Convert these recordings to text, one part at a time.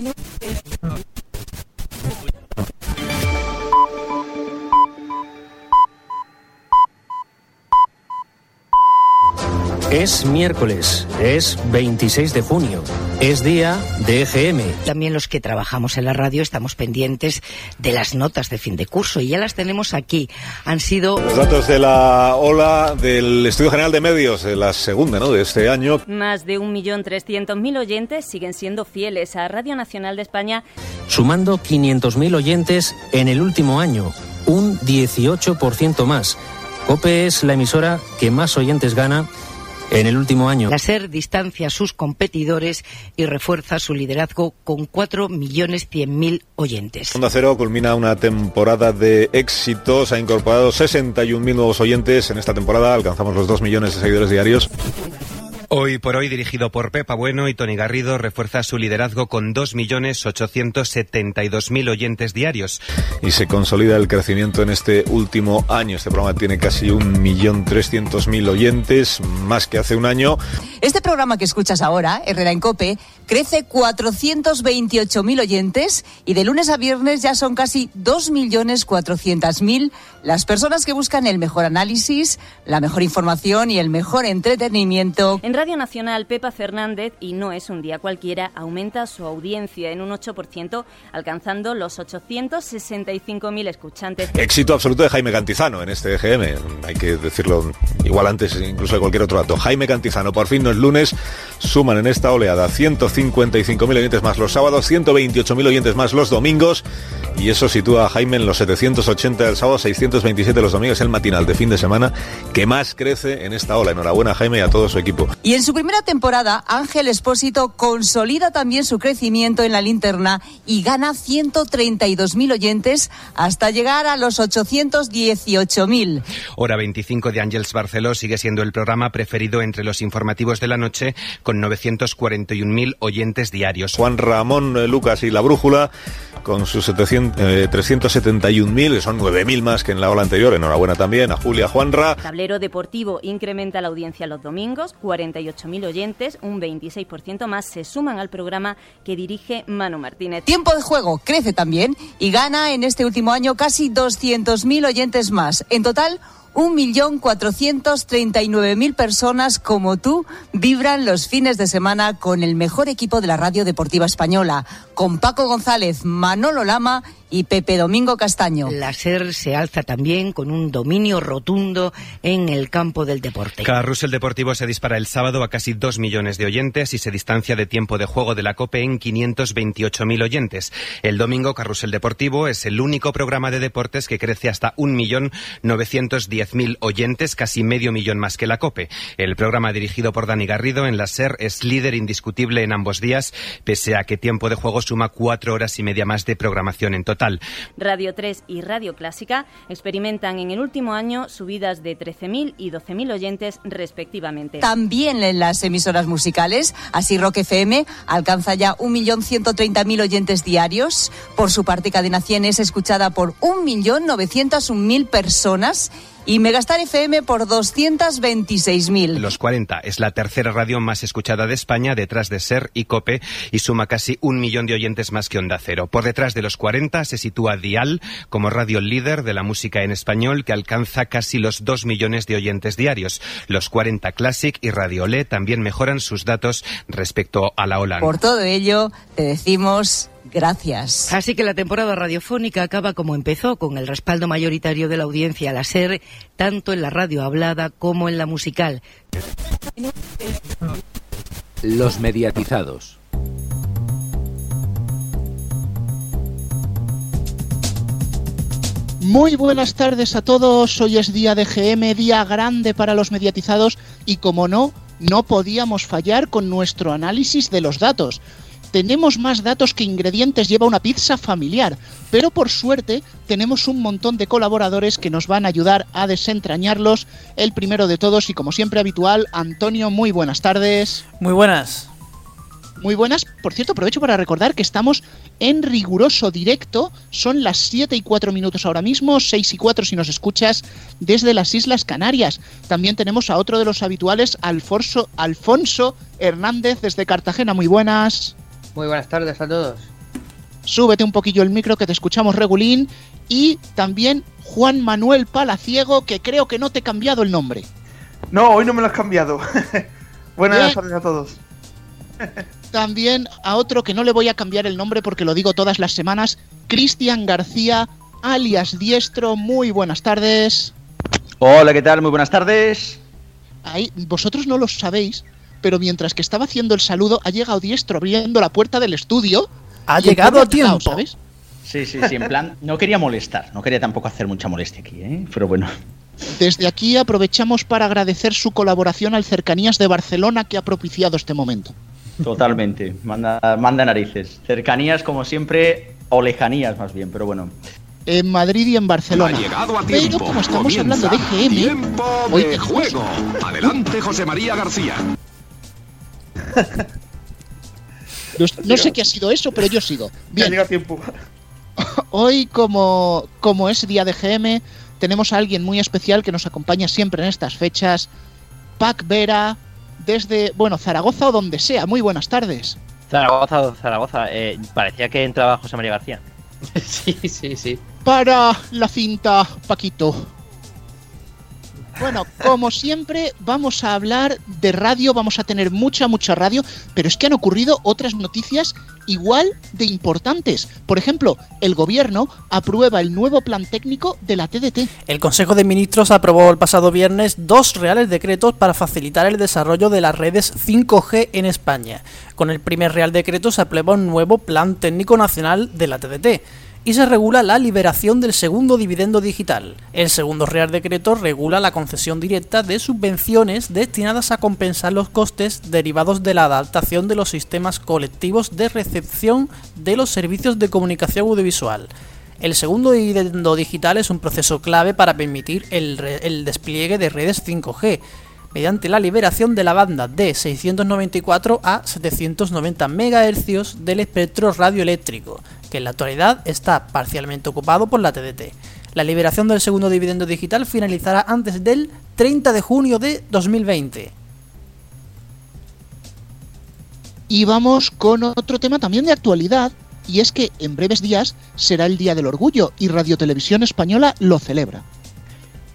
Tienes Es miércoles, es 26 de junio, es día de EGM. También los que trabajamos en la radio estamos pendientes de las notas de fin de curso y ya las tenemos aquí. Han sido... Los datos de la ola del Estudio General de Medios, de la segunda ¿no? de este año. Más de 1.300.000 oyentes siguen siendo fieles a Radio Nacional de España. Sumando 500.000 oyentes en el último año, un 18% más. COPE es la emisora que más oyentes gana en el último año. La SER distancia a sus competidores y refuerza su liderazgo con 4.100.000 oyentes. Onda Cero culmina una temporada de éxitos. Ha incorporado 61.000 nuevos oyentes en esta temporada. Alcanzamos los 2 millones de seguidores diarios. Hoy por hoy, dirigido por Pepa Bueno y Tony Garrido, refuerza su liderazgo con 2.872.000 oyentes diarios. Y se consolida el crecimiento en este último año. Este programa tiene casi 1.300.000 oyentes, más que hace un año. Este programa que escuchas ahora, Herrera en Cope, crece 428.000 oyentes y de lunes a viernes ya son casi 2.400.000 las personas que buscan el mejor análisis, la mejor información y el mejor entretenimiento. En Radio Nacional, Pepa Fernández, y no es un día cualquiera, aumenta su audiencia en un 8%, alcanzando los 865.000 escuchantes. Éxito absoluto de Jaime Cantizano en este EGM. Hay que decirlo igual antes incluso de cualquier otro dato. Jaime Cantizano, por fin no es lunes, suman en esta oleada 155.000 oyentes más los sábados, 128.000 oyentes más los domingos, y eso sitúa a Jaime en los 780 del sábado, 627 los domingos, el matinal de fin de semana que más crece en esta ola. Enhorabuena Jaime y a todo su equipo. Y en su primera temporada, Ángel Espósito consolida también su crecimiento en la linterna y gana 132.000 oyentes hasta llegar a los 818.000. Hora 25 de Ángels Barceló sigue siendo el programa preferido entre los informativos de la noche con 941.000 oyentes diarios. Juan Ramón eh, Lucas y La Brújula con sus 700, eh, 371.000, que son 9.000 más que en la ola anterior. Enhorabuena también a Julia Juanra. Tablero Deportivo incrementa la audiencia los domingos, 48.000 oyentes, un 26% más se suman al programa que dirige Manu Martínez. Tiempo de juego crece también y gana en este último año casi 200.000 oyentes más. En total, 1.439.000 personas como tú vibran los fines de semana con el mejor equipo de la radio deportiva española, con Paco González, Manolo Lama y Pepe Domingo Castaño. La SER se alza también con un dominio rotundo en el campo del deporte. Carrusel Deportivo se dispara el sábado a casi 2 millones de oyentes y se distancia de tiempo de juego de la COPE en 528.000 oyentes. El domingo Carrusel Deportivo es el único programa de deportes que crece hasta 1.910.000 oyentes, casi medio millón más que la COPE. El programa dirigido por Dani Garrido en la SER es líder indiscutible en ambos días, pese a que tiempo de juego suma cuatro horas y media más de programación en total. Radio 3 y Radio Clásica experimentan en el último año subidas de 13.000 y 12.000 oyentes respectivamente. También en las emisoras musicales, así Rock FM alcanza ya 1.130.000 oyentes diarios. Por su parte, Cadena 100 es escuchada por 1.901.000 personas y Megastar FM por 226.000. Los 40 es la tercera radio más escuchada de España detrás de SER y COPE y suma casi un millón de oyentes más que Onda Cero. Por detrás de los 40 se sitúa Dial como radio líder de la música en español que alcanza casi los 2 millones de oyentes diarios. Los 40 Classic y Radio Le también mejoran sus datos respecto a la ola. Por todo ello, te decimos gracias. Así que la temporada radiofónica acaba como empezó, con el respaldo mayoritario de la audiencia a la SER, tanto en la radio hablada como en la musical. Los mediatizados. Muy buenas tardes a todos. Hoy es día de GM, día grande para los mediatizados y como no, no podíamos fallar con nuestro análisis de los datos tenemos más datos que ingredientes lleva una pizza familiar, pero por suerte tenemos un montón de colaboradores que nos van a ayudar a desentrañarlos. El primero de todos y como siempre habitual, Antonio, muy buenas tardes. Muy buenas. Muy buenas. Por cierto, aprovecho para recordar que estamos en riguroso directo. Son las 7 y 4 minutos ahora mismo, 6 y 4 si nos escuchas desde las Islas Canarias. También tenemos a otro de los habituales, Alfonso, Alfonso Hernández desde Cartagena. Muy buenas. Muy buenas tardes a todos. Súbete un poquillo el micro que te escuchamos regulín. Y también Juan Manuel Palaciego, que creo que no te he cambiado el nombre. No, hoy no me lo has cambiado. buenas Bien. tardes a todos. También a otro que no le voy a cambiar el nombre porque lo digo todas las semanas, Cristian García, alias Diestro. Muy buenas tardes. Hola, ¿qué tal? Muy buenas tardes. Ahí, vosotros no lo sabéis, pero mientras que estaba haciendo el saludo, ha llegado Diestro abriendo la puerta del estudio. Ha llegado a tiempo. ¿sabes? Sí, sí, sí, en plan, no quería molestar, no quería tampoco hacer mucha molestia aquí, ¿eh? Pero bueno. Desde aquí aprovechamos para agradecer su colaboración al Cercanías de Barcelona que ha propiciado este momento. Totalmente, manda, manda narices. Cercanías, como siempre, o lejanías más bien, pero bueno. En Madrid y en Barcelona. Ha llegado a Pero tiempo. como estamos Comienza hablando de GM, Tiempo hoy de juego. Adelante, José María García. No, no sé qué ha sido eso, pero yo sigo. Ya Bien, tiempo. hoy como, como es día de GM, tenemos a alguien muy especial que nos acompaña siempre en estas fechas. Pac Vera, desde, bueno, Zaragoza o donde sea. Muy buenas tardes. Zaragoza, Zaragoza. Eh, parecía que entraba José María García. sí, sí, sí. Para la cinta, Paquito. Bueno, como siempre, vamos a hablar de radio, vamos a tener mucha, mucha radio, pero es que han ocurrido otras noticias igual de importantes. Por ejemplo, el gobierno aprueba el nuevo plan técnico de la TDT. El Consejo de Ministros aprobó el pasado viernes dos reales decretos para facilitar el desarrollo de las redes 5G en España. Con el primer real decreto se aprueba un nuevo Plan Técnico Nacional de la TDT y se regula la liberación del segundo dividendo digital. El segundo real decreto regula la concesión directa de subvenciones destinadas a compensar los costes derivados de la adaptación de los sistemas colectivos de recepción de los servicios de comunicación audiovisual. El segundo dividendo digital es un proceso clave para permitir el, despliegue de redes 5G, mediante la liberación de la banda de 694 a 790 MHz del espectro radioeléctrico, que en la actualidad está parcialmente ocupado por la TDT. La liberación del segundo dividendo digital finalizará antes del 30 de junio de 2020. Y vamos con otro tema también de actualidad, y es que en breves días será el Día del Orgullo y Radio Televisión Española lo celebra.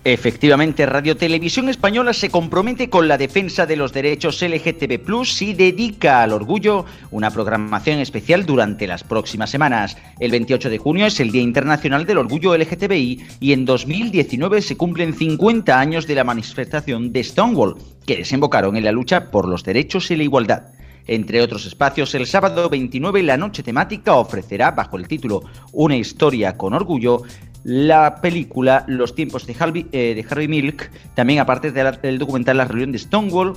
Efectivamente, Radio Televisión Española se compromete con la defensa de los derechos LGTB y dedica al orgullo una programación especial durante las próximas semanas. El 28 de junio es el Día Internacional del Orgullo LGTBI y en 2019 se cumplen 50 años de la manifestación de Stonewall, que desembocaron en la lucha por los derechos y la igualdad. Entre otros espacios, el sábado 29 la noche temática ofrecerá, bajo el título Una historia con orgullo, la película Los tiempos de Harvey, eh, de Milk, también aparte del documental La rebelión de Stonewall,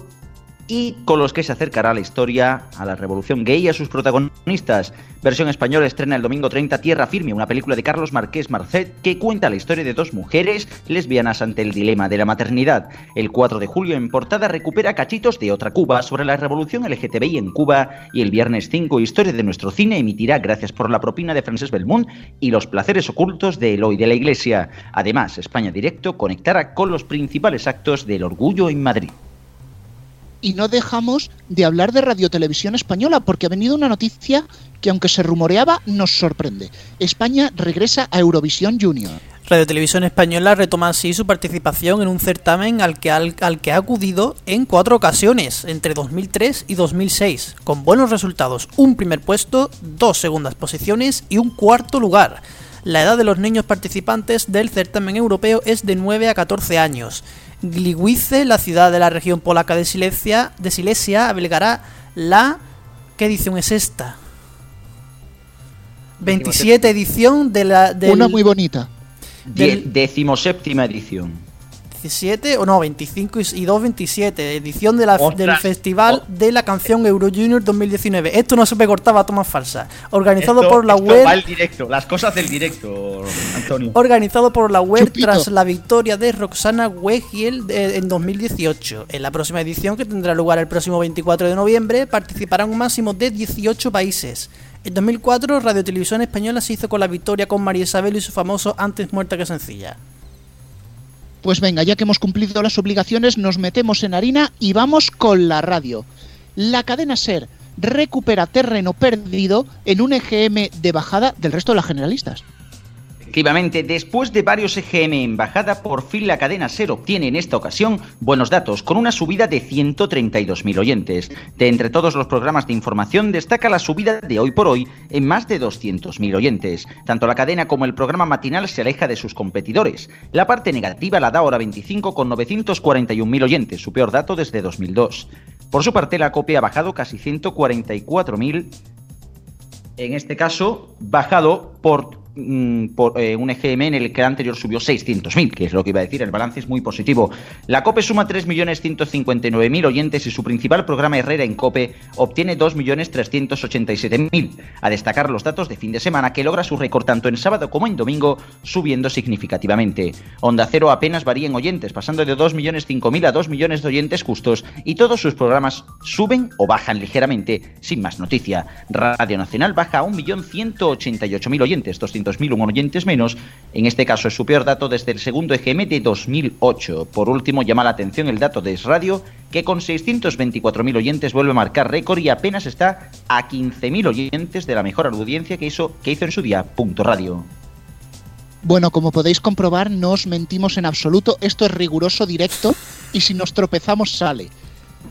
y con los que se acercará la historia a la revolución gay y a sus protagonistas. Versión española estrena el domingo 30 Tierra Firme, una película de Carlos Marqués Marcet que cuenta la historia de dos mujeres lesbianas ante el dilema de la maternidad. El 4 de julio en portada recupera cachitos de otra Cuba sobre la revolución LGTBI en Cuba y el viernes 5 Historia de nuestro cine emitirá Gracias por la propina de Francés Belmont y Los placeres ocultos de Eloy de la Iglesia. Además, España Directo conectará con los principales actos del orgullo en Madrid. Y no dejamos de hablar de Radio Televisión Española porque ha venido una noticia que aunque se rumoreaba nos sorprende. España regresa a Eurovisión Junior. Radio Televisión Española retoma así su participación en un certamen al que, al, al que ha acudido en cuatro ocasiones, entre 2003 y 2006, con buenos resultados, un primer puesto, dos segundas posiciones y un cuarto lugar. La edad de los niños participantes del certamen europeo es de 9 a 14 años. Gliwice, la ciudad de la región polaca de Silesia, de Silesia albergará la... ¿Qué edición es esta? 27 edición de la... del- Una muy bonita. Die- decimoséptima edición. 17 o no, 25 y 2, 27, edición de la, del Festival de la Canción Euro Junior 2019. Esto no se me cortaba, tomas falsa. Organizado Esto- por la esto web va al directo, las cosas del directo, Antonio. organizado por la web Chupito. tras la victoria de Roxana Wegiel de- en 2018. En la próxima edición, que tendrá lugar el próximo 24 de noviembre, participarán un máximo de 18 países. En 2004, Radio Televisión Española se hizo con la victoria con María Isabel y su famoso Antes muerta que sencilla. Pues venga, ya que hemos cumplido las obligaciones, nos metemos en harina y vamos con la radio. La cadena SER recupera terreno perdido en un EGM de bajada del resto de las generalistas. Efectivamente, después de varios EGM en bajada, por fin la cadena SER obtiene en esta ocasión buenos datos, con una subida de 132.000 oyentes. De entre todos los programas de información, destaca la subida de hoy por hoy en más de 200.000 oyentes. Tanto la cadena como el programa matinal se aleja de sus competidores. La parte negativa la da Hora 25 con 941.000 oyentes, su peor dato desde 2002. Por su parte, la copia ha bajado casi 144.000 en este caso, bajado por Mm, por eh, un EGM en el que anterior subió 600.000, que es lo que iba a decir, el balance es muy positivo. La COPE suma 3.159.000 oyentes y su principal programa Herrera en COPE obtiene 2.387.000. A destacar los datos de fin de semana que logra su récord tanto en sábado como en domingo, subiendo significativamente. Onda Cero apenas varía en oyentes, pasando de 2.500.000 a 2 millones de oyentes justos y todos sus programas suben o bajan ligeramente, sin más noticia. Radio Nacional baja a 1.188.000 oyentes, 200 2.000 oyentes menos. En este caso es su peor dato desde el segundo EGM de 2008. Por último, llama la atención el dato de Es Radio, que con 624.000 oyentes vuelve a marcar récord y apenas está a 15.000 oyentes de la mejor audiencia que hizo, que hizo en su día Punto Radio. Bueno, como podéis comprobar, no os mentimos en absoluto. Esto es riguroso directo y si nos tropezamos sale.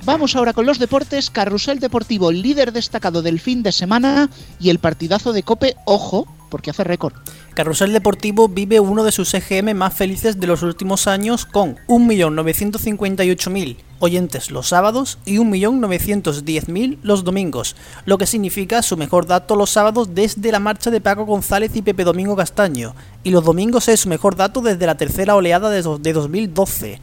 Vamos ahora con los deportes. Carrusel Deportivo, líder destacado del fin de semana y el partidazo de Cope, ojo, porque hace récord. Carrusel Deportivo vive uno de sus EGM más felices de los últimos años con 1.958.000 oyentes los sábados y 1.910.000 los domingos, lo que significa su mejor dato los sábados desde la marcha de Paco González y Pepe Domingo Castaño, y los domingos es su mejor dato desde la tercera oleada de 2012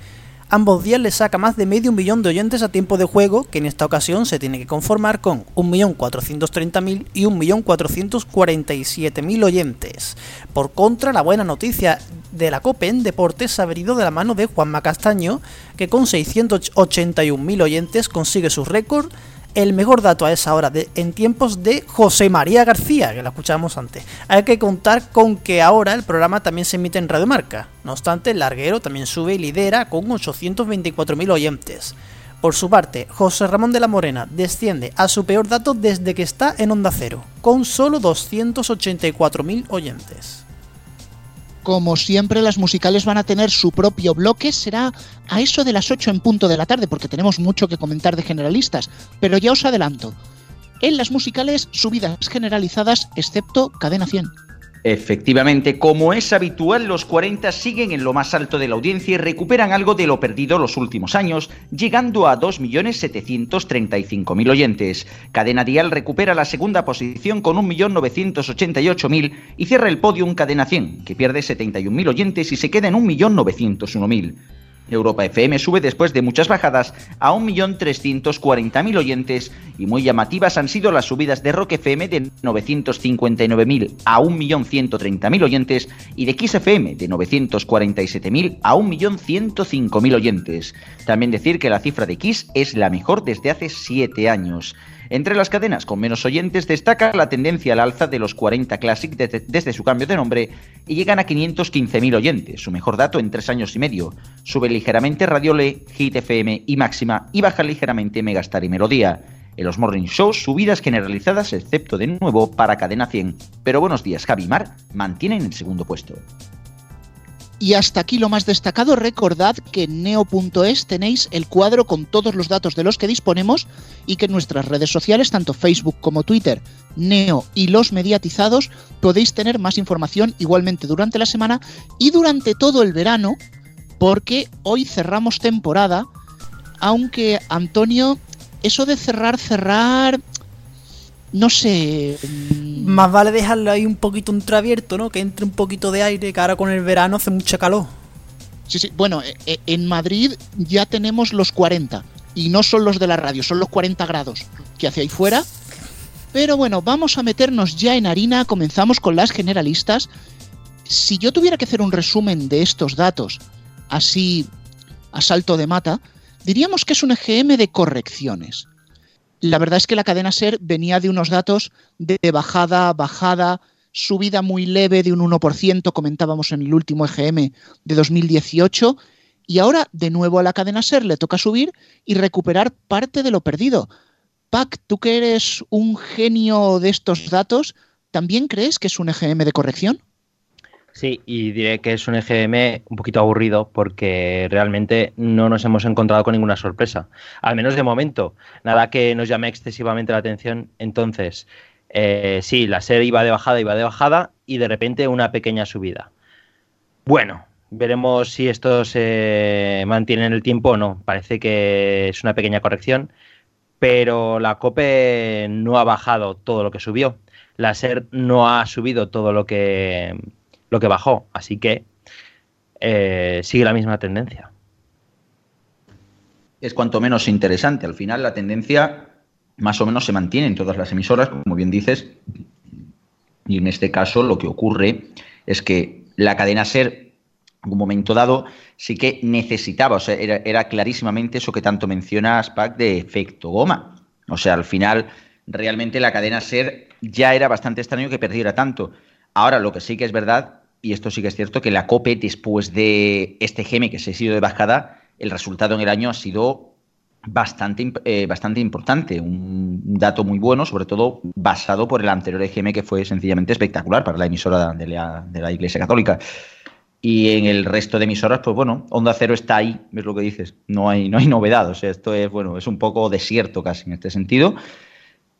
ambos días le saca más de medio millón de oyentes a tiempo de juego, que en esta ocasión se tiene que conformar con 1.430.000 y 1.447.000 oyentes. Por contra, la buena noticia de la COPE en deportes ha venido de la mano de Juanma Castaño, que con 681.000 oyentes consigue su récord el mejor dato a esa hora de, en tiempos de José María García, que la escuchamos antes. Hay que contar con que ahora el programa también se emite en Radio Marca. No obstante, el larguero también sube y lidera con 824.000 oyentes. Por su parte, José Ramón de la Morena desciende a su peor dato desde que está en Onda Cero, con solo 284.000 oyentes. Como siempre, las musicales van a tener su propio bloque. Será a eso de las 8 en punto de la tarde, porque tenemos mucho que comentar de generalistas. Pero ya os adelanto. En las musicales, subidas generalizadas, excepto Cadena 100. Efectivamente, como es habitual, los 40 siguen en lo más alto de la audiencia y recuperan algo de lo perdido los últimos años, llegando a 2.735.000 oyentes. Cadena Dial recupera la segunda posición con 1.988.000 y cierra el podium Cadena 100, que pierde 71.000 oyentes y se queda en 1.901.000. Europa FM sube después de muchas bajadas a 1.340.000 oyentes y muy llamativas han sido las subidas de Rock FM de 959.000 a 1.130.000 oyentes y de Kiss FM de 947.000 a 1.105.000 oyentes. También decir que la cifra de Kiss es la mejor desde hace 7 años. Entre las cadenas con menos oyentes destaca la tendencia al alza de los 40 Classic desde su cambio de nombre y llegan a 515.000 oyentes, su mejor dato en tres años y medio. Sube ligeramente Radiole, Hit FM y Máxima y baja ligeramente Megastar y Melodía. En los morning shows, subidas generalizadas, excepto de nuevo para Cadena 100. Pero buenos días, Javi Mar mantienen el segundo puesto. Y hasta aquí lo más destacado, recordad que en neo.es tenéis el cuadro con todos los datos de los que disponemos y que en nuestras redes sociales, tanto Facebook como Twitter, Neo y los mediatizados, podéis tener más información igualmente durante la semana y durante todo el verano, porque hoy cerramos temporada, aunque Antonio, eso de cerrar, cerrar, no sé. Mm. Más vale dejarlo ahí un poquito entreabierto, ¿no? Que entre un poquito de aire, que ahora con el verano hace mucha calor. Sí, sí. Bueno, eh, eh, en Madrid ya tenemos los 40. Y no son los de la radio, son los 40 grados que hace ahí fuera. Pero bueno, vamos a meternos ya en harina. Comenzamos con las generalistas. Si yo tuviera que hacer un resumen de estos datos, así a salto de mata, diríamos que es un EGM de correcciones. La verdad es que la cadena SER venía de unos datos de bajada, bajada, subida muy leve de un 1%, comentábamos en el último EGM de 2018, y ahora de nuevo a la cadena SER le toca subir y recuperar parte de lo perdido. Pac, tú que eres un genio de estos datos, ¿también crees que es un EGM de corrección? Sí, y diré que es un EGM un poquito aburrido porque realmente no nos hemos encontrado con ninguna sorpresa, al menos de momento. Nada que nos llame excesivamente la atención. Entonces, eh, sí, la serie iba de bajada, iba de bajada y de repente una pequeña subida. Bueno, veremos si esto se mantiene en el tiempo o no. Parece que es una pequeña corrección, pero la COPE no ha bajado todo lo que subió. La SER no ha subido todo lo que lo que bajó. Así que eh, sigue la misma tendencia. Es cuanto menos interesante. Al final la tendencia más o menos se mantiene en todas las emisoras, como bien dices. Y en este caso lo que ocurre es que la cadena SER, en un momento dado, sí que necesitaba, o sea, era, era clarísimamente eso que tanto mencionas, Pac, de efecto goma. O sea, al final, realmente la cadena SER ya era bastante extraño que perdiera tanto. Ahora, lo que sí que es verdad y esto sí que es cierto, que la COPE, después de este GM que se ha sido de bajada, el resultado en el año ha sido bastante, eh, bastante importante. Un dato muy bueno, sobre todo basado por el anterior EGM que fue sencillamente espectacular para la emisora de la, de la Iglesia Católica. Y en el resto de emisoras, pues bueno, Onda Cero está ahí, ves lo que dices. No hay, no hay novedad. O sea, esto es, bueno, es un poco desierto casi en este sentido.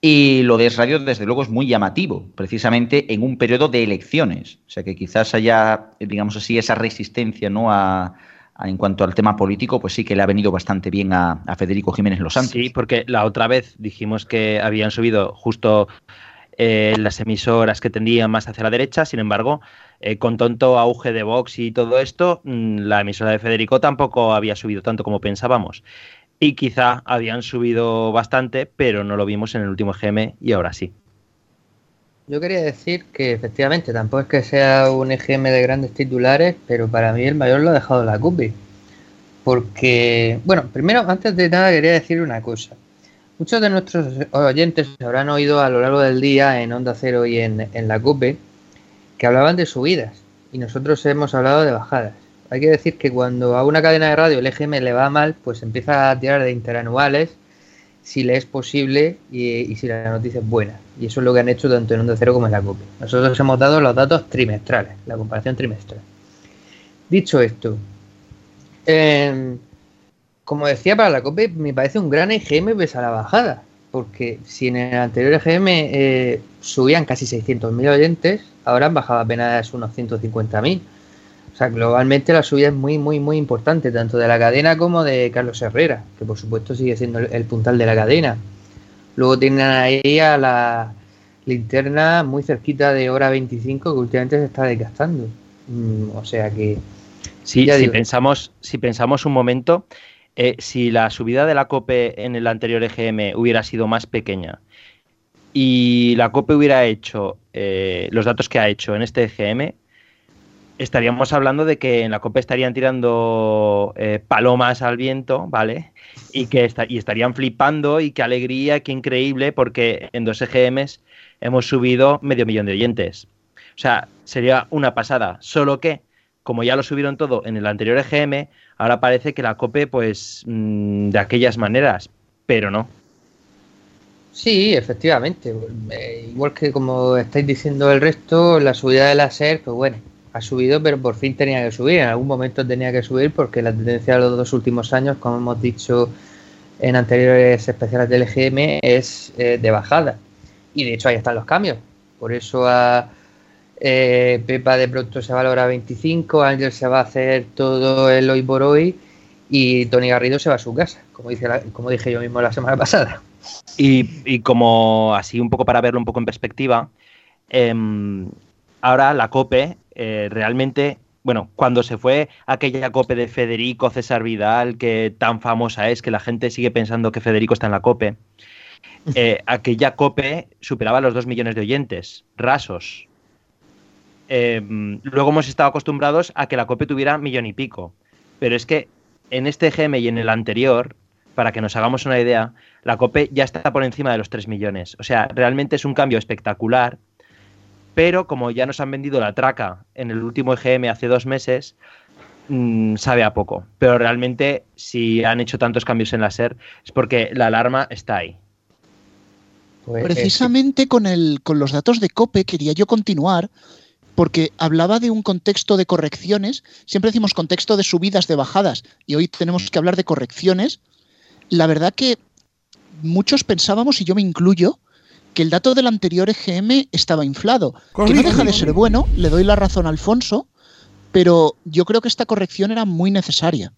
Y lo de Radio, desde luego, es muy llamativo, precisamente en un periodo de elecciones. O sea que quizás haya, digamos así, esa resistencia ¿no? A, en cuanto al tema político, pues sí que le ha venido bastante bien a, Federico Jiménez Los Santos. Sí, porque la otra vez dijimos que habían subido justo eh, las emisoras que tendían más hacia la derecha, sin embargo, eh, con tonto auge de Vox y todo esto, mm, la emisora de Federico tampoco había subido tanto como pensábamos y quizá habían subido bastante, pero no lo vimos en el último EGM y ahora sí. Yo quería decir que efectivamente tampoco es que sea un EGM de grandes titulares, pero para mí el mayor lo ha dejado la CUPI. Porque, bueno, primero, antes de nada quería decir una cosa. Muchos de nuestros oyentes habrán oído a lo largo del día en Onda Cero y en, en la CUPE que hablaban de subidas y nosotros hemos hablado de bajadas. Hay que decir que cuando a una cadena de radio el EGM le va mal, pues empieza a tirar de interanuales si le es posible y, si la noticia es buena. Y eso es lo que han hecho tanto en Onda Cero como en la COPE. Nosotros hemos dado los datos trimestrales, la comparación trimestral. Dicho esto, em, como decía para la COPE, me parece un gran EGM pese a la bajada. Porque si en el anterior EGM eh, subían casi 600.000 oyentes, ahora han bajado apenas unos 150.000. O sea, globalmente la subida es muy, muy, muy importante, tanto de la cadena como de Carlos Herrera, que por supuesto sigue siendo el, puntal de la cadena. Luego tienen ahí a la linterna muy cerquita de hora 25 que últimamente se está desgastando. Mm, o sea que... Sí, si, pensamos, si pensamos un momento, eh, si la subida de la COPE en el anterior EGM hubiera sido más pequeña y la COPE hubiera hecho eh, los datos que ha hecho en este EGM, estaríamos hablando de que en la COPE estarían tirando eh, palomas al viento, ¿vale? Y que y estarían flipando y qué alegría, qué increíble, porque en dos EGMs hemos subido medio millón de oyentes. O sea, sería una pasada. Solo que, como ya lo subieron todo en el anterior EGM, ahora parece que la COPE, pues, mm, de aquellas maneras, pero no. Sí, efectivamente. Eh, igual que como estáis diciendo el resto, la subida de la SER, pues bueno, ha subido, pero por fin tenía que subir. En algún momento tenía que subir porque la tendencia de los dos últimos años, como hemos dicho en anteriores especiales del EGM, es eh, de bajada. Y de hecho ahí están los cambios. Por eso a eh, Pepa de pronto se valora a 25, Ángel se va a hacer todo el hoy por hoy y Tony Garrido se va a su casa, como, dice como dije yo mismo la semana pasada. Y, como así un poco para verlo un poco en perspectiva, em, ahora la COPE eh, realmente, bueno, cuando se fue aquella COPE de Federico César Vidal, que tan famosa es, que la gente sigue pensando que Federico está en la COPE, eh, aquella COPE superaba los dos millones de oyentes, rasos. Em, luego hemos estado acostumbrados a que la COPE tuviera millón y pico. Pero es que en este GM y en el anterior, para que nos hagamos una idea, la COPE ya está por encima de los 3 millones. O sea, realmente es un cambio espectacular pero como ya nos han vendido la traca en el último EGM hace dos meses, mm, sabe a poco. Pero realmente, si han hecho tantos cambios en la SER, es porque la alarma está ahí. Pues, Precisamente con, el, con los datos de COPE quería yo continuar porque hablaba de un contexto de correcciones. Siempre decimos contexto de subidas, de bajadas, y hoy tenemos que hablar de correcciones. La verdad que muchos pensábamos, y yo me incluyo, que el dato del anterior EGM estaba inflado. Que no deja de ser bueno, le doy la razón a Alfonso, pero yo creo que esta corrección era muy necesaria.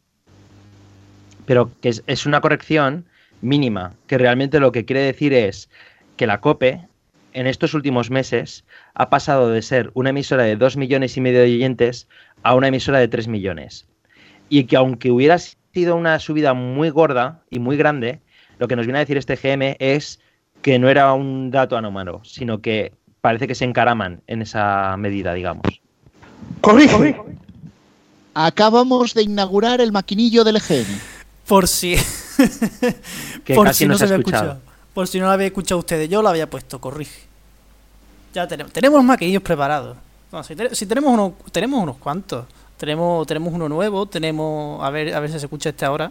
Pero que es, es una corrección mínima, que realmente lo que quiere decir es que la COPE en estos últimos meses ha pasado de ser una emisora de 2 millones y medio de oyentes a una emisora de 3 millones. Y que aunque hubiera sido una subida muy gorda y muy grande, lo que nos viene a decir este GM es que no era un dato anómalo, sino que parece que se encaraman en esa medida, digamos. Corrige. Acabamos de inaugurar el maquinillo del EGM. Por si. Que Por casi si no no se ha se había escuchado. escuchado. Por si no lo había escuchado ustedes, yo lo había puesto, corrige. Ya tenemos, tenemos maquinillos preparados. No, si, te- si tenemos unos, tenemos unos cuantos. Tenemos, tenemos uno nuevo, tenemos, a ver, a ver si se escucha este ahora.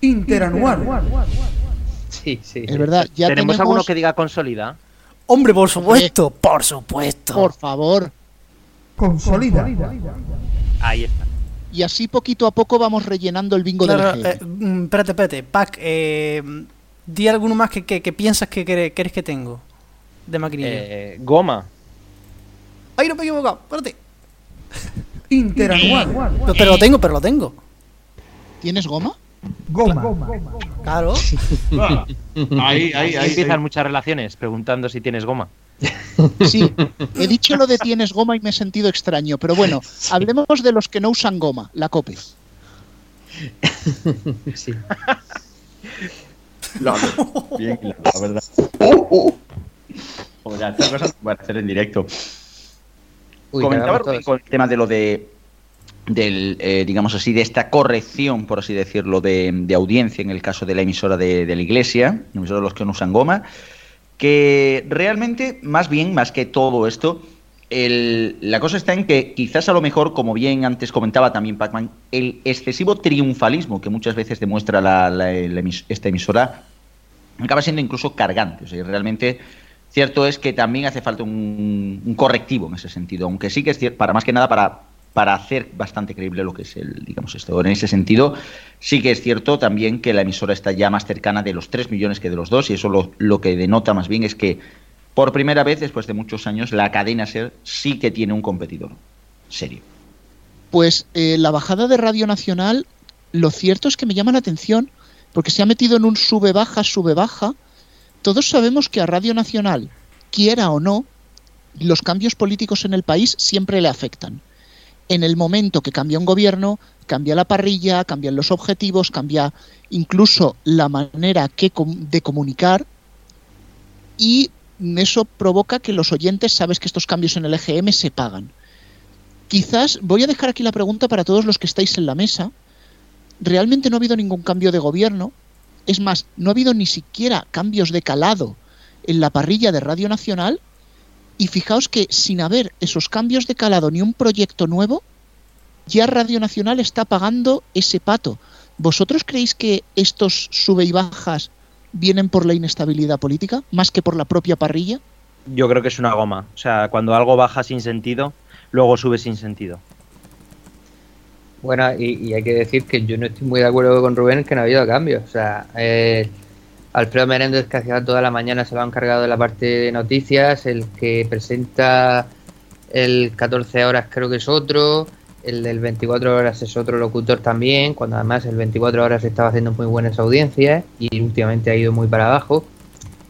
Interanual. Sí, sí. Es verdad, ya ¿Tenemos, tenemos, alguno que diga consolida? Hombre, por supuesto, por supuesto. Por favor. Consolida. Ahí está. Y así poquito a poco vamos rellenando el bingo Claro, del eh, EGM. mm, espérate, espérate. Pac, eh, di alguno más que, que, que piensas que quieres que tengo de maquinillo. Eh, goma. ¡Ay, no me he equivocado! Espérate. Interanual. Pero, pero lo tengo, pero lo tengo. ¿Tienes goma? Goma. Claro. Ahí, ahí, Ahí ahí. empiezan muchas relaciones preguntando si tienes goma. Sí, he dicho lo de tienes goma y me he sentido extraño, pero bueno, hablemos de los que no usan goma, la COPE. Sí. No, bien claro, la verdad. Joder, estas cosas no pueden hacer en directo. Uy, Comentaba con el tema de lo de del eh, digamos así de esta corrección por así decirlo de, de audiencia en el caso de la emisora de, de la iglesia la emisora de los que no usan goma que realmente más bien más que todo esto el- la cosa está en que quizás a lo mejor como bien antes comentaba también Pacman el excesivo triunfalismo que muchas veces demuestra la- la- esta emisora acaba siendo incluso cargante. O sea, realmente Cierto es que también hace falta un, un correctivo en ese sentido, aunque sí que es cierto, para más que nada para, para hacer bastante creíble lo que es el, digamos, esto. En ese sentido, sí que es cierto también que la emisora está ya más cercana de los 3 millones que de los 2, y eso lo, lo que denota más bien es que por primera vez, después de muchos años, la cadena SER sí que tiene un competidor serio. Pues eh, la bajada de Radio Nacional, lo cierto es que me llama la atención porque se ha metido en un sube-baja, sube-baja. Todos sabemos que a Radio Nacional, quiera o no, los cambios políticos en el país siempre le afectan. En el momento que cambia un gobierno, cambia la parrilla, cambian los objetivos, cambia incluso la manera que de comunicar y eso provoca que los oyentes, sabes que estos cambios en el EGM se pagan. Quizás voy a dejar aquí la pregunta para todos los que estáis en la mesa. Realmente no ha habido ningún cambio de gobierno. Es más, no ha habido ni siquiera cambios de calado en la parrilla de Radio Nacional. Y fijaos que sin haber esos cambios de calado ni un proyecto nuevo, ya Radio Nacional está pagando ese pato. ¿Vosotros creéis que estos sube y bajas vienen por la inestabilidad política más que por la propia parrilla? Yo creo que es una goma. O sea, cuando algo baja sin sentido, luego sube sin sentido. Bueno, y, y hay que decir que yo no estoy muy de acuerdo con Rubén en que no ha habido cambios. O sea, eh, Alfredo Menéndez, que hacía toda la mañana, se lo ha encargado de la parte de noticias. El que presenta el 14 horas, creo que es otro. El del 24 horas es otro locutor también. Cuando además el 24 horas estaba haciendo muy buenas audiencias y últimamente ha ido muy para abajo.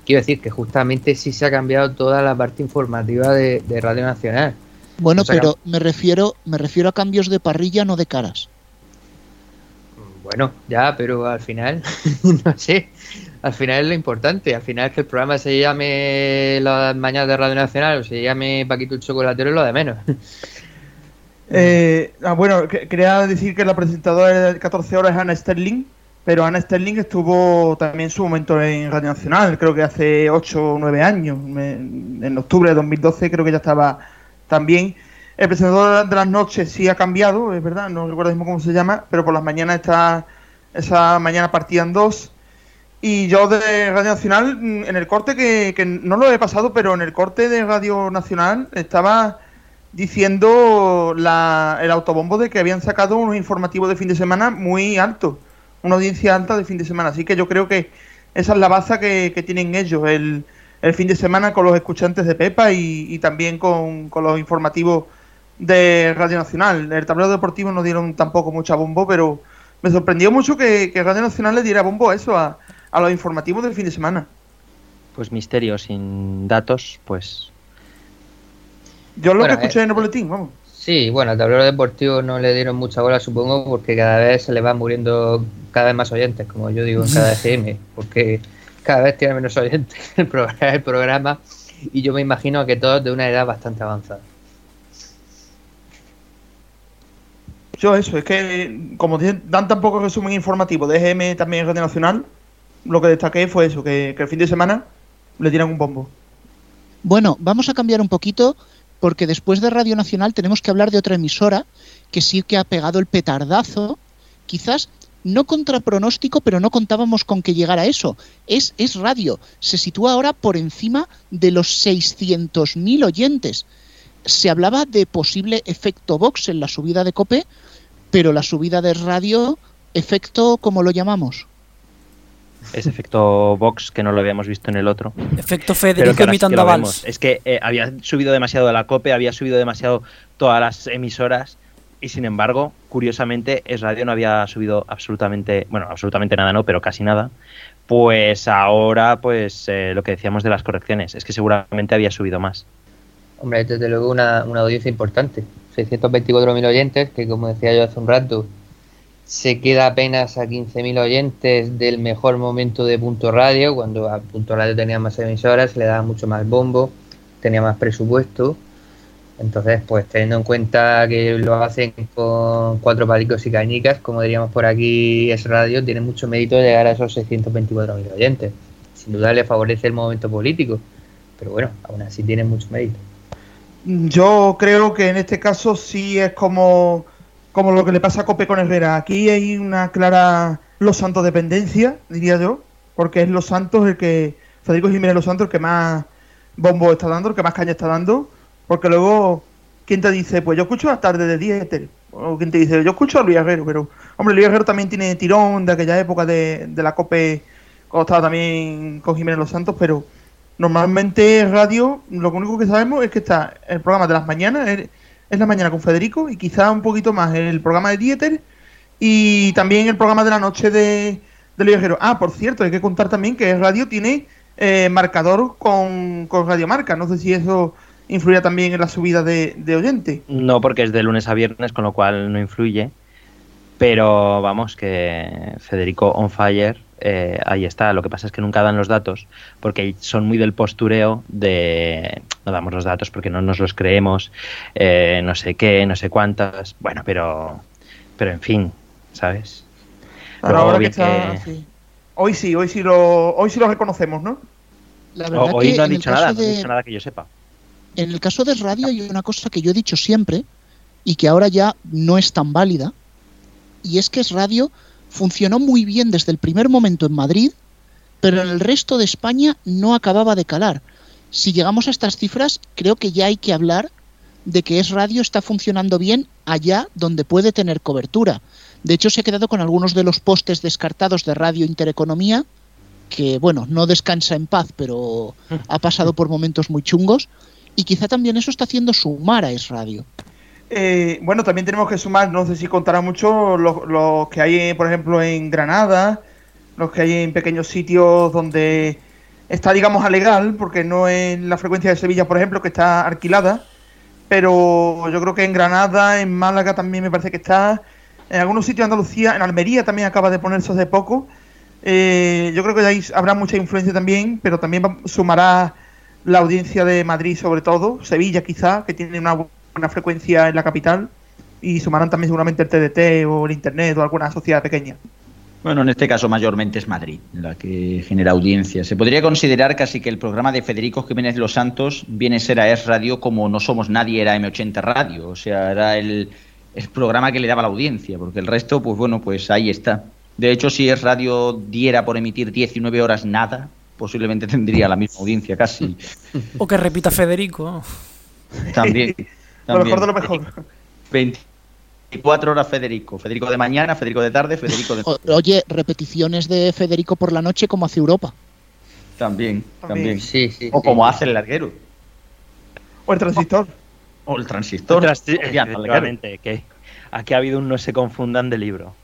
Quiero decir que justamente sí se ha cambiado toda la parte informativa de, de Radio Nacional. Bueno, O sea, pero me refiero, me refiero a cambios de parrilla, no de caras. Bueno, ya, pero al final, no sé, al final es lo importante, al final es que el programa se llame Las Mañanas de Radio Nacional o se llame Paquito el Chocolatero lo de menos. Eh, ah, bueno, que- quería decir que la presentadora de 14 horas es Ana Sterling, pero Ana Sterling estuvo también su momento en Radio Nacional, creo que hace 8 o 9 años, en octubre de 2012 creo que ya estaba también. El presentador de las noches sí ha cambiado, es verdad, no recuerdo mismo cómo se llama, pero por las mañanas está, esa mañana partida en dos. Y yo de Radio Nacional, mm, en el corte que, que no lo he pasado, pero en el corte de Radio Nacional estaba diciendo la, el autobombo de que habían sacado unos informativos de fin de semana muy altos, una audiencia alta de fin de semana. Así que yo creo que esa es la baza que, tienen ellos, el, el fin de semana con los escuchantes de Pepa y, y también con, con los informativos de Radio Nacional. El tablero deportivo no dieron tampoco mucha bombo, pero me sorprendió mucho que, que Radio Nacional le diera bombo a eso, a, a los informativos del fin de semana. Pues misterio sin datos, pues. Yo lo Bueno, que escuché eh, en el boletín, vamos. Sí, bueno, al tablero deportivo no le dieron mucha bola, supongo, porque cada vez se le van muriendo cada vez más oyentes, como yo digo en cada FM, porque cada vez tiene menos oyentes el programa, el programa y yo me imagino que todos de una edad bastante avanzada. Yo eso, es que como dan tan poco resumen informativo de EGM también Radio Nacional, lo que destaqué fue eso, que, que el fin de semana le dieran un bombo. Bueno, vamos a cambiar un poquito porque después de Radio Nacional tenemos que hablar de otra emisora que sí que ha pegado el petardazo, quizás no contra pronóstico, pero no contábamos con que llegara eso. Es, es radio, se sitúa ahora por encima de los 600.000 oyentes. Se hablaba de posible efecto box en la subida de Cope, pero la subida de radio, efecto, ¿cómo lo llamamos? Ese efecto Vox que no lo habíamos visto en el otro. Efecto Federico imitando a. Es que eh, había subido demasiado la COPE, había subido demasiado todas las emisoras y sin embargo, curiosamente, Es Radio no había subido absolutamente, bueno, absolutamente nada no, pero casi nada. Pues ahora, pues eh, lo que decíamos de las correcciones, es que seguramente había subido más. Hombre, desde luego una, una audiencia importante. 624.000 oyentes, que como decía yo hace un rato, se queda apenas a 15.000 oyentes del mejor momento de Punto Radio, cuando a Punto Radio tenía más emisoras, le daba mucho más bombo, tenía más presupuesto. Entonces, pues teniendo en cuenta que lo hacen con cuatro palicos y cañicas, como diríamos por aquí, es radio, tiene mucho mérito llegar a esos 624.000 oyentes. Sin duda le favorece el momento político, pero bueno, aún así tiene mucho mérito. Yo creo que en este caso sí es como, como lo que le pasa a Cope con Herrera. Aquí hay una clara Los Santos dependencia, diría yo, porque es Los Santos el que, Federico Jiménez Los Santos el que más bombo está dando, el que más caña está dando, porque luego, ¿quién te dice? Pues yo escucho a Tarde de Dieter, o quien te dice, yo escucho a Luis Herrero, pero, hombre, Luis Herrero también tiene tirón de aquella época de, de la Cope, cuando estaba también con Jiménez Los Santos, pero normalmente radio, lo único que sabemos es que está el programa de las mañanas, es la mañana con Federico, y quizá un poquito más el programa de Dieter, y también el programa de la noche de, de Herrero. Ah, por cierto, hay que contar también que radio tiene eh, marcador con, con Radio Marca, no sé si eso influirá también en la subida de, de oyente. No, porque es de lunes a viernes, con lo cual no influye. Pero vamos, que Federico on fire, eh, ahí está. Lo que pasa es que nunca dan los datos, porque son muy del postureo de no damos los datos porque no nos los creemos, eh, no sé qué, no sé cuántas. Bueno, pero, pero en fin, ¿sabes? Ahora, ahora que está, que- sí. Hoy sí, hoy sí lo, hoy sí lo reconocemos, ¿no? La verdad Hoy que no el dicho nada, no han de- dicho nada que yo sepa. En el caso de radio hay una cosa que yo he dicho siempre y que ahora ya no es tan válida, y es que es radio funcionó muy bien desde el primer momento en Madrid, pero en el resto de España no acababa de calar. Si llegamos a estas cifras, creo que ya hay que hablar de que es radio está funcionando bien allá donde puede tener cobertura. De hecho, se ha quedado con algunos de los postes descartados de Radio Intereconomía, que bueno, no descansa en paz, pero ha pasado por momentos muy chungos, y quizá también eso está haciendo sumar a Es Radio. Eh, bueno, también tenemos que sumar, no sé si contará mucho, los, que hay, por ejemplo, en Granada, los que hay en pequeños sitios donde está, digamos, a legal, porque no es la frecuencia de Sevilla, por ejemplo, que está alquilada, pero yo creo que en Granada, en Málaga también me parece que está, en algunos sitios de Andalucía, en Almería también acaba de ponerse hace poco. Eh, yo creo que ahí habrá mucha influencia también, pero también sumará la audiencia de Madrid sobre todo, Sevilla quizá, que tiene una buena frecuencia en la capital, y sumarán también seguramente el TDT o el Internet o alguna sociedad pequeña. Bueno, en este caso mayormente es Madrid la que genera audiencia. Se podría considerar casi que el programa de Federico Jiménez Los Santos viene a ser a Es Radio como No Somos Nadie era M80 Radio. O sea, era el, el programa que le daba la audiencia, porque el resto, pues bueno, pues ahí está. De hecho, si es radio diera por emitir 19 horas nada, posiblemente tendría la misma audiencia casi. O que repita Federico. También. Lo mejor de lo mejor. 24 horas Federico. Federico de mañana, Federico de tarde, Federico de oye, repeticiones de Federico por la noche como hace Europa. También, también. Sí, sí. O sí. como hace el larguero. O el transistor. O el transistor. Efectivamente, que aquí ha habido un no se confundan de libro.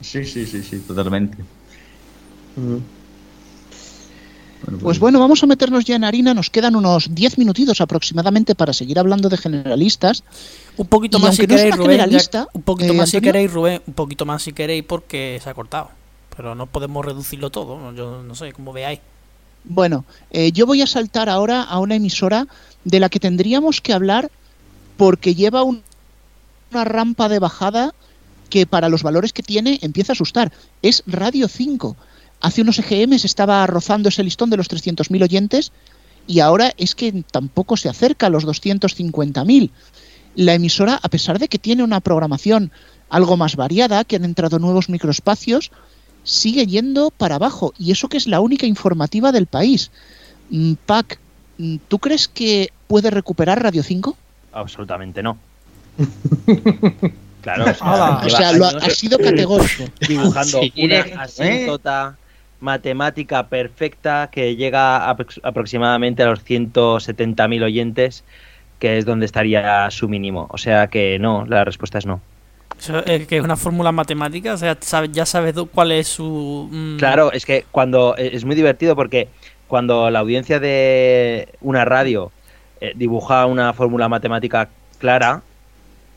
Sí, sí, sí, sí, totalmente. Pues bueno, vamos a meternos ya en harina. Nos quedan unos 10 minutitos aproximadamente para seguir hablando de generalistas. Un poquito Y más si no queréis, Rubén. ya- un poquito eh, más si queréis, Rubén. Un poquito más si queréis porque se ha cortado. Pero no podemos reducirlo todo. Yo no sé, como veáis. Bueno, eh, yo voy a saltar ahora a una emisora de la que tendríamos que hablar porque lleva un- una rampa de bajada que para los valores que tiene empieza a asustar. Es Radio 5. Hace unos EGMs estaba rozando ese listón de los 300.000 oyentes y ahora es que tampoco se acerca a los 250.000. La emisora, a pesar de que tiene una programación algo más variada, que han entrado nuevos microespacios, sigue yendo para abajo. Y eso que es la única informativa del país. Mm, Pac, mm, ¿tú crees que puede recuperar Radio 5? Absolutamente no. Claro. O sea, lo ha- ha sido categórico. Dibujando Sí, una ¿eh? asíntota matemática perfecta que llega a aproximadamente a los 170.000 oyentes, que es donde estaría su mínimo. O sea que no, la respuesta es no. Eso es que es una fórmula matemática. O sea, ya sabes cuál es su. mm, Claro, es que cuando e, es muy divertido porque cuando la audiencia de una radio eh, dibuja una fórmula matemática clara,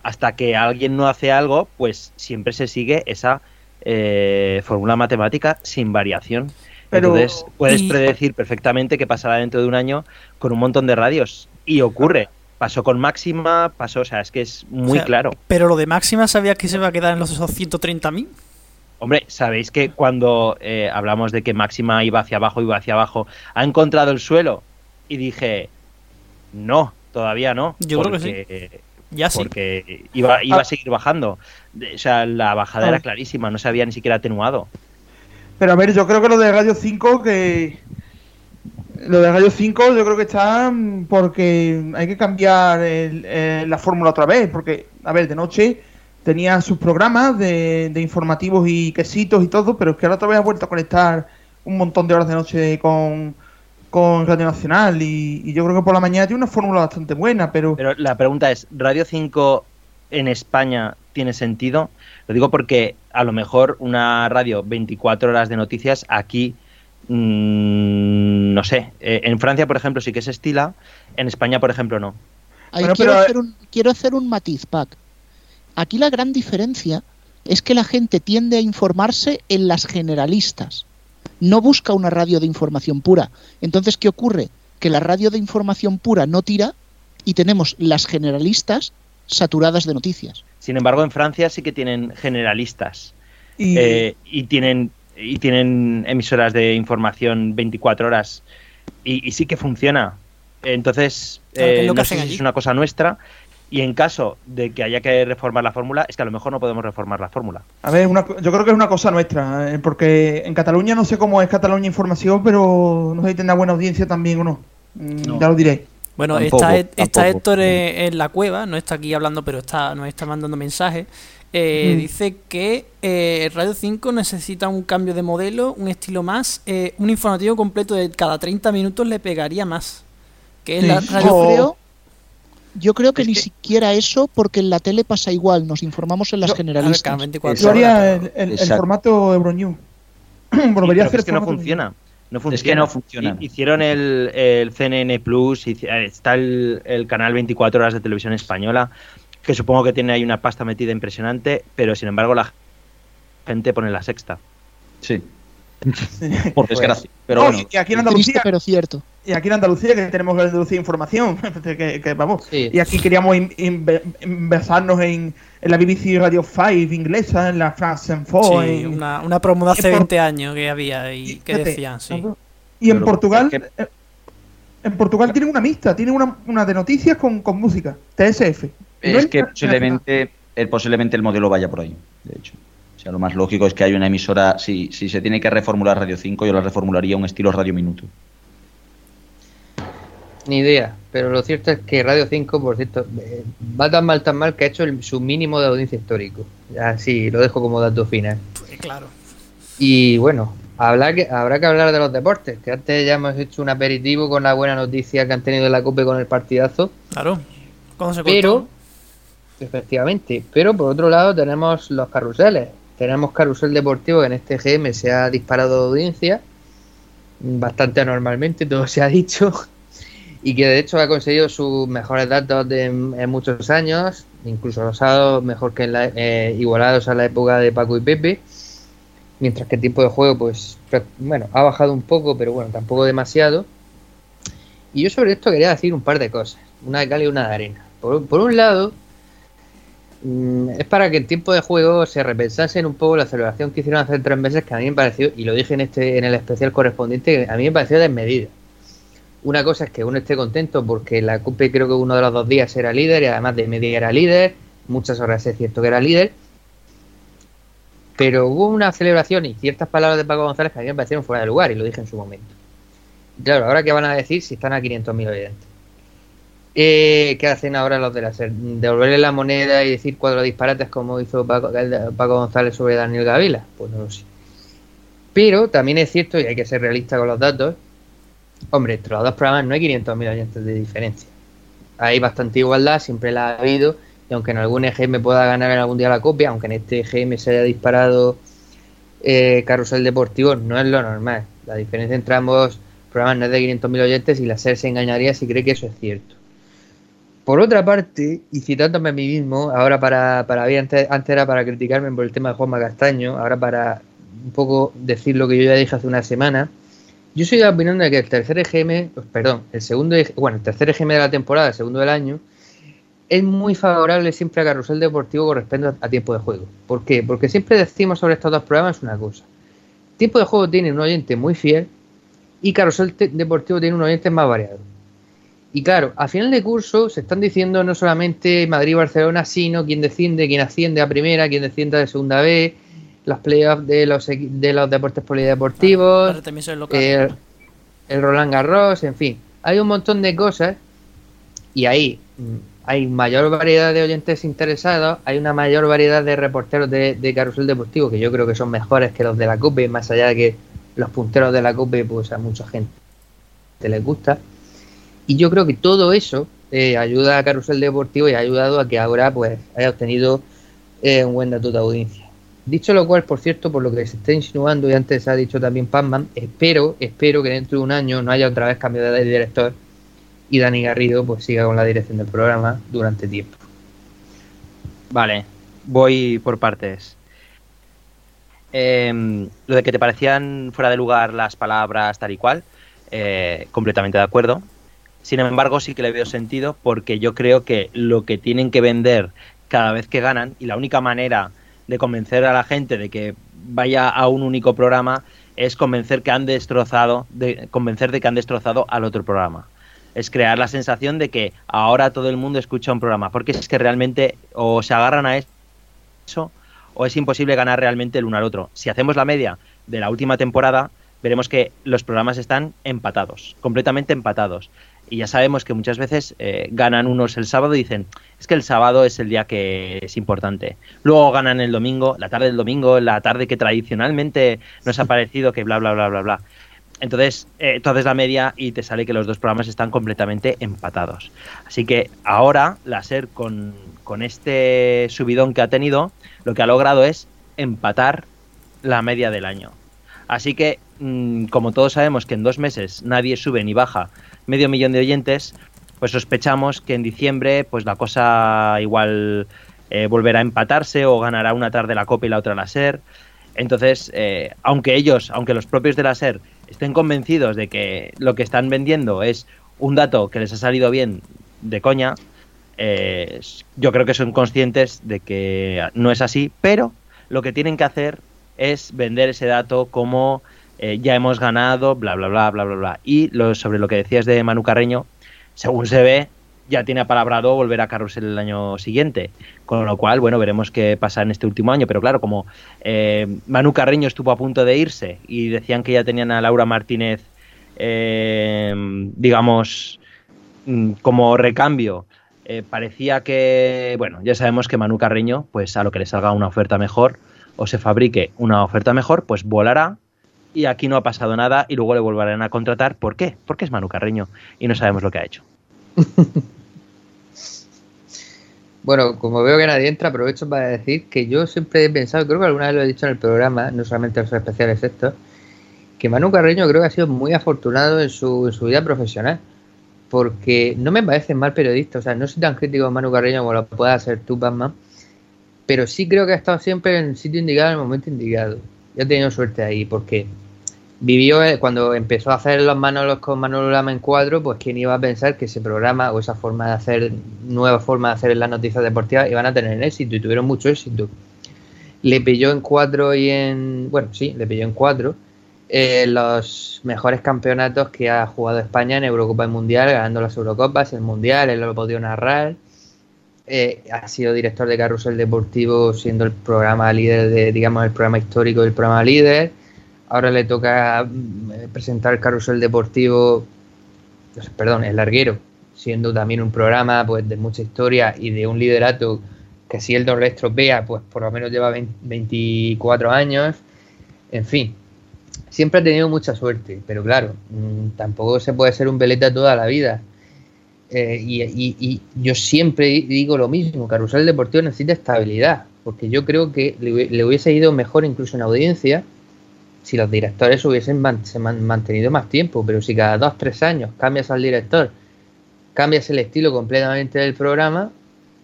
hasta que alguien no hace algo, pues siempre se sigue esa eh, fórmula matemática sin variación. Pero- Entonces puedes y- predecir perfectamente qué pasará dentro de un año con un montón de radios. Y ocurre. Pasó con Máxima, pasó, o sea, es que es muy o sea, claro. Pero lo de máxima sabías que se va a quedar en los esos 130.000. Hombre, sabéis que cuando eh, hablamos de que Máxima iba hacia abajo, iba hacia abajo, ha encontrado el suelo y dije, no, todavía no. Yo creo que porque- Ya sí. Porque iba, iba Ah. a seguir bajando. O sea, la bajada Ah. era clarísima, no se había ni siquiera atenuado. Pero a ver, yo creo que lo de Radio 5 que... Lo de Radio 5 yo creo que está porque hay que cambiar el- eh, la fórmula otra vez, porque, a ver, de noche tenía sus programas de, de informativos y quesitos y todo, pero es que ahora otra vez ha vuelto a conectar un montón de horas de noche con, con Radio Nacional y, y yo creo que por la mañana tiene una fórmula bastante buena, pero... Pero la pregunta es, ¿Radio 5 en España tiene sentido? Lo digo porque a lo mejor una radio 24 horas de noticias aquí, mm, no sé, eh, en Francia por ejemplo sí que se estila, en España por ejemplo no. Ahí Bueno, quiero, pero- hacer un, quiero hacer un matiz, Pac. Aquí la gran diferencia es que la gente tiende a informarse en las generalistas. No busca una radio de información pura. Entonces, ¿qué ocurre? Que la radio de información pura no tira y tenemos las generalistas saturadas de noticias. Sin embargo, en Francia sí que tienen generalistas Y, eh, y tienen y tienen emisoras de información 24 horas y, y sí que funciona. Entonces, Claro, que es eh, lo que no hacen sé si allí. es una cosa nuestra y en caso de que haya que reformar la fórmula, es que a lo mejor no podemos reformar la fórmula. A ver, una yo creo que es una cosa nuestra, eh, porque en Cataluña no sé cómo es Cataluña Información, pero no sé si tendrá buena audiencia también o no. Mm, Ya lo diré. Bueno, Tampoco, está, está tampoco. Héctor en, en la cueva, no está aquí hablando, pero está nos está mandando mensajes. Eh, Mm. Dice que eh, Radio 5 necesita un cambio de modelo, un estilo más, eh, un informativo completo de cada 30 minutos le pegaría más. Que es Sí. la radio O- Yo creo, que Es ni que- siquiera eso, porque en la tele pasa igual, nos informamos en las Yo- ver, generalistas. cada 24 Yo horas. haría el, el- el formato Euronews. Sí, Volvería a pero hacer es que no funciona. No funciona. Es que no funciona. Hi- Hicieron el, el CNN Plus, eh, está el, el canal 24 horas de televisión española, que supongo que tiene ahí una pasta metida impresionante, pero sin embargo la gente pone la sexta. Sí, por desgracia. Pero No, bueno, y aquí en Triste, Andalucía, pero cierto. Y aquí en Andalucía que tenemos Andalucía Información, que, que vamos. Sí. Y aquí queríamos in- en, en la BBC Radio 5 inglesa, en la France Info, Sí, en- una, una promo de hace en por- 20 años que había y que Fíjate, decían, sí. Y en Pero Portugal, es que- eh, en Portugal tienen una mixta, tienen una, una de noticias con, con música, TSF. Y no es que posiblemente, el, posiblemente el modelo vaya por ahí, de hecho. Sí. sea, lo más lógico es que haya una emisora, si, si se tiene que reformular Radio 5, yo la reformularía un estilo Radio Minuto. Ni idea, pero lo cierto es que Radio 5, por cierto, va tan mal, tan mal que ha hecho el- su mínimo de audiencia histórico. Así, lo dejo como dato final. Pues claro. Y bueno, habrá que, habrá que hablar de los deportes, que antes ya hemos hecho un aperitivo con la buena noticia que han tenido en la COPE con el partidazo. Claro. ¿Cuándo se Pero, efectivamente, pero por otro lado tenemos los carruseles. Tenemos carrusel deportivo que en este GM se ha disparado de audiencia, bastante anormalmente, todo se ha dicho, y que de hecho ha conseguido sus mejores datos de, en muchos años, incluso dado mejor que en la- eh, igualados a la época de Paco y Pepe, mientras que el tiempo de juego, pues, bueno, ha bajado un poco, pero bueno, tampoco demasiado. Y yo sobre esto quería decir un par de cosas, una de cal y una de arena. Por, por un lado, mm, es para que el tiempo de juego se repensasen un poco la celebración que hicieron hace tres meses, que a mí me pareció, y lo dije en este en el especial correspondiente, que a mí me pareció desmedida. Una cosa es que uno esté contento porque la CUPE creo que uno de los dos días era líder y además de media era líder, muchas horas es cierto que era líder, pero hubo una celebración y ciertas palabras de Paco González que a mí me parecieron fuera de lugar y lo dije en su momento. Claro, ahora qué van a decir si están a 500.000 oyentes. Eh, ¿Qué hacen ahora los de la SER? ¿Devolverle la moneda y decir cuatro disparates como hizo Paco González sobre Daniel Gavila? Pues no lo sé. Pero también es cierto, y hay que ser realista con los datos, hombre, entre los dos programas no hay 500.000 oyentes de diferencia. Hay bastante igualdad, siempre la ha habido, y aunque en algún EGM pueda ganar en algún día la copia, aunque en este EGM se haya disparado eh, Carrusel Deportivo, no es lo normal. La diferencia entre ambos programas no es de 500.000 oyentes y la SER se engañaría si cree que eso es cierto. Por otra parte, y citándome a mí mismo, ahora para, para antes, antes era para criticarme por el tema de Juanma Castaño, ahora para un poco decir lo que yo ya dije hace una semana, yo soy de la opinión de que el tercer EGM, perdón, el segundo, EG bueno, el tercer EGM de la temporada, el segundo del año, es muy favorable siempre a Carrusel Deportivo con respecto a, a tiempo de juego. ¿Por qué? Porque siempre decimos sobre estos dos programas una cosa. Tiempo de juego tiene un oyente muy fiel y Carrusel Deportivo tiene un oyente más variado. Y claro, a final de curso se están diciendo no solamente Madrid y Barcelona, sino quién desciende, quién asciende a primera, quién desciende de segunda B, los playoffs de los, de los deportes polideportivos, el, el Roland Garros, en fin. Hay un montón de cosas y ahí mm, hay mayor variedad de oyentes interesados, hay una mayor variedad de reporteros de, de carrusel deportivo que yo creo que son mejores que los de la CUPE, más allá de que los punteros de la CUPE, pues a mucha gente les gusta. Y yo creo que todo eso eh, ayuda a Carrusel Deportivo y ha ayudado a que ahora pues haya obtenido eh, un buen dato de audiencia. Dicho lo cual, por cierto, por lo que se está insinuando y antes ha dicho también Pacman, espero, espero que dentro de un año no haya otra vez cambio de director y Dani Garrido pues siga con la dirección del programa durante tiempo. Vale, voy por partes. Em, lo de que te parecían fuera de lugar las palabras tal y cual, eh, completamente de acuerdo. Sin embargo, sí que le veo sentido porque yo creo que lo que tienen que vender cada vez que ganan y la única manera de convencer a la gente de que vaya a un único programa es convencer que han destrozado, de, convencer de que han destrozado al otro programa. Es crear la sensación de que ahora todo el mundo escucha un programa, porque es que realmente o se agarran a eso o es imposible ganar realmente el uno al otro. Si hacemos la media de la última temporada, veremos que los programas están empatados, completamente empatados. Y ya sabemos que muchas veces eh, ganan unos el sábado y dicen, es que el sábado es el día que es importante. Luego ganan el domingo, la tarde del domingo, la tarde que tradicionalmente nos ha parecido que bla, bla, bla, bla, bla. Entonces, eh, tú haces la media y te sale que los dos programas están completamente empatados. Así que ahora la SER con, con este subidón que ha tenido, lo que ha logrado es empatar la media del año. Así que, mmm, como todos sabemos que en dos meses nadie sube ni baja medio millón de oyentes, pues sospechamos que en diciembre pues la cosa igual eh, volverá a empatarse o ganará una tarde la Copa y la otra la SER. Entonces, eh, aunque ellos, aunque los propios de la SER estén convencidos de que lo que están vendiendo es un dato que les ha salido bien de coña, eh, yo creo que son conscientes de que no es así, pero lo que tienen que hacer es vender ese dato como eh, ya hemos ganado, bla, bla, bla, bla, bla, bla. Y lo, sobre lo que decías de Manu Carreño, según se ve, ya tiene apalabrado volver a Carrusel el año siguiente. Con lo cual, bueno, veremos qué pasa en este último año. Pero claro, como eh, Manu Carreño estuvo a punto de irse y decían que ya tenían a Laura Martínez, eh, digamos, mm, como recambio, eh, parecía que, bueno, ya sabemos que Manu Carreño, pues a lo que le salga una oferta mejor o se fabrique una oferta mejor, pues volará y aquí no ha pasado nada y luego le volverán a contratar. ¿Por qué? Porque es Manu Carreño y no sabemos lo que ha hecho. Bueno, como veo que nadie entra, aprovecho para decir que yo siempre he pensado, creo que alguna vez lo he dicho en el programa, no solamente en los especiales estos, que Manu Carreño creo que ha sido muy afortunado en su, vida profesional. Porque no me parece mal periodista, o sea, no soy tan crítico de Manu Carreño como lo puedas hacer tú, Batman, pero sí creo que ha estado siempre en el sitio indicado, en el momento indicado. Ya he tenido suerte ahí, porque vivió eh, cuando empezó a hacer los Manolos con Manolo Lama en cuadro, pues quién iba a pensar que ese programa o esa forma de hacer, nueva forma de hacer las noticias deportivas iban a tener éxito y tuvieron mucho éxito. Le pilló en cuatro y en, bueno, sí, le pilló en cuatro eh, los mejores campeonatos que ha jugado España en Eurocopa y Mundial, ganando las Eurocopas, el Mundial, él lo podido narrar. Eh, ha sido director de Carrusel Deportivo, siendo el programa líder de, digamos, el programa histórico del programa líder. Ahora le toca mm, presentar el Carrusel Deportivo, perdón, el larguero, siendo también un programa pues de mucha historia y de un liderato que si él no estropea, pues por lo menos lleva 20 24 años. En fin, siempre ha tenido mucha suerte, pero claro, mm, tampoco se puede ser un veleta toda la vida. Eh, y, y- yo siempre digo lo mismo, Carrusel Deportivo necesita estabilidad, porque yo creo que le, le hubiese ido mejor incluso en audiencia si los directores hubiesen man- se man- mantenido más tiempo, pero si cada dos, tres años cambias al director, cambias el estilo completamente del programa,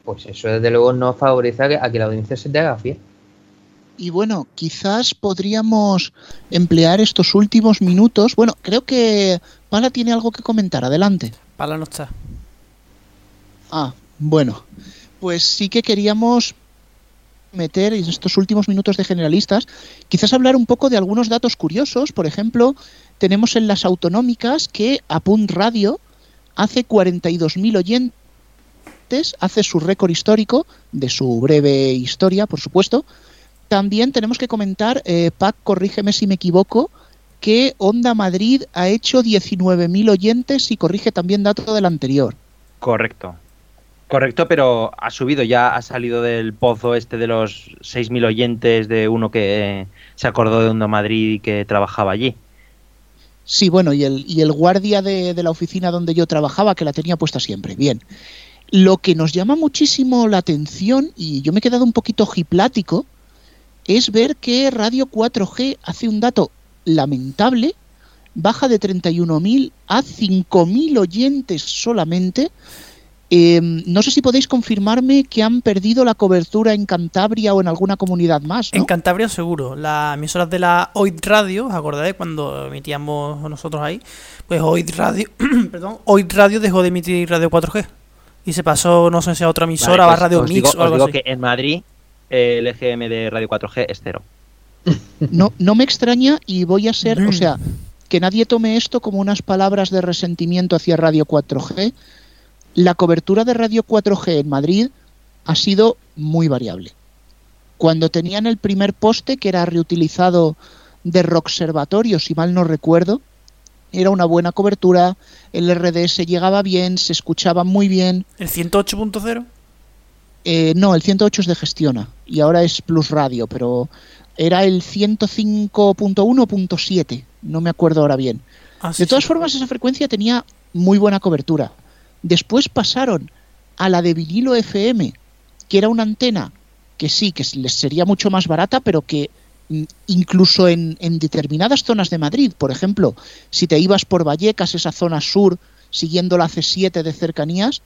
pues eso desde luego no favorece a que, a que la audiencia se te haga fiel. Y bueno, quizás podríamos emplear estos últimos minutos. Bueno, creo que Pala tiene algo que comentar. Adelante. Pala no está. Ah, bueno. Pues sí que queríamos meter en estos últimos minutos de generalistas, quizás hablar un poco de algunos datos curiosos. Por ejemplo, tenemos en las autonómicas que Apunt Radio hace 42.000 oyentes, hace su récord histórico de su breve historia, por supuesto. También tenemos que comentar, eh, Pac, corrígeme si me equivoco, que Onda Madrid ha hecho 19.000 oyentes y corrige también dato del anterior. Correcto. Correcto, pero ha subido, ya ha salido del pozo este de los 6.000 oyentes de uno que se acordó de Onda Madrid y que trabajaba allí. Sí, bueno, y el, y el guardia de, de la oficina donde yo trabajaba, que la tenía puesta siempre. Bien. Lo que nos llama muchísimo la atención, y yo me he quedado un poquito jiplático, es ver que Radio 4G hace un dato lamentable, baja de 31.000 a 5.000 oyentes solamente. Eh, no sé si podéis confirmarme que han perdido la cobertura en Cantabria o en alguna comunidad más, ¿no? En Cantabria seguro. Las emisoras de la OID Radio, ¿os acordáis cuando emitíamos nosotros ahí? Pues OID Radio, perdón, OID Radio dejó de emitir Radio 4G. Y se pasó, no sé si a otra emisora, Vale, a pues Radio os Mix digo, o algo os digo así. que en Madrid eh, el EGM de Radio 4G es cero. No, no me extraña y voy a ser, o sea, que nadie tome esto como unas palabras de resentimiento hacia Radio 4G. La cobertura de Radio 4G en Madrid ha sido muy variable. Cuando tenían el primer poste, que era reutilizado de Rockservatorio, si mal no recuerdo, era una buena cobertura, el RDS llegaba bien, se escuchaba muy bien. ¿El 108.0? Eh, no, el 108 es de Gestiona y ahora es Plus Radio, pero era el 105.1.7, no me acuerdo ahora bien. Ah, sí, de todas sí. formas, esa frecuencia tenía muy buena cobertura. Después pasaron a la de vinilo FM, que era una antena que sí, que les sería mucho más barata, pero que mm, incluso en, en determinadas zonas de Madrid, por ejemplo, si te ibas por Vallecas, esa zona sur, siguiendo la C7 de cercanías,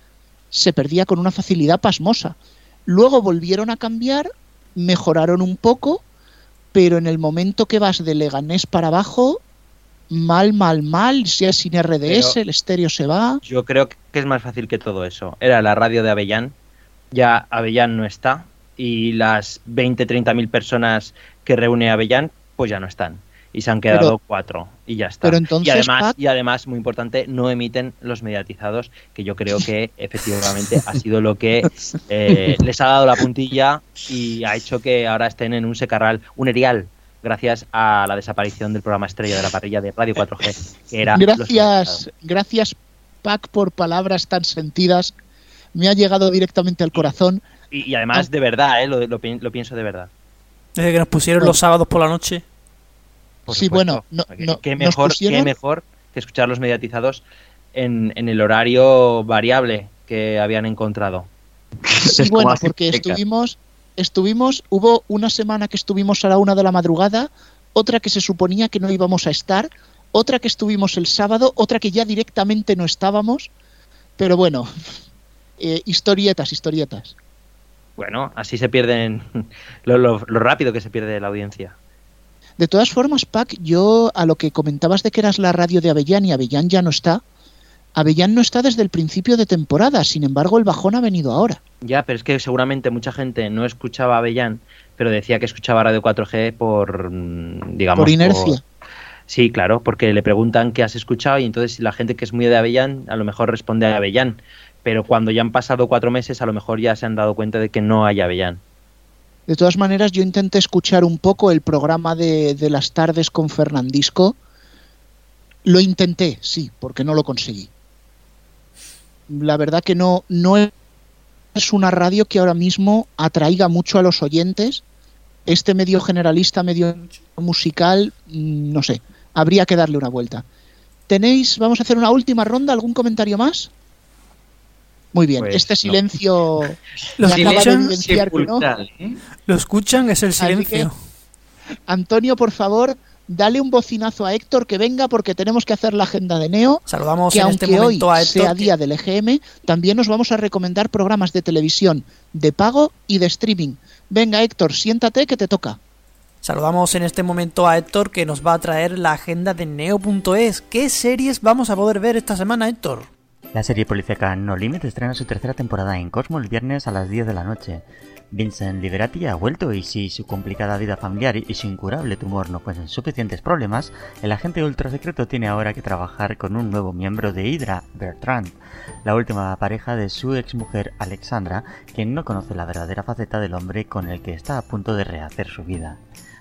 se perdía con una facilidad pasmosa. Luego volvieron a cambiar, mejoraron un poco, pero en el momento que vas de Leganés para abajo, mal, mal, mal, si es sin RDS, Pero- el estéreo se va. Yo creo que es más fácil que todo eso. Era la radio de Avellán, ya Avellán no está y las 20, 30 mil personas que reúne Avellán, pues ya no están. y se han quedado Pero- cuatro y ya está. pero entonces, y además, y además, muy importante, no emiten los mediatizados, que yo creo que efectivamente ha sido lo que eh, les ha dado la puntilla y ha hecho que ahora estén en un secarral, un erial, gracias a la desaparición del programa estrella de la parrilla de Radio 4G, que era Gracias, gracias, Pac, por palabras tan sentidas. Me ha llegado directamente al corazón. Y, y además, de verdad, ¿eh? lo, lo lo pienso de verdad. Desde que nos pusieron Bueno. los sábados por la noche. Por sí, bueno, no, no, qué mejor, pusieron- qué mejor que escuchar los mediatizados en, en el horario variable que habían encontrado. Sí, bueno, porque estuvimos, estuvimos, hubo una semana que estuvimos a la una de la madrugada, otra que se suponía que no íbamos a estar, otra que estuvimos el sábado, otra que ya directamente no estábamos, pero bueno, eh, historietas, historietas. Bueno, así se pierden lo, lo- lo rápido que se pierde la audiencia. De todas formas, Pac, yo a lo que comentabas de que eras la radio de Avellán y Avellán ya no está, Avellán no está desde el principio de temporada, sin embargo el bajón ha venido ahora. Ya, pero es que seguramente mucha gente no escuchaba Avellán, pero decía que escuchaba Radio 4G por, mm, digamos... Por inercia. Sí, claro, porque le preguntan qué has escuchado y entonces la gente que es muy de Avellán a lo mejor responde a Avellán, pero cuando ya han pasado cuatro meses a lo mejor ya se han dado cuenta de que no hay Avellán. De todas maneras, yo intenté escuchar un poco el programa de, de las tardes con Fernandisco. Lo intenté, sí, porque no lo conseguí. La verdad que no, no es una radio que ahora mismo atraiga mucho a los oyentes. Este medio generalista, medio musical, mm, no sé, habría que darle una vuelta. ¿Tenéis, vamos a hacer una última ronda, algún comentario más? Muy bien, Pues este no. silencio Los no. Lo escuchan, es el que, silencio. Antonio, por favor, dale un bocinazo a Héctor que venga porque tenemos que hacer la agenda de Neo. Saludamos que en aunque este momento hoy a Héctor, sea que- día del EGM, también nos vamos a recomendar programas de televisión de pago y de streaming. Venga, Héctor, siéntate que te toca. Saludamos en este momento a Héctor que nos va a traer la agenda de Neo.es. ¿Qué series vamos a poder ver esta semana, Héctor? La serie policíaca No Limit estrena su tercera temporada en Cosmo el viernes a las 10 de la noche. Vincent Liberati ha vuelto y si su complicada vida familiar y su incurable tumor no fuesen suficientes problemas, el agente ultrasecreto tiene ahora que trabajar con un nuevo miembro de Hydra, Bertrand, la última pareja de su exmujer Alexandra, quien no conoce la verdadera faceta del hombre con el que está a punto de rehacer su vida.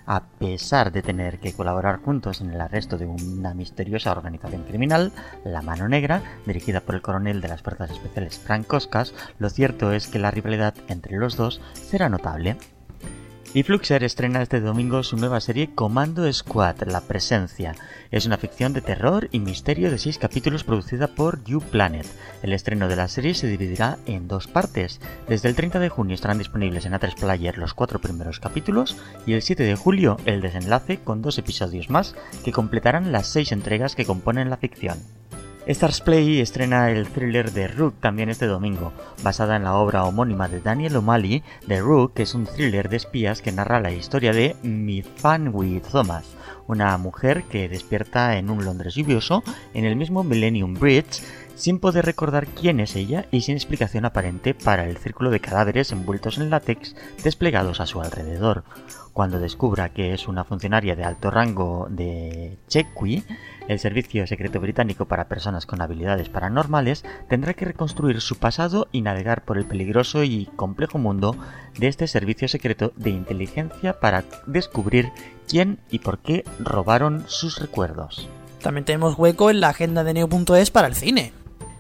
A pesar de tener que colaborar juntos en el arresto de una misteriosa organización criminal, La Mano Negra, dirigida por el coronel de las Fuerzas Especiales Frank lo cierto es que la rivalidad entre los dos será notable. Y Fluxer estrena este domingo su nueva serie Comando Squad, La Presencia. Es una ficción de terror y misterio de seis capítulos producida por You Planet. El estreno de la serie se dividirá en dos partes. Desde el 30 de junio estarán disponibles en A3 Player los cuatro primeros capítulos y el 7 de julio el desenlace con dos episodios más que completarán las seis entregas que componen la ficción. Stars Play estrena el thriller de Rook también este domingo, basada en la obra homónima de Daniel O'Malley. The Rook es un thriller de espías que narra la historia de Mifanwi Thomas, una mujer que despierta en un Londres lluvioso en el mismo Millennium Bridge sin poder recordar quién es ella y sin explicación aparente para el círculo de cadáveres envueltos en látex desplegados a su alrededor. Cuando descubra que es una funcionaria de alto rango de Chequi, el servicio secreto británico para personas con habilidades paranormales, tendrá que reconstruir su pasado y navegar por el peligroso y complejo mundo de este servicio secreto de inteligencia para descubrir quién y por qué robaron sus recuerdos. También tenemos hueco en la agenda de Neo.es para el cine.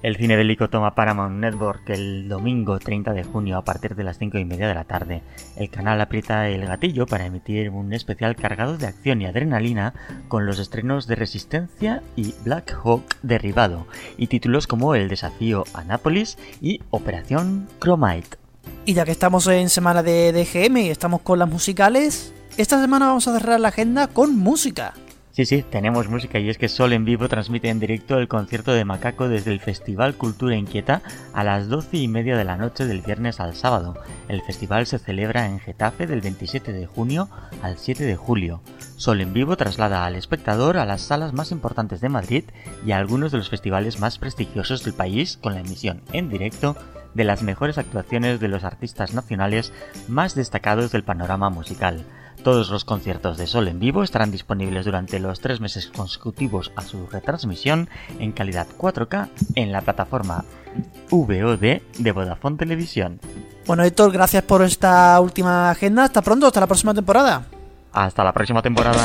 El cine bélico toma Paramount Network el domingo 30 de junio a partir de las 5 y media de la tarde. El canal aprieta el gatillo para emitir un especial cargado de acción y adrenalina con los estrenos de Resistencia y Black Hawk Derribado y títulos como El desafío a Nápoles y Operación Chromite. Y ya que estamos en semana de DGM y estamos con las musicales, esta semana vamos a cerrar la agenda con música. Sí, sí, tenemos música y es que Sol en Vivo transmite en directo el concierto de Macaco desde el Festival Cultura Inquieta a las 12 y media de la noche del viernes al sábado. El festival se celebra en Getafe del 27 de junio al 7 de julio. Sol en Vivo traslada al espectador a las salas más importantes de Madrid y a algunos de los festivales más prestigiosos del país con la emisión en directo de las mejores actuaciones de los artistas nacionales más destacados del panorama musical. Todos los conciertos de Sol en vivo estarán disponibles durante los tres meses consecutivos a su retransmisión en calidad 4K en la plataforma VOD de Vodafone Televisión. Bueno, Héctor, gracias por esta última agenda. Hasta pronto, hasta la próxima temporada. Hasta la próxima temporada.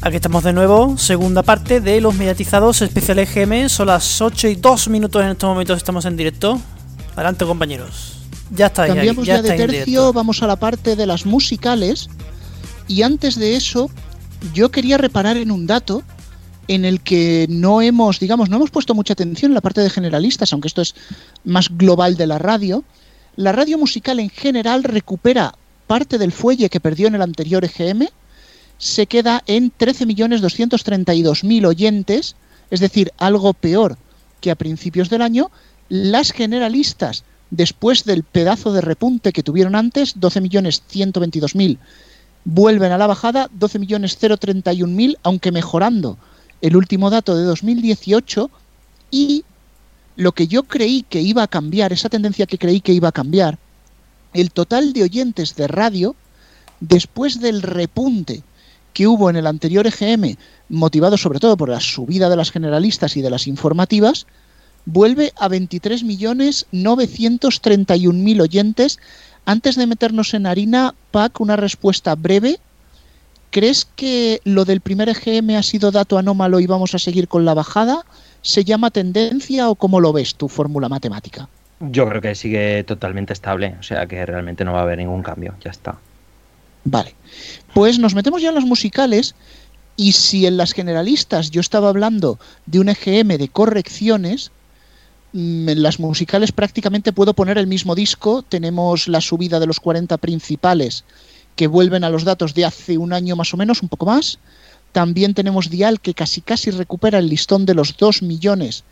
Aquí estamos de nuevo, segunda parte de los mediatizados especiales GM. Son las 8 y 2 minutos en estos momentos, estamos en directo. Adelante, compañeros. Ya está, ya, Cambiamos ya ya, de tercio, vamos a la parte de las musicales. Y antes de eso, yo quería reparar en un dato en el que no hemos, digamos, no hemos puesto mucha atención en la parte de generalistas, aunque esto es más global de la radio. La radio musical en general recupera parte del fuelle que perdió en el anterior EGM, se queda en 13.232.000 oyentes, es decir, algo peor que a principios del año. Las generalistas, después del pedazo de repunte que tuvieron antes, 12.122.000, vuelven a la bajada, 12.031.000, aunque mejorando el último dato de 2018 y lo que yo creí que iba a cambiar, esa tendencia que creí que iba a cambiar, el total de oyentes de radio, después del repunte que hubo en el anterior EGM, motivado sobre todo por la subida de las generalistas y de las informativas, vuelve a 23.931.000 oyentes. Antes de meternos en harina, Pac, una respuesta breve. ¿Crees que lo del primer EGM ha sido dato anómalo y vamos a seguir con la bajada? ¿Se llama tendencia o cómo lo ves tu fórmula matemática? Yo creo que sigue totalmente estable, o sea que realmente no va a haber ningún cambio, ya está. Vale. Pues nos metemos ya en los musicales y si en las generalistas yo estaba hablando de un EGM de correcciones, mm, en las musicales prácticamente puedo poner el mismo disco. Tenemos la subida de los 40 principales que vuelven a los datos de hace un año más o menos, un poco más. También tenemos Dial que casi casi recupera el listón de los 2 millones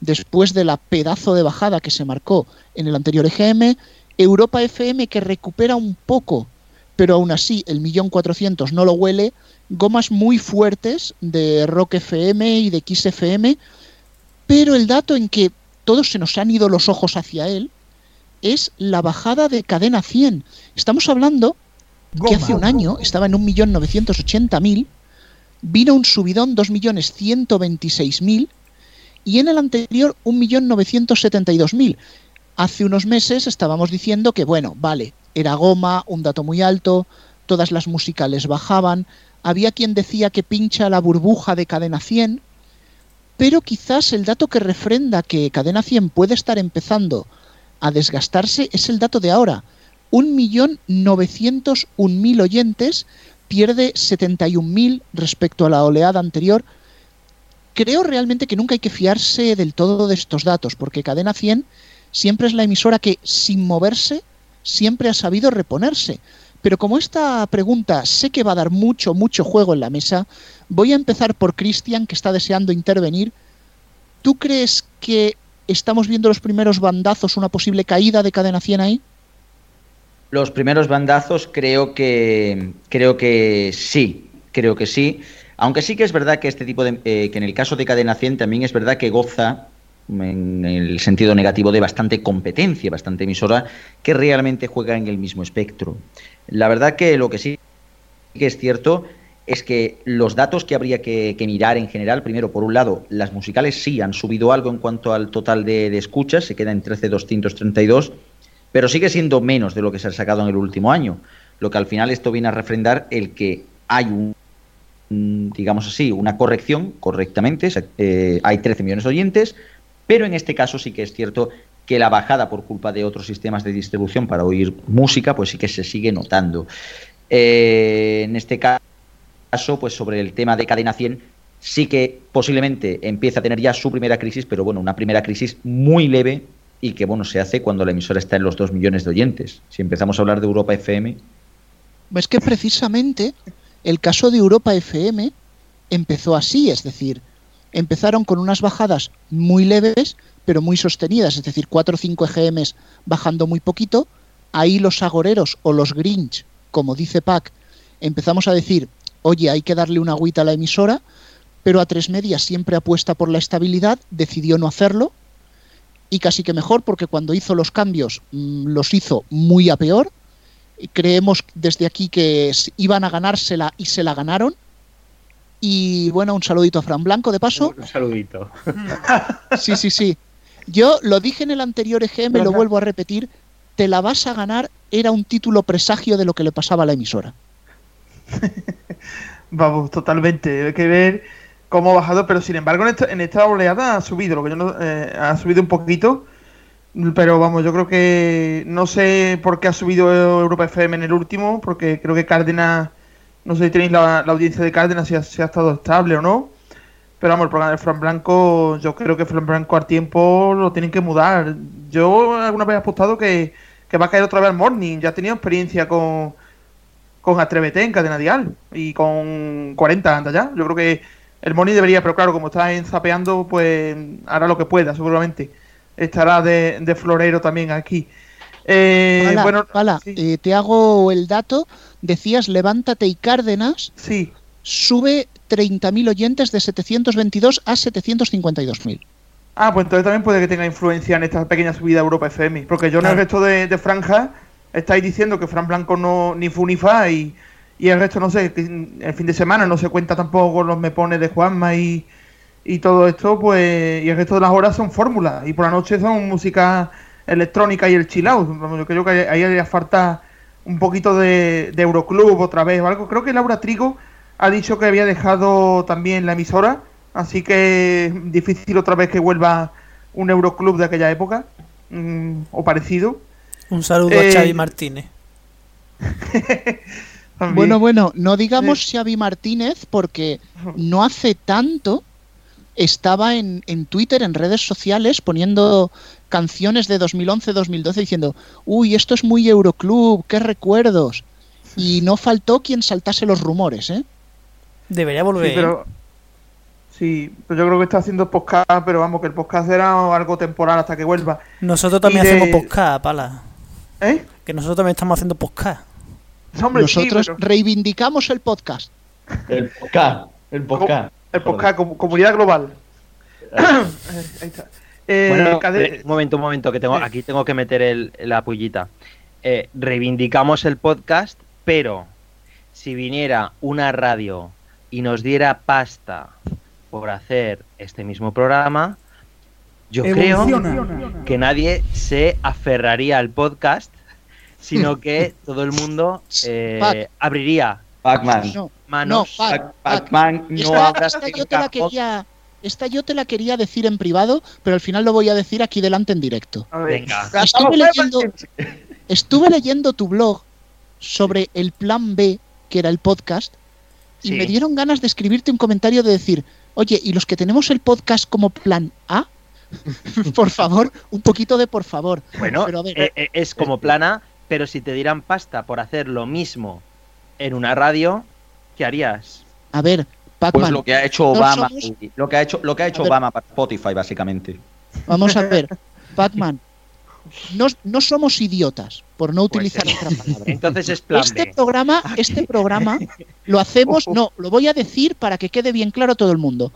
después de la pedazo de bajada que se marcó en el anterior EGM. Europa FM que recupera un poco pero aún así el millón cuatrocientos no lo huele, gomas muy fuertes de Rock FM y de Kiss FM, pero el dato en que todos se nos han ido los ojos hacia él es la bajada de cadena 100. Estamos hablando que hace un año estaba en 1.980.000, vino un subidón 2.126.000 y en el anterior 1.972.000. Hace unos meses estábamos diciendo que bueno, vale, era goma, un dato muy alto, todas las musicales bajaban, había quien decía que pincha la burbuja de cadena 100, pero quizás el dato que refrenda que cadena 100 puede estar empezando a desgastarse es el dato de ahora. 1.901.000 oyentes, pierde 71.000 respecto a la oleada anterior. Creo realmente que nunca hay que fiarse del todo de estos datos, porque cadena 100 siempre es la emisora que sin moverse siempre ha sabido reponerse. Pero como esta pregunta sé que va a dar mucho, mucho juego en la mesa, voy a empezar por Cristian, que está deseando intervenir. ¿Tú crees que estamos viendo los primeros bandazos, una posible caída de cadena 100 ahí? Los primeros bandazos creo que creo que sí, creo que sí. Aunque sí que es verdad que este tipo de eh, que en el caso de cadena 100 también es verdad que goza en el sentido negativo de bastante competencia, bastante emisora, que realmente juega en el mismo espectro. La verdad que lo que sí que es cierto es que los datos que habría que, mirar en general, primero, por un lado, las musicales sí han subido algo en cuanto al total de, de escuchas, se queda en 13.232, pero sigue siendo menos de lo que se ha sacado en el último año, lo que al final esto viene a refrendar el que hay un digamos así, una corrección correctamente, eh, hay 13 millones de oyentes, pero en este caso sí que es cierto que la bajada por culpa de otros sistemas de distribución para oír música, pues sí que se sigue notando. Eh, en este caso, pues sobre el tema de cadena 100, sí que posiblemente empieza a tener ya su primera crisis, pero bueno, una primera crisis muy leve y que bueno se hace cuando la emisora está en los 2 millones de oyentes. Si empezamos a hablar de Europa FM, Es que precisamente el caso de Europa FM empezó así, es decir, empezaron con unas bajadas muy leves, pero muy sostenidas, es decir, 4 o 5 EGMs bajando muy poquito. Ahí los agoreros o los Grinch, como dice Pac, empezamos a decir, oye, hay que darle una agüita a la emisora, pero a tres medias siempre apuesta por la estabilidad, decidió no hacerlo, y casi que mejor porque cuando hizo los cambios mm, los hizo muy a peor. Creemos desde aquí que iban a ganársela y se la ganaron. Y bueno, un saludito a Fran Blanco de paso. Un saludito. Sí, sí, sí. Yo lo dije en el anterior EGM, lo vuelvo a repetir. Te la vas a ganar era un título presagio de lo que le pasaba a la emisora. Vamos, totalmente. Hay que ver cómo ha bajado, pero sin embargo en esta, en esta oleada ha subido, lo que yo no, eh, ha subido un poquito. Pero vamos, yo creo que no sé por qué ha subido Europa FM en el último, porque creo que Cárdenas, no sé si tenéis la, la audiencia de Cárdenas, si ha, si ha estado estable o no. Pero vamos, el programa de Fran Blanco, yo creo que Fran Blanco al tiempo lo tienen que mudar. Yo alguna vez he apostado que, que va a caer otra vez al Morning, ya ha tenido experiencia con, con Atrévete en Cadena Dial y con 40 anda ya. Yo creo que el Morning debería, pero claro, como está en zapeando, pues hará lo que pueda, seguramente. Estará de, de florero también aquí. Eh, Pala, bueno, eh, te hago el dato. Decías Levántate y Cárdenas. Sí. Sube 30.000 oyentes de 722 a 752.000. Ah, pues entonces también puede que tenga influencia en esta pequeña subida de Europa FM. Porque yo en el resto de, de franja estáis diciendo que Fran Blanco no ni fu ni fa y, y el resto no sé, el fin de semana no se cuenta tampoco con los mepones de Juanma y, y todo esto, pues y el resto de las horas son fórmulas y por la noche son música electrónica y el chill out. Yo creo que ahí haría falta un poquito de, de Euroclub otra vez o algo. Creo que Laura Trigo ha dicho que había dejado también la emisora, así que es difícil otra vez que vuelva un Euroclub de aquella época mm, o parecido. Un saludo Eh, a Xavi Martínez. Bueno, bueno, no digamos Xavi Martínez porque no hace tanto estaba en, en Twitter, en redes sociales, poniendo canciones de 2011-2012 diciendo, uy, esto es muy Euroclub, qué recuerdos. Y no faltó quien saltase los rumores, ¿eh? Debería volver. Sí, pero, sí, pero yo creo que está haciendo podcast, pero vamos, que el podcast era algo temporal hasta que vuelva. Nosotros también de- hacemos podcast, pala. ¿Eh? Que nosotros también estamos haciendo podcast. Hombre, sí, Nosotros pero- reivindicamos el podcast. El podcast. El podcast. El podcast, com- comunidad global. Ahí está. Eh, Bueno, eh, un momento, un momento, que tengo, aquí tengo que meter el- la pullita. Eh, reivindicamos el podcast, pero si viniera una radio y nos diera pasta por hacer este mismo programa, yo Evoluciona. creo que nadie se aferraría al podcast, sino que todo el mundo eh, abriría Pac-Man. No, manos. no, Pac, Pac-Man no Esta, abras esta en yo te la quería, esta yo te la quería decir en privado, pero al final lo voy a decir aquí delante en directo. a. Venga. Estuve leyendo, estuve leyendo tu blog sobre el plan B, que era el podcast, y Sí. me dieron ganas de escribirte un comentario de decir, oye, ¿y los que tenemos el podcast como plan A? por favor, un poquito de por favor. Bueno, Pero a ver, eh, eh, es como plana, pero si te dieran pasta por hacer lo mismo en una radio, ¿qué harías? a ver, Pues lo que ha hecho no Obama. somos- Lo que ha hecho, lo que ha hecho A ver. Obama para Spotify, básicamente. vamos a ver, Pac-Man, no, no somos idiotas, por no utilizar otra palabra. Entonces es plan Este B. programa, este programa lo hacemos, no, lo voy a decir para que quede bien claro a todo el mundo.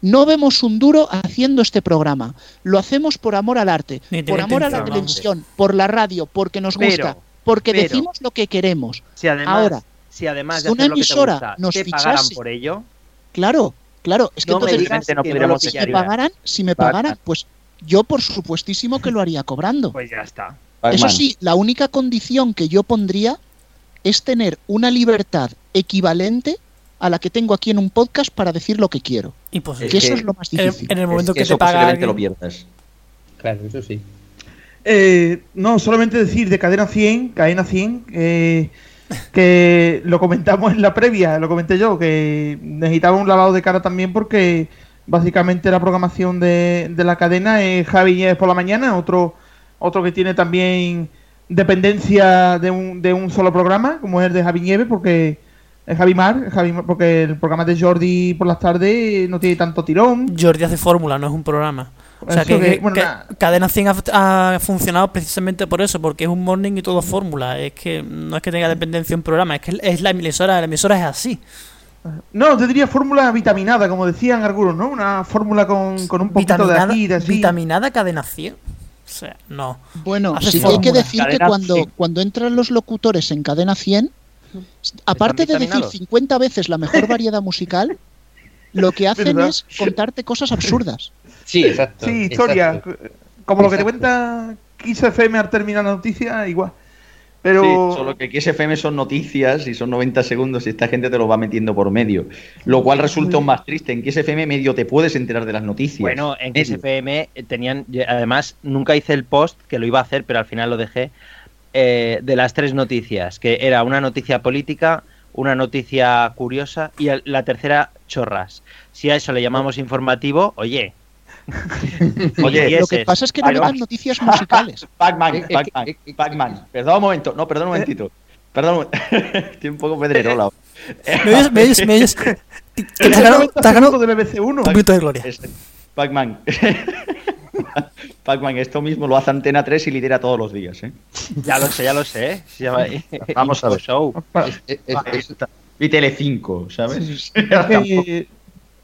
No vemos un duro haciendo este programa. Lo hacemos por amor al arte, por amor a la televisión, por la radio, porque nos Pero, gusta, porque pero, decimos lo que queremos. Si además, Ahora, si además de hacer lo que te emisora gusta, nos te pagaran por ello, Claro, claro, es que no me entonces digas no que no podríamos si me pagaran, si me pagaran, pues yo por supuestísimo que lo haría cobrando. Pues ya está. Eso sí, la única condición que yo pondría es tener una libertad equivalente a la que tengo aquí en un podcast para decir lo que quiero. Y pues Es Que eso que- es lo más en, difícil. en el momento Es que, eso te paga lo pierdas. Claro, eso sí. Eh, no, solamente decir de Cadena 100, Cadena 100, eh, que lo comentamos en la previa, lo comenté yo, que necesitaba un lavado de cara también porque básicamente la programación de, de la cadena es Javi Nieves por la mañana, otro, otro que tiene también dependencia de un, de un solo programa, como es el de Javi Nieves, porque es Javi Mar, Javi Mar- porque el programa de Jordi por las tardes no tiene tanto tirón. Jordi hace fórmula, no es un programa. O sea que, que- que- bueno, que nada. Cadena 100 ha, ha funcionado precisamente por eso, porque es un morning y todo fórmula. Es que no es que tenga dependencia un programa, es que es la emisora, la emisora es así. No, yo diría fórmula vitaminada, como decían algunos, ¿no? Una fórmula con, con un poquito de Vitaminada, aquí, de así. vitaminada cadena 100. O sea, no. Bueno, sí que hay que decir que cuando, 100. cuando entran los locutores en cadena 100, aparte de decir vitaminados? 50 veces la mejor variedad musical, lo que hacen ¿Verdad? es contarte cosas absurdas. Sí, exacto. Sí, historia. exacto. Como lo que te cuenta Kiss FM al terminar la noticia, igual. Pero. Sí, solo que aquí FM son noticias y son 90 segundos y esta gente te lo va metiendo por medio. Lo cual resulta aún más triste. En FM medio te puedes enterar de las noticias. Bueno, en Medio. XFM tenían, y además nunca hice el post, que lo iba a hacer, pero al final lo dejé, eh, de las tres noticias, que era una noticia política, una noticia curiosa y la tercera chorras. Si a eso le llamamos informativo, oye. Oye, Lo que pasa es que no Pero- dan noticias musicales. Pac-Man, Pac-Man, Pac-Man. Perdón un momento, no, perdón un momentito. Perdón, estoy un poco pedrerola. ¿Me oyes? ¿Me oyes? ¿Me oyes? Te has ganado, te has ganado de BBC 1. un minuto de gloria. Pac-Man. Pac-Man, esto mismo lo hace Antena 3 y lidera todos los días, ¿eh? Ya lo sé, ya lo sé. Vamos a ver. Show. Y Telecinco, ¿sabes?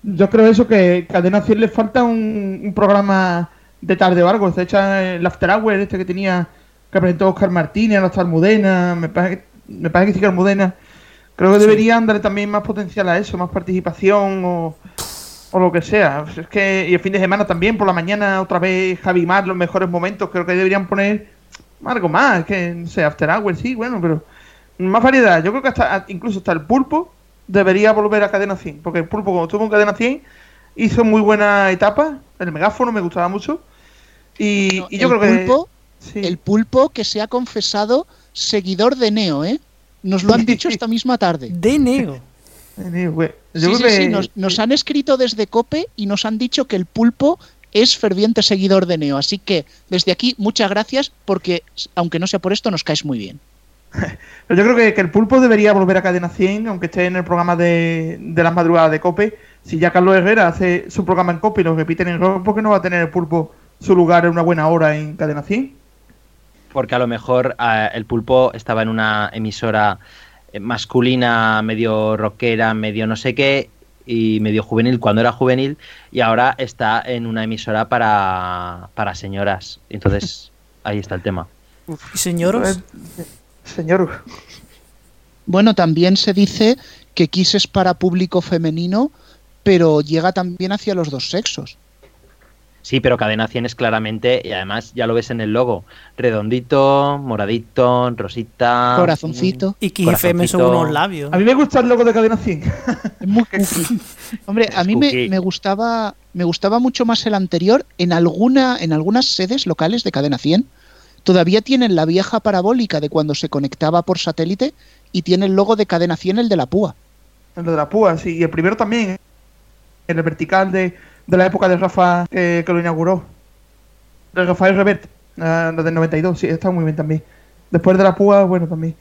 Yo creo eso que Cadena 100 le falta un, un programa de tarde o algo. Se echa el After Hour este que tenía que presentó Oscar Martínez, hasta Almudena, me parece, que- me parece que sí que Almudena. Creo que deberían darle también más potencial a eso, más participación o, o lo que sea. Es que, y el fin de semana también, por la mañana otra vez Javi Mar, los mejores momentos. Creo que deberían poner algo más, que no sé, After Hour, sí, bueno, pero más variedad. Yo creo que hasta incluso hasta el pulpo debería volver a Cadena 100, porque el pulpo cuando estuvo en Cadena 100 hizo muy buena etapa, el megáfono me gustaba mucho. Y, y yo creo que el pulpo que se ha confesado seguidor de Neo, ¿eh? Nos lo han dicho esta misma tarde. De Neo. Eh, güey, Sí, yo sí, creo sí, que- nos, nos han escrito desde Cope y nos han dicho que el pulpo es ferviente seguidor de Neo. Así que desde aquí, muchas gracias porque, aunque no sea por esto, nos caes muy bien. Pero yo creo que, que el pulpo debería volver a Cadena 100, aunque esté en el programa de, de las madrugadas de Cope. Si ya Carlos Herrera hace su programa en Cope y lo repiten en Rock, ¿por qué no va a tener el pulpo su lugar en una buena hora en Cadena 100? Porque a lo mejor ah, el pulpo estaba en una emisora eh, masculina, medio rockera, medio no sé qué, y medio juvenil cuando era juvenil, y ahora está en una emisora para, para señoras. Entonces, ahí está el tema. ¿Y señoros? Señor. Bueno, también se dice que Kiss es para público femenino, pero llega también hacia los dos sexos. Sí, pero Cadena 100 es claramente, y además ya lo ves en el logo, redondito, moradito, rosita. Corazoncito. Y XFM son unos labios. A mí me gusta el logo de Cadena 100. Es muy cookie. Hombre, a mí me gustaba me gustaba mucho más el anterior. En alguna en algunas sedes locales de Cadena 100 todavía tienen la vieja parabólica de cuando se conectaba por satélite y tiene el logo de Cadena 100 el de la púa. El de la púa, sí. Y el primero también, el vertical de, de la época de Rafa que, que lo inauguró. De Rafael Revert, ah, lo del 92, sí, está muy bien también. Después de la púa, bueno, también.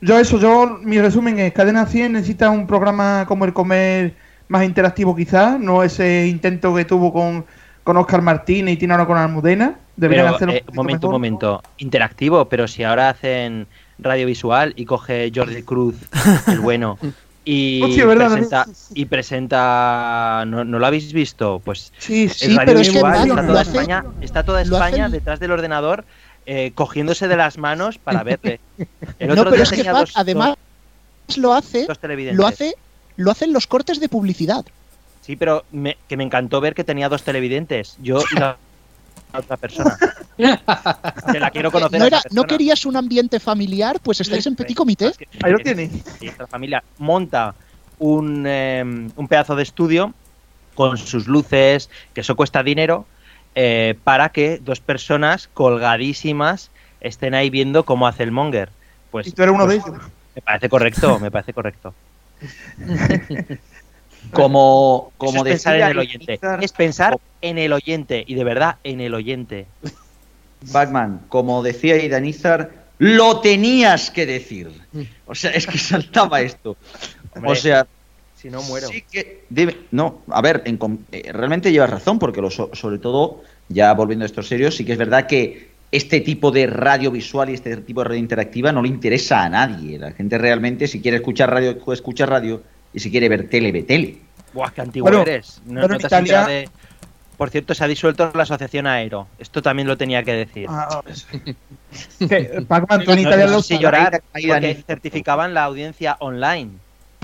Yo eso, yo, mi resumen es, Cadena 100 necesita un programa como el Comer más interactivo quizás, no ese intento que tuvo con, con Oscar Martínez y tiene ahora con Almudena. Deberían Pero, hacerlo eh, un momento, un momento. Interactivo, pero si ahora hacen radiovisual y coge Jordi Cruz, el bueno, y, presenta, y presenta ¿no, ¿no lo habéis visto? Pues Sí, el sí, pero es que está, toda hace- España, está toda España detrás del ordenador eh, cogiéndose de las manos para verle. El No, otro pero día es que dos- además lo hace dos televidentes. lo hace lo hacen los cortes de publicidad. Sí, pero me- que me encantó ver que tenía dos televidentes. Yo y la, otra persona. Que la quiero conocer. ¿No, a era, ¿No querías un ambiente familiar? Pues estáis en Petit Comité. Ahí lo tienes. Y esta familia monta un, eh, un pedazo de estudio con sus luces, que eso cuesta dinero, eh, para que dos personas colgadísimas estén ahí viendo cómo hace el monger. Pues, Y tú eres uno de pues, ellos. Me parece correcto, me parece correcto. Como, como es pensar en el oyente. Es pensar en el oyente. Y de verdad, en el oyente. Batman, como decía Idanizar, lo tenías que decir. O sea, es que saltaba esto. Hombre, o sea, Si no muero. sí que debe- no, a ver, en eh, realmente llevas razón, porque lo, so- sobre todo, ya volviendo a estos serios, sí que es verdad que este tipo de radio visual y este tipo de radio interactiva no le interesa a nadie. La gente realmente, si quiere escuchar radio, escucha radio, y si quiere ver tele, ve tele. Buah, qué antiguo Bueno, eres. No, bueno, no te Italia- de- Por cierto, se ha disuelto la asociación Aero. Esto también lo tenía que decir. Ah, que, Pac-Man, tú en No- Italia no lo sé si llorar Ahí, porque certificaban la audiencia online.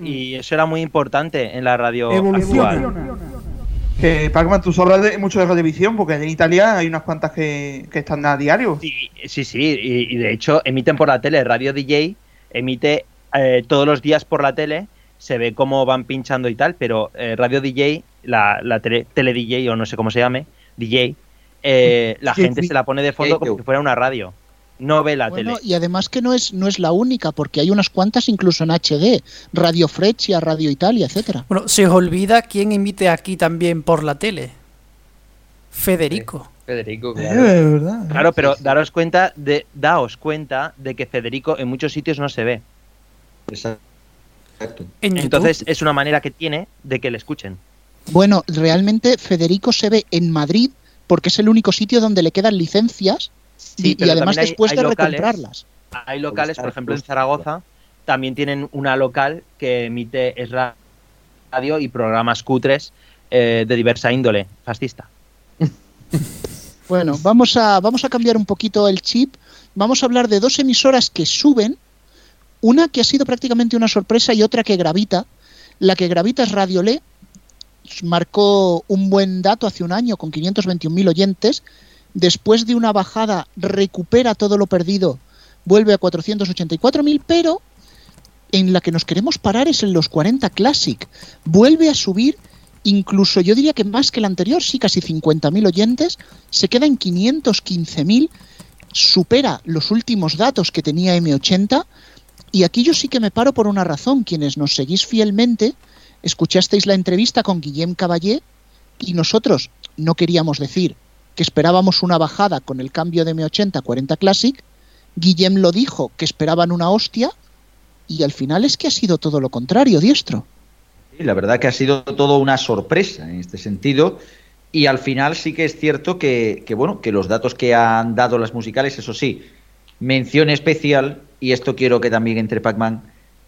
Y eso era muy importante en la radio Evoluciona. actual. Que Pac-Man, tú sabes de, mucho de radiovisión, porque en Italia hay unas cuantas que, que están a diario. Sí, sí, sí. Y, y de hecho emiten por la tele. Radio DJ emite eh, todos los días por la tele. Se ve cómo van pinchando y tal, pero eh, Radio DJ, la, la tele, tele DJ o no sé cómo se llame, DJ, eh, la Sí, gente sí. se la pone de fondo como si fuera una radio. No ve la Bueno, tele. y además que no es, no es la única, porque hay unas cuantas incluso en HD, Radio Freccia, Radio Italia, etcétera. Bueno, se os olvida quién emite aquí también por la tele. Federico. Federico, Eh, claro. verdad. Claro, pero daros cuenta de, daos cuenta de que Federico en muchos sitios no se ve. Exacto. En. Entonces es una manera que tiene de que le escuchen. Bueno, realmente Federico se ve en Madrid porque es el único sitio donde le quedan licencias y- además hay- después hay de locales- recomprarlas. Hay locales, por ejemplo, en. Zaragoza, también tienen una local que emite es ra- radio y programas cutres eh, de diversa índole, fascista. Bueno, vamos a, vamos a cambiar un poquito el chip. Vamos a hablar de dos emisoras que suben. Una que ha sido prácticamente una sorpresa y otra que gravita. La que gravita es Radio Le. Marcó un buen dato hace un año con 521.000 oyentes. Después de una bajada recupera todo lo perdido. Vuelve a 484.000, pero en la que nos queremos parar es en los 40 Classic. Vuelve a subir incluso yo diría que más que el anterior, sí, casi 50.000 oyentes, se queda en 515.000, supera los últimos datos que tenía M80, y aquí yo sí que me paro por una razón, quienes nos seguís fielmente, escuchasteis la entrevista con Guillem Caballé, y nosotros no queríamos decir que esperábamos una bajada con el cambio de M80 a 40 Classic, Guillem lo dijo que esperaban una hostia, y al final es que ha sido todo lo contrario, diestro. La verdad que ha sido todo una sorpresa en este sentido. Y al final sí que es cierto que, bueno, que los datos que han dado las musicales, eso sí, mención especial, y esto quiero que también entre Pac-Man,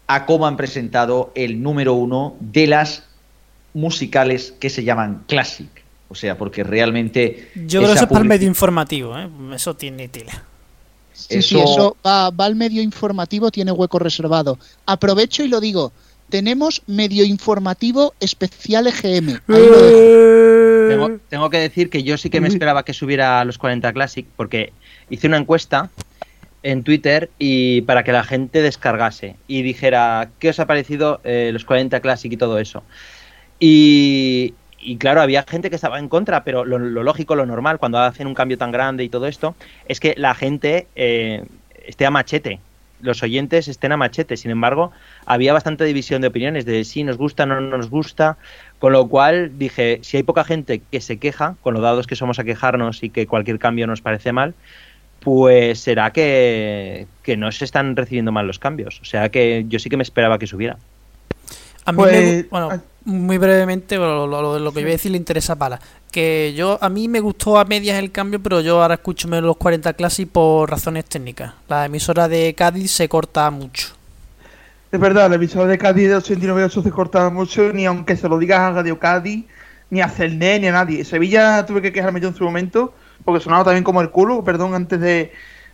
a cómo han presentado el número uno de las musicales que se llaman Classic. O sea, porque realmente. Yo creo que eso es para el medio informativo, ¿eh? Eso tiene tela. Sí, sí, eso va, va al medio informativo, tiene hueco reservado. Aprovecho y lo digo. Tenemos medio informativo especial EGM. Ahí lo dejo. Tengo, tengo que decir que yo sí que me esperaba que subiera a los 40 Classic porque hice una encuesta en Twitter y para que la gente descargase y dijera qué os ha parecido eh, los 40 Classic y todo eso. Y, y claro, había gente que estaba en contra, pero lo, lógico, lo normal, cuando hacen un cambio tan grande y todo esto, es que la gente eh, esté a machete. Los oyentes estén a machete. Sin embargo, había bastante división de opiniones de si nos gusta, no nos gusta. Con lo cual dije, si hay poca gente que se queja, con los dados que somos a quejarnos y que cualquier cambio nos parece mal, pues será que, que no se están recibiendo mal los cambios. O sea que yo sí que me esperaba que subiera. A mí Pues, me bueno, muy brevemente, lo, lo- lo- lo que voy a decir le interesa a Pala. Que yo, a mí me gustó a medias el cambio, pero yo ahora escucho menos los 40 Classic por razones técnicas. La emisora de Cádiz se corta mucho. Es verdad, la emisora de Cádiz de 89.8 se cortaba mucho, ni aunque se lo digas a Radio Cádiz, ni a Celné, ni a nadie. Sevilla tuve que quejarme yo en su momento, porque sonaba también como el culo, perdón, antes de,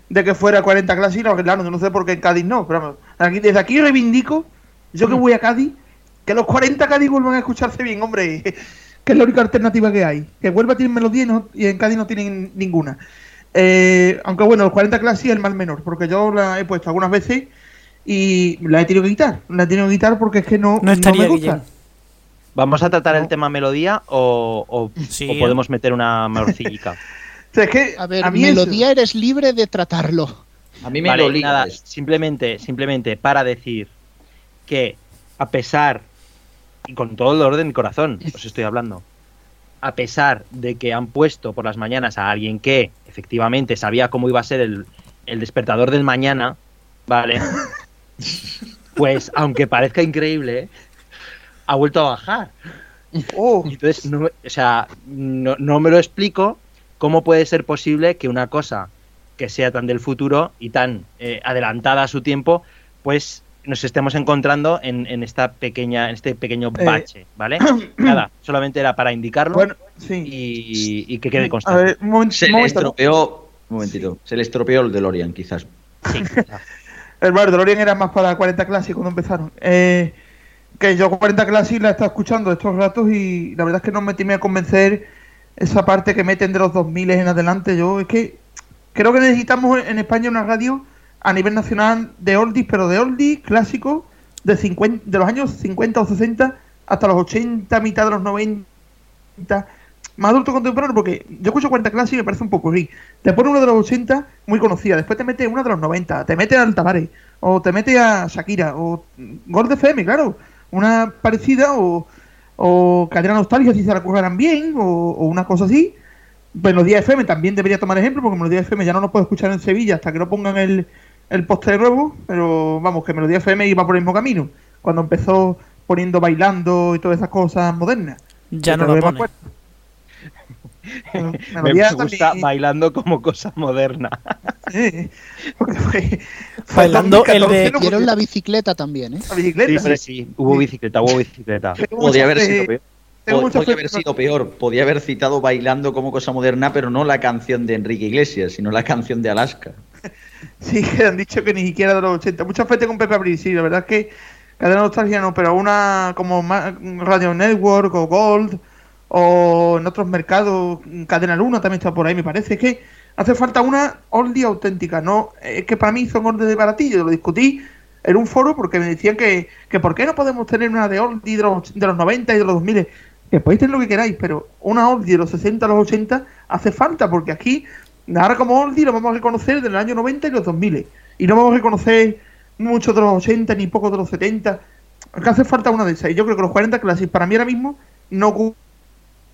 de que fuera 40 clases, no, claro, yo no sé por qué en Cádiz no, pero vamos, aquí, desde aquí reivindico, yo que voy a Cádiz, que los 40 Cádiz vuelvan a escucharse bien, hombre, que es la única alternativa que hay. Que vuelva a tener melodía y, no- y en Cádiz no tienen ninguna. Eh, aunque bueno, los 40 clases es el mal menor, porque yo la he puesto algunas veces y la he tenido que quitar. La he tenido que quitar porque es que no, No estaría me gusta. ¿Vamos a tratar el tema melodía o, o- o podemos meter una morcillica? O sea, es que A ver, a mí eso- melodía eres libre de tratarlo. A mí me Vale, lo nada, simplemente, simplemente para decir que a pesar y con todo el dolor de mi corazón, os estoy hablando. A pesar de que han puesto por las mañanas a alguien que efectivamente sabía cómo iba a ser el, el despertador del mañana, ¿vale? Pues aunque parezca increíble, ha vuelto a bajar. Entonces, no, o sea, no, no me lo explico cómo puede ser posible que una cosa que sea tan del futuro y tan eh, adelantada a su tiempo, pues nos estemos encontrando en, en esta pequeña, en este pequeño Eh, bache, ¿vale? Nada, solamente era para indicarlo Bueno, y, y que quede A constante. ver, un momento, Se le estropeó. Un momentito. Se le estropeó el DeLorean, quizás. El Bar DeLorean era más para 40 Classic cuando empezaron. Eh, que yo 40 Classic la he estado escuchando estos ratos y la verdad es que no me terminé a convencer esa parte que meten de los 2000 en adelante. Yo es que creo que necesitamos en España una radio a nivel nacional de oldies, pero de oldies clásicos de, 50, de los años 50 o 60 hasta los 80, mitad de los 90, más adulto contemporáneo, porque yo escucho 40 Classic y me parece un poco rí. Te pone uno de los 80 muy conocida, después te mete una de los 90, te mete al Tavares, o te mete a Shakira, o Gold FM, claro, una parecida, o, o Cadena Nostalgia si se la bien, o, o una cosa así. Melodía FM también debería tomar ejemplo, porque Melodía FM ya no lo puedo escuchar en Sevilla hasta que no pongan el, el poste de nuevo, pero vamos, que Melodía FM iba por el mismo camino, cuando empezó poniendo bailando y todas esas cosas modernas. Ya no Pero lo pone. Me, gusta también- bailando como cosa moderna. Sí, Bailando el de... Metieron la bicicleta también, ¿eh? La bicicleta. Sí, sí, sí, hubo bicicleta, hubo bicicleta. Podía haber sido peor. tengo Pod- mucha Podía fe- haber sido peor. Podía haber citado bailando como cosa moderna, pero no la canción de Enrique Iglesias, sino la canción de Alaska. Sí, que han dicho que ni siquiera de los 80. Mucha fe tengo con Pepe Abril, sí, la verdad es que Cadena Nostalgia no, pero una como Radio Network o Gold o en otros mercados, Cadena Luna también está por ahí, me parece. Que hace falta una oldie auténtica, no es que para mí son oldies de baratillo, lo discutí en un foro porque me decían que, que por qué no podemos tener una de oldie de los, de los 90 y de los 2000. Que podéis tener lo que queráis, pero una oldie de los 60 a los 80 hace falta porque aquí ahora como oldie lo vamos a reconocer del año 90 y los 2000 y no vamos a reconocer mucho de los 80 ni poco de los 70 que hace falta una de esas y yo creo que los 40 Classic para mí ahora mismo no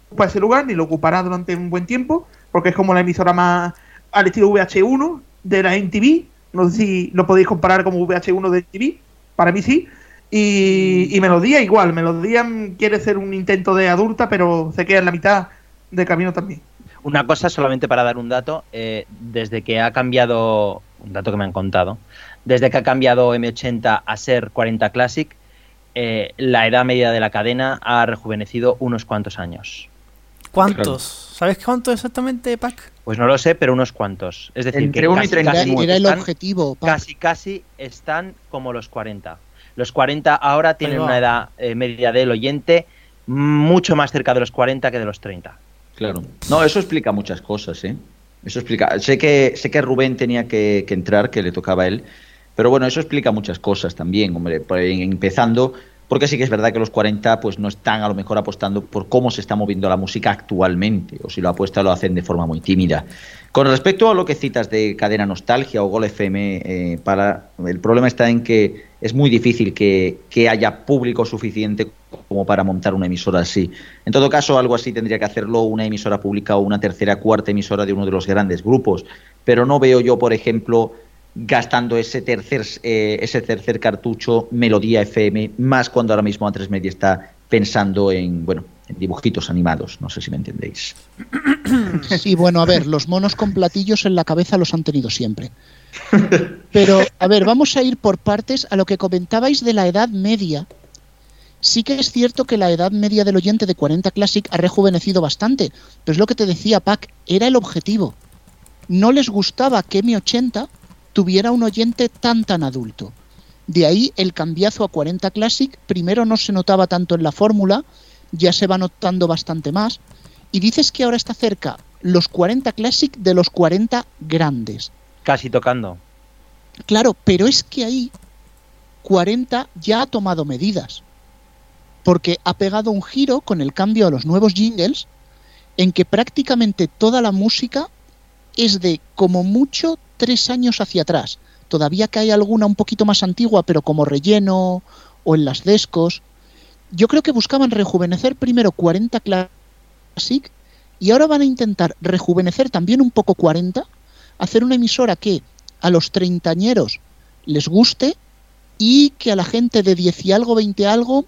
ocupa ese lugar ni lo ocupará durante un buen tiempo porque es como la emisora más al estilo VH1 de la NTV no sé si lo podéis comparar como VH1 de NTV para mí sí. Y, y Melodía igual Melodía mm, quiere ser un intento de adulta pero se queda en la mitad de camino también. Una cosa solamente para dar un dato, eh, desde que ha cambiado, un dato que me han contado, desde que ha cambiado M80 a ser 40 Classic, eh, la edad media de la cadena ha rejuvenecido unos cuantos años. ¿Cuántos? ¿Sabes cuánto exactamente, Pac? Pues no lo sé, pero unos cuantos. Es decir, Entre que uno y casi, 30 casi Era, el están- objetivo. Pac. casi, casi están como los 40. Los 40 ahora tienen una edad eh, media del oyente mucho más cerca de los 40 que de los 30. Claro. No, eso explica muchas cosas, ¿eh? Eso explica. Sé que, sé que Rubén tenía que, que entrar, que le tocaba a él. Pero bueno, eso explica muchas cosas también, hombre. Empezando, porque sí que es verdad que los 40 pues no están a lo mejor apostando por cómo se está moviendo la música actualmente. O si lo apuesta lo hacen de forma muy tímida. Con respecto a lo que citas de Cadena Nostalgia o Gol FM, eh, el problema está en que es muy difícil que, que haya público suficiente como para montar una emisora así. En todo caso, algo así tendría que hacerlo una emisora pública o una tercera, cuarta emisora de uno de los grandes grupos. Pero no veo yo, por ejemplo, gastando ese tercer, eh, ese tercer cartucho Melodía FM, más cuando ahora mismo A3 Media está pensando en, bueno, en dibujitos animados. No sé si me entendéis. Sí, bueno, a ver, los monos con platillos en la cabeza los han tenido siempre. Pero, a ver, vamos a ir por partes a lo que comentabais de la edad media. Sí que es cierto que la edad media del oyente de 40 Classic ha rejuvenecido bastante, pero es lo que te decía Pac, era el objetivo. No les gustaba que M80 tuviera un oyente tan tan adulto. De ahí el cambiazo a 40 Classic, primero no se notaba tanto en la fórmula, ya se va notando bastante más, y dices que ahora está cerca los 40 Classic de los 40 grandes. Casi tocando. Claro, pero es que ahí 40 ya ha tomado medidas. Porque ha pegado un giro con el cambio a los nuevos jingles en que prácticamente toda la música es de como mucho tres años hacia atrás. Todavía que hay alguna un poquito más antigua, pero como relleno o en las descos. yo creo que buscaban rejuvenecer primero 40 Classic y ahora van a intentar rejuvenecer también un poco 40, hacer una emisora que a los treintañeros les guste y que a la gente de 10 y algo, 20 algo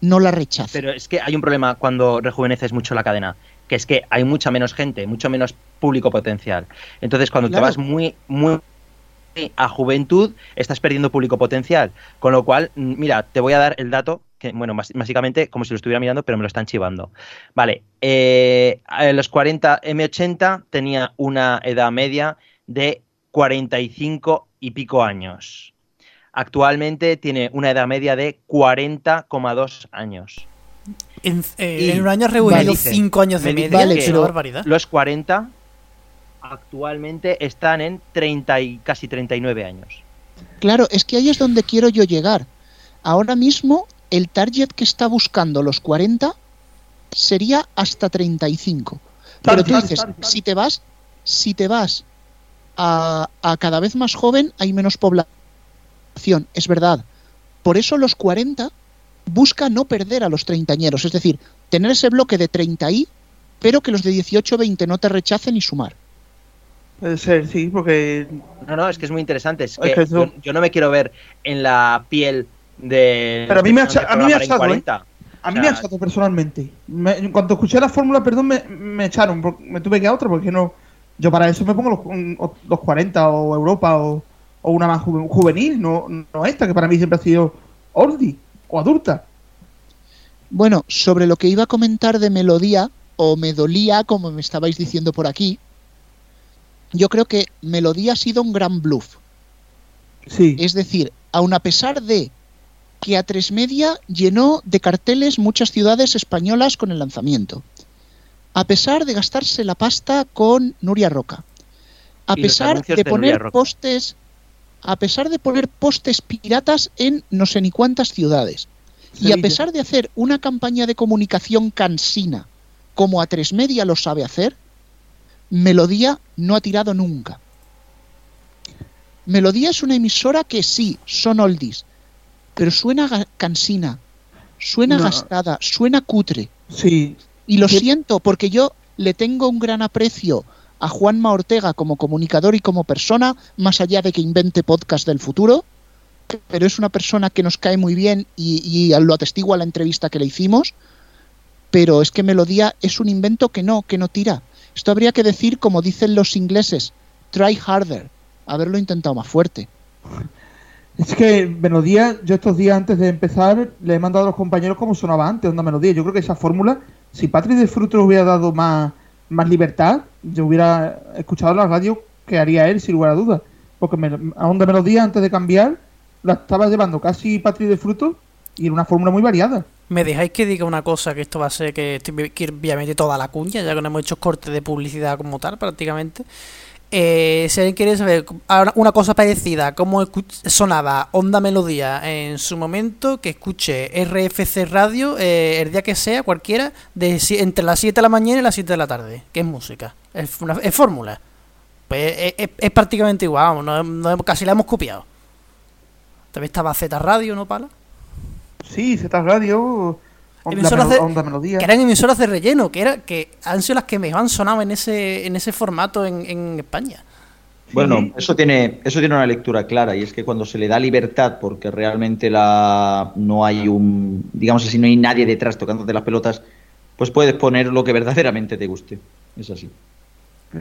no la rechace. Pero es que hay un problema cuando rejuveneces mucho la cadena, que es que hay mucha menos gente, mucho menos público potencial. Entonces, cuando Claro. te vas muy, muy a juventud, estás perdiendo público potencial. Con lo cual, mm, mira, te voy a dar el dato, que, bueno, básicamente como si lo estuviera mirando, pero me lo están chivando. Vale, eh, los 40 M80 tenía una edad media de 45 y pico años. Actualmente tiene una edad media de 40,2 años. En, eh, Y en un año reunido dicen- 5 años de me media, que una barbaridad. Los 40 actualmente están en 30 y casi 39 años. Claro, es que ahí es donde quiero yo llegar. Ahora mismo el target que está buscando los 40 sería hasta 35. Pero tú dices, si te vas, si te vas a, a cada vez más joven, hay menos población. Es verdad. Por eso los 40 busca no perder a los treintañeros, es decir, tener ese bloque de 30 y, pero que los de 18-20 no te rechacen y sumar. Puede ser, sí, porque No, no, es que es muy interesante. Es Es que eso- yo, yo no me quiero ver en la piel de. Pero a mí me ha a mí me ha echado, ¿eh? 40. A mí O me ha echado personalmente. Me- en cuanto escuché la fórmula, perdón, me, me echaron. Me tuve que ir a otra porque no. Yo para eso me pongo los, los 40 o Europa o, o una más juve- juvenil, no, no esta, que para mí siempre ha sido oldie o adulta. Bueno, sobre lo que iba a comentar de melodía, o me dolía, como me estabais diciendo por aquí, yo creo que melodía ha sido un gran bluff. Sí. Es decir, aun a pesar de que a tres media llenó de carteles muchas ciudades españolas con el lanzamiento, a pesar de gastarse la pasta con Nuria Roca, a pesar de poner postes, a pesar de poner postes piratas en no sé ni cuántas ciudades, y a pesar de hacer una campaña de comunicación cansina como a tres media lo sabe hacer, Melodía no ha tirado nunca. Melodía es una emisora que sí, son oldies, pero suena cansina, suena No. gastada, suena cutre. Sí. Y lo siento, porque yo le tengo un gran aprecio a Juanma Ortega como comunicador y como persona, más allá de que invente podcast del futuro, pero es una persona que nos cae muy bien y, y lo atestigua la entrevista que le hicimos, pero es que Melodía es un invento que no, que no tira. Esto habría que decir, como dicen los ingleses, try harder, haberlo intentado más fuerte. Es que Melodía, yo estos días antes de empezar, le he mandado a los compañeros cómo sonaba antes Onda Melodía. Yo creo que esa fórmula, si Patrick de Fruto hubiera dado más, más libertad, yo hubiera escuchado la radio que haría él, sin lugar a dudas. Porque me- a Onda Melodía, antes de cambiar, la estaba llevando casi Patrick de Fruto y era una fórmula muy variada. ¿Me dejáis que diga una cosa que esto va a ser que, estoy- meter toda la cuña, ya que no hemos hecho corte de publicidad como tal prácticamente? Eh, si alguien quiere saber una cosa parecida, cómo sonaba Onda Melodía en su momento, que escuche RFC Radio eh, el día que sea, cualquiera, de entre las 7 de la mañana y las 7 de la tarde, que es música, es, fórmula. Pues es, es- es prácticamente igual, no- no- casi la hemos copiado. También estaba Z Radio, ¿no, Pala? Sí, Z Radio, Emisoras Melo- de- Onda Melodía. que eran emisoras de relleno, que era que han sido las que mejor han sonado en ese en ese formato en, en España. Bueno, eso tiene, eso tiene una lectura clara y es que cuando se le da libertad porque realmente la, no hay un, digamos así, no hay nadie detrás tocándote las pelotas, pues puedes poner lo que verdaderamente te guste. Es así.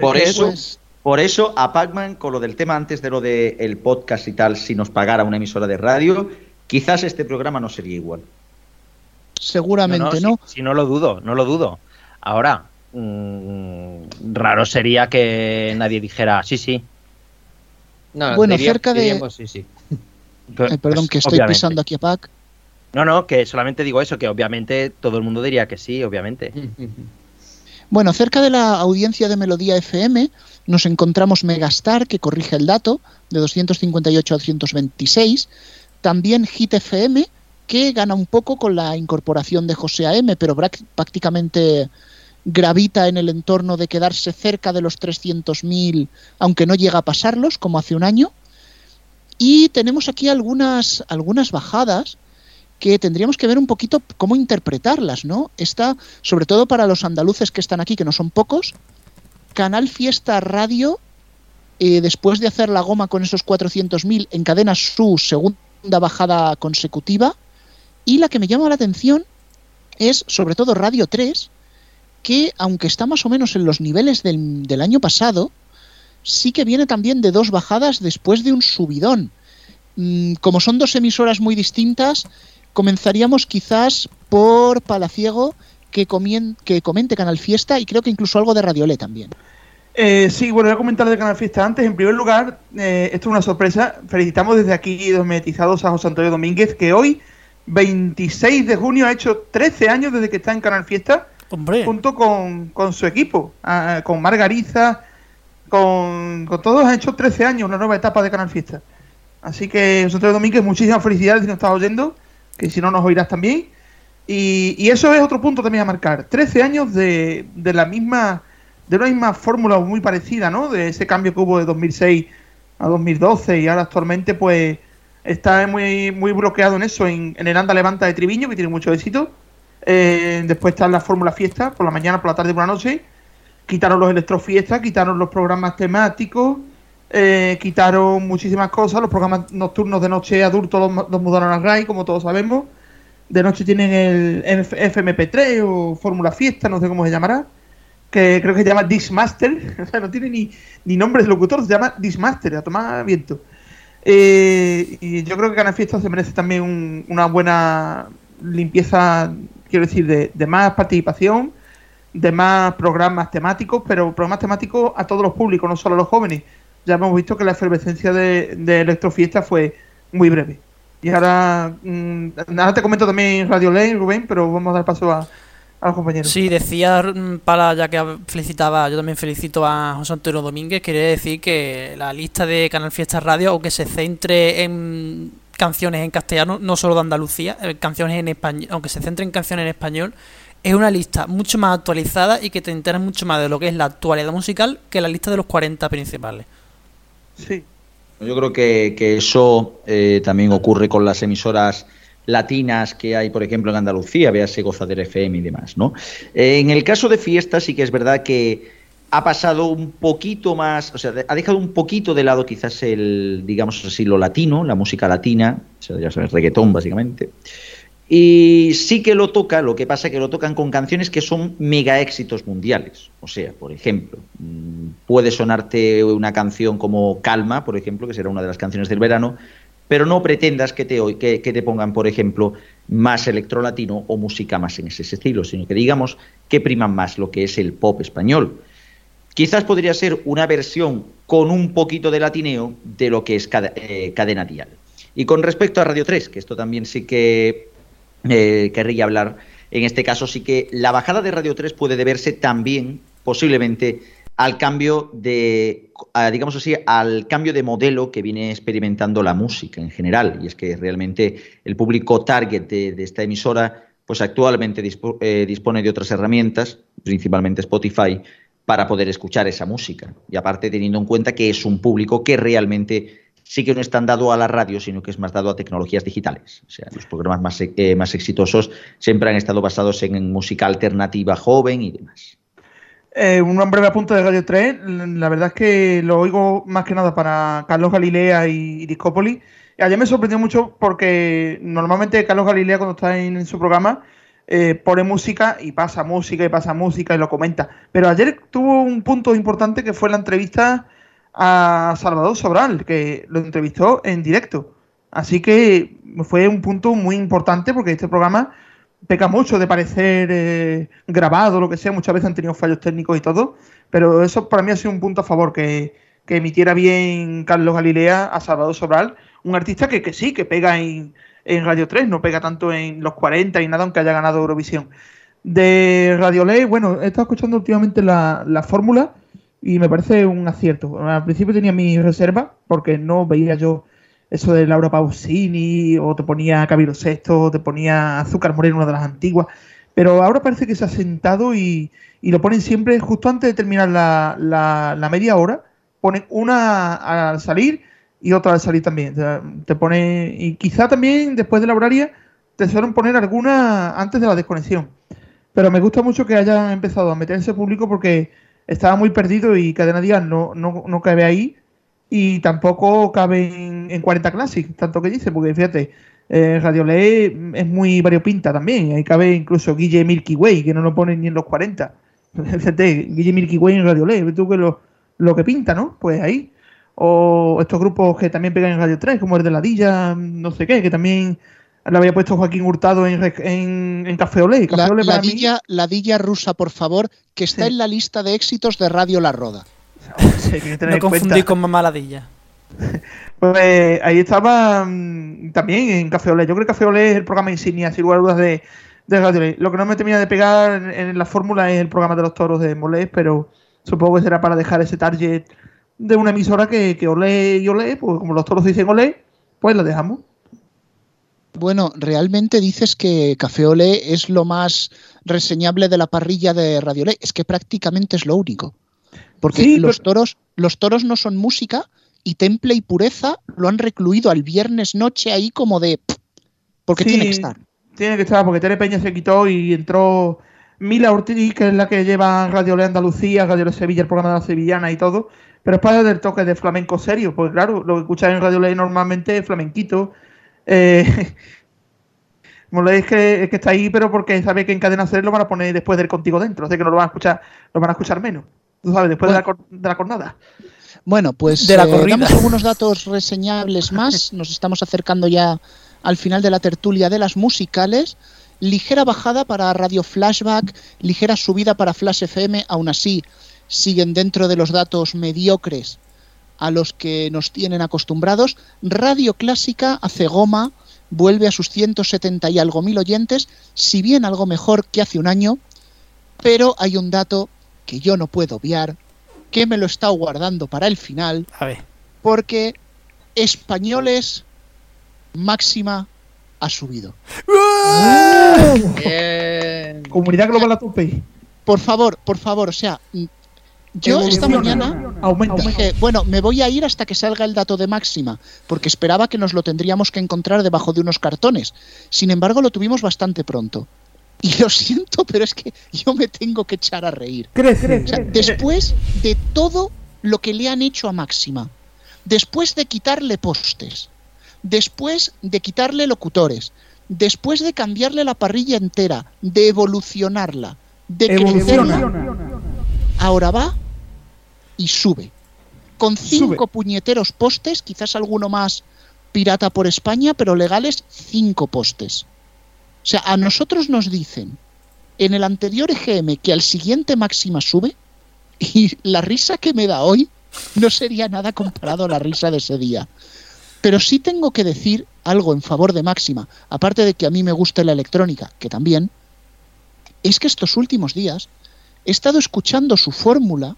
Por eso, pues- por eso a Pacman, con lo del tema antes de lo del podcast y tal, si nos pagara una emisora de radio, quizás este programa no sería igual. Seguramente no, no. Si, si no lo dudo, no lo dudo. Ahora, mm, raro sería que nadie dijera sí, sí. No, Bueno, diría- cerca de- diríamos sí, sí. Pero, Ay, perdón, pues, que estoy obviamente. pisando aquí a Pac. No, no, que solamente digo eso, que obviamente todo el mundo diría que sí, obviamente. Bueno, cerca de la audiencia de Melodía FM nos encontramos Megastar, que corrige el dato, de 258 a 226. También Hit FM, que gana un poco con la incorporación de José AM, pero prácticamente gravita en el entorno de quedarse cerca de los 300.000, aunque no llega a pasarlos, como hace un año. Y tenemos aquí algunas, algunas bajadas que tendríamos que ver un poquito cómo interpretarlas, ¿no? Esta, sobre todo para los andaluces que están aquí, que no son pocos, Canal Fiesta Radio, eh, después de hacer la goma con esos 400.000, encadena su segunda bajada consecutiva. Y la que me llama la atención es sobre todo Radio 3, que aunque está más o menos en los niveles del, del año pasado, sí que viene también de dos bajadas después de un subidón. Mm, como son dos emisoras muy distintas, comenzaríamos quizás por Palaciego, que, comien- que comente Canal Fiesta y creo que incluso algo de Radiolé también. Eh, sí, bueno, voy a comentar de Canal Fiesta antes. En primer lugar, eh, esto es una sorpresa. Felicitamos desde aquí, dometizados a José Antonio Domínguez, que hoy, 26 de junio, ha hecho 13 años desde que está en Canal Fiesta, junto con, con su equipo, ah, con Margariza, con, con todos, han hecho 13 años, una nueva etapa de Canal Fiesta. Así que, Antonio Domínguez, muchísimas felicidades si nos estás oyendo, que si no nos oirás también. Y, y eso es otro punto también a marcar. 13 años de, de la misma de una misma fórmula muy parecida, ¿no? De ese cambio que hubo de 2006 a 2012 y ahora actualmente pues está muy muy bloqueado en eso, en, el Anda Levanta de Triviño, que tiene mucho éxito. Eh, después está la fórmula fiesta, por la mañana, por la tarde por la noche. Quitaron los electrofiestas, quitaron los programas temáticos, eh, quitaron muchísimas cosas, los programas nocturnos de noche adultos los, los mudaron a RAI, como todos sabemos. De noche tienen el FMP3 o Fórmula Fiesta, no sé cómo se llamará que creo que se llama Dismaster, o sea, no tiene ni, ni nombre de locutor, se llama Dismaster, a tomar viento. Eh, y yo creo que Canal Fiesta se merece también un- una buena limpieza, quiero decir, de, más participación, de más programas temáticos, pero programas temáticos a todos los públicos, no solo a los jóvenes. Ya hemos visto que la efervescencia de, de Electrofiesta fue muy breve. Y ahora, mm, ahora te comento también Radio Ley, Rubén, pero vamos a dar paso a, a los compañeros. Sí, decía mm, para ya que felicitaba, yo también felicito a José Antonio Domínguez, quería decir que la lista de Canal Fiesta Radio, aunque se centre en canciones en castellano, no solo de Andalucía, eh, canciones en español, aunque se centre en canciones en español, es una lista mucho más actualizada y que te enteras mucho más de lo que es la actualidad musical que la lista de los 40 principales. Sí. Yo creo que, que eso eh, también ocurre con las emisoras latinas que hay, por ejemplo, en Andalucía, véase Gozadera FM y demás, ¿no? En el caso de fiestas sí que es verdad que ha pasado un poquito más, o sea, ha dejado un poquito de lado quizás el, digamos así, lo latino, la música latina, o sea, ya sabes, reggaetón básicamente. Y sí que lo toca, lo que pasa es que lo tocan con canciones que son mega éxitos mundiales. O sea, por ejemplo, mm, puede sonarte una canción como Calma, por ejemplo, que será una de las canciones del verano, pero no pretendas que te, que, que te pongan, por ejemplo, más electrolatino o música más en ese estilo, sino que digamos que priman más lo que es el pop español. Quizás podría ser una versión con un poquito de latineo de lo que es cade- eh, cadena dial. Y con respecto a Radio 3, que esto también sí que eh, querría hablar, en este caso sí que la bajada de Radio 3 puede deberse también, posiblemente, al cambio de, digamos así, al cambio de modelo que viene experimentando la música en general. Y es que realmente el público target de, esta emisora, pues actualmente eh, dispone de otras herramientas, principalmente Spotify, para poder escuchar esa música. Y aparte teniendo en cuenta que es un público que realmente sí que no es tan dado a la radio, sino que es más dado a tecnologías digitales. O sea, los programas más, eh, más exitosos siempre han estado basados en música alternativa joven y demás. Eh, un breve apunte de Radio 3. La verdad es que lo oigo más que nada para Carlos Galilea y. Y ayer me sorprendió mucho porque normalmente Carlos Galilea cuando está en, en su programa eh, pone música y pasa música y pasa música y lo comenta. Pero ayer tuvo un punto importante que fue la entrevista a Salvador Sobral, que lo entrevistó en directo. Así que fue un punto muy importante porque este programa peca mucho de parecer eh, grabado, lo que sea. Muchas veces han tenido fallos técnicos y todo. Pero eso para mí ha sido un punto a favor, que, que emitiera bien Carlos Galilea a Salvador Sobral, un artista que, que sí, que pega en, en Radio 3, no pega tanto en los 40 y nada, aunque haya ganado Eurovisión. De Radio Ley, bueno, he estado escuchando últimamente la, la fórmula y me parece un acierto. Al principio tenía mi reserva porque no veía yo eso de Laura Pausini o te ponía Camilo Sexto o te ponía Azúcar Moreno, una de las antiguas. Pero ahora parece que se ha sentado y, y lo ponen siempre justo antes de terminar la, la, la media hora. Ponen una al salir y otra al salir también. Te pone y quizá también después de la horaria te suelen poner alguna antes de la desconexión. Pero me gusta mucho que hayan empezado a meterse público porque estaba muy perdido y Cadena Díaz no, no, no cabe ahí y tampoco cabe en, en 40 Classic, tanto que dice, porque fíjate, eh, Radio Ley es muy variopinta también, ahí cabe incluso Guille Milky Way, que no lo ponen ni en los 40. Fíjate, Guille Milky Way en Radio Ley, tú que lo, lo que pinta, ¿no? Pues ahí. O estos grupos que también pegan en Radio 3, como el de Ladilla, no sé qué, que también le había puesto Joaquín Hurtado en, en, en Café Olé. Café La, Olé para mí- ladilla, ladilla rusa, por favor, que está en la lista de éxitos de Radio La Roda. Que tener No confundí con Mamá Ladilla. Pues ahí estaba mm, también en Café Olé. Yo creo que Café Olé es el programa insignia, sin lugar a dudas, de, de Radio Olé. Lo que no me termina de pegar en, en la fórmula es el programa de los toros de Molés, pero supongo que será para dejar ese target de una emisora que, que Olé y Olé, pues como los toros dicen Olé, pues la dejamos. Bueno, realmente dices que Café Olé es lo más reseñable de la parrilla de Radio Olé. Es que prácticamente es lo único. Porque Sí, los toros, los toros no son música y Temple y Pureza lo han recluido al viernes noche ahí como de porque Sí, tiene que estar. Tiene que estar, porque Tere Peña se quitó y entró Mila Ortiz, que es la que lleva Radio Olé Andalucía, Radio Olé Sevilla, el programa de la Sevillana y todo. Pero es para del toque de flamenco serio, porque claro, lo que escuchas en Radio Olé normalmente es flamenquito. Eh, es que, es que está ahí, pero porque sabe que en cadena ser lo van a poner después del contigo dentro, así que no lo van a escuchar, lo van a escuchar menos. Sabes, después de, la, de la cornada. Bueno, pues De la eh, damos algunos datos reseñables más. Nos estamos acercando ya al final de la tertulia de las musicales. Ligera bajada para Radio Flashback, ligera subida para Flash FM, aún así siguen dentro de los datos mediocres a los que nos tienen acostumbrados. Radio Clásica hace goma, vuelve a sus 170 y algo mil oyentes, si bien algo mejor que hace un año, pero hay un dato que yo no puedo obviar, que me lo he estado guardando para el final, A ver. porque españoles máxima ha subido. Comunidad Global a tope. Por favor, por favor, o sea, yo esta mañana aumenta. dije, bueno, me voy a ir hasta que salga el dato de máxima, porque esperaba que nos lo tendríamos que encontrar debajo de unos cartones. Sin embargo, lo tuvimos bastante pronto. Y lo siento, pero es que yo me tengo que echar a reír. Crece. O sea, después de todo lo que le han hecho a Máxima, después de quitarle postes, después de quitarle locutores, después de cambiarle la parrilla entera, de evolucionarla, de crecerla, ahora va y sube. Con cinco puñeteros postes, quizás alguno más pirata por España, pero legales, cinco postes. O sea, a nosotros nos dicen en el anterior EGM que al siguiente máxima sube y la risa que me da hoy no sería nada comparado a la risa de ese día. Pero sí tengo que decir algo en favor de Máxima, aparte de que a mí me gusta la electrónica, que también, es que estos últimos días he estado escuchando su fórmula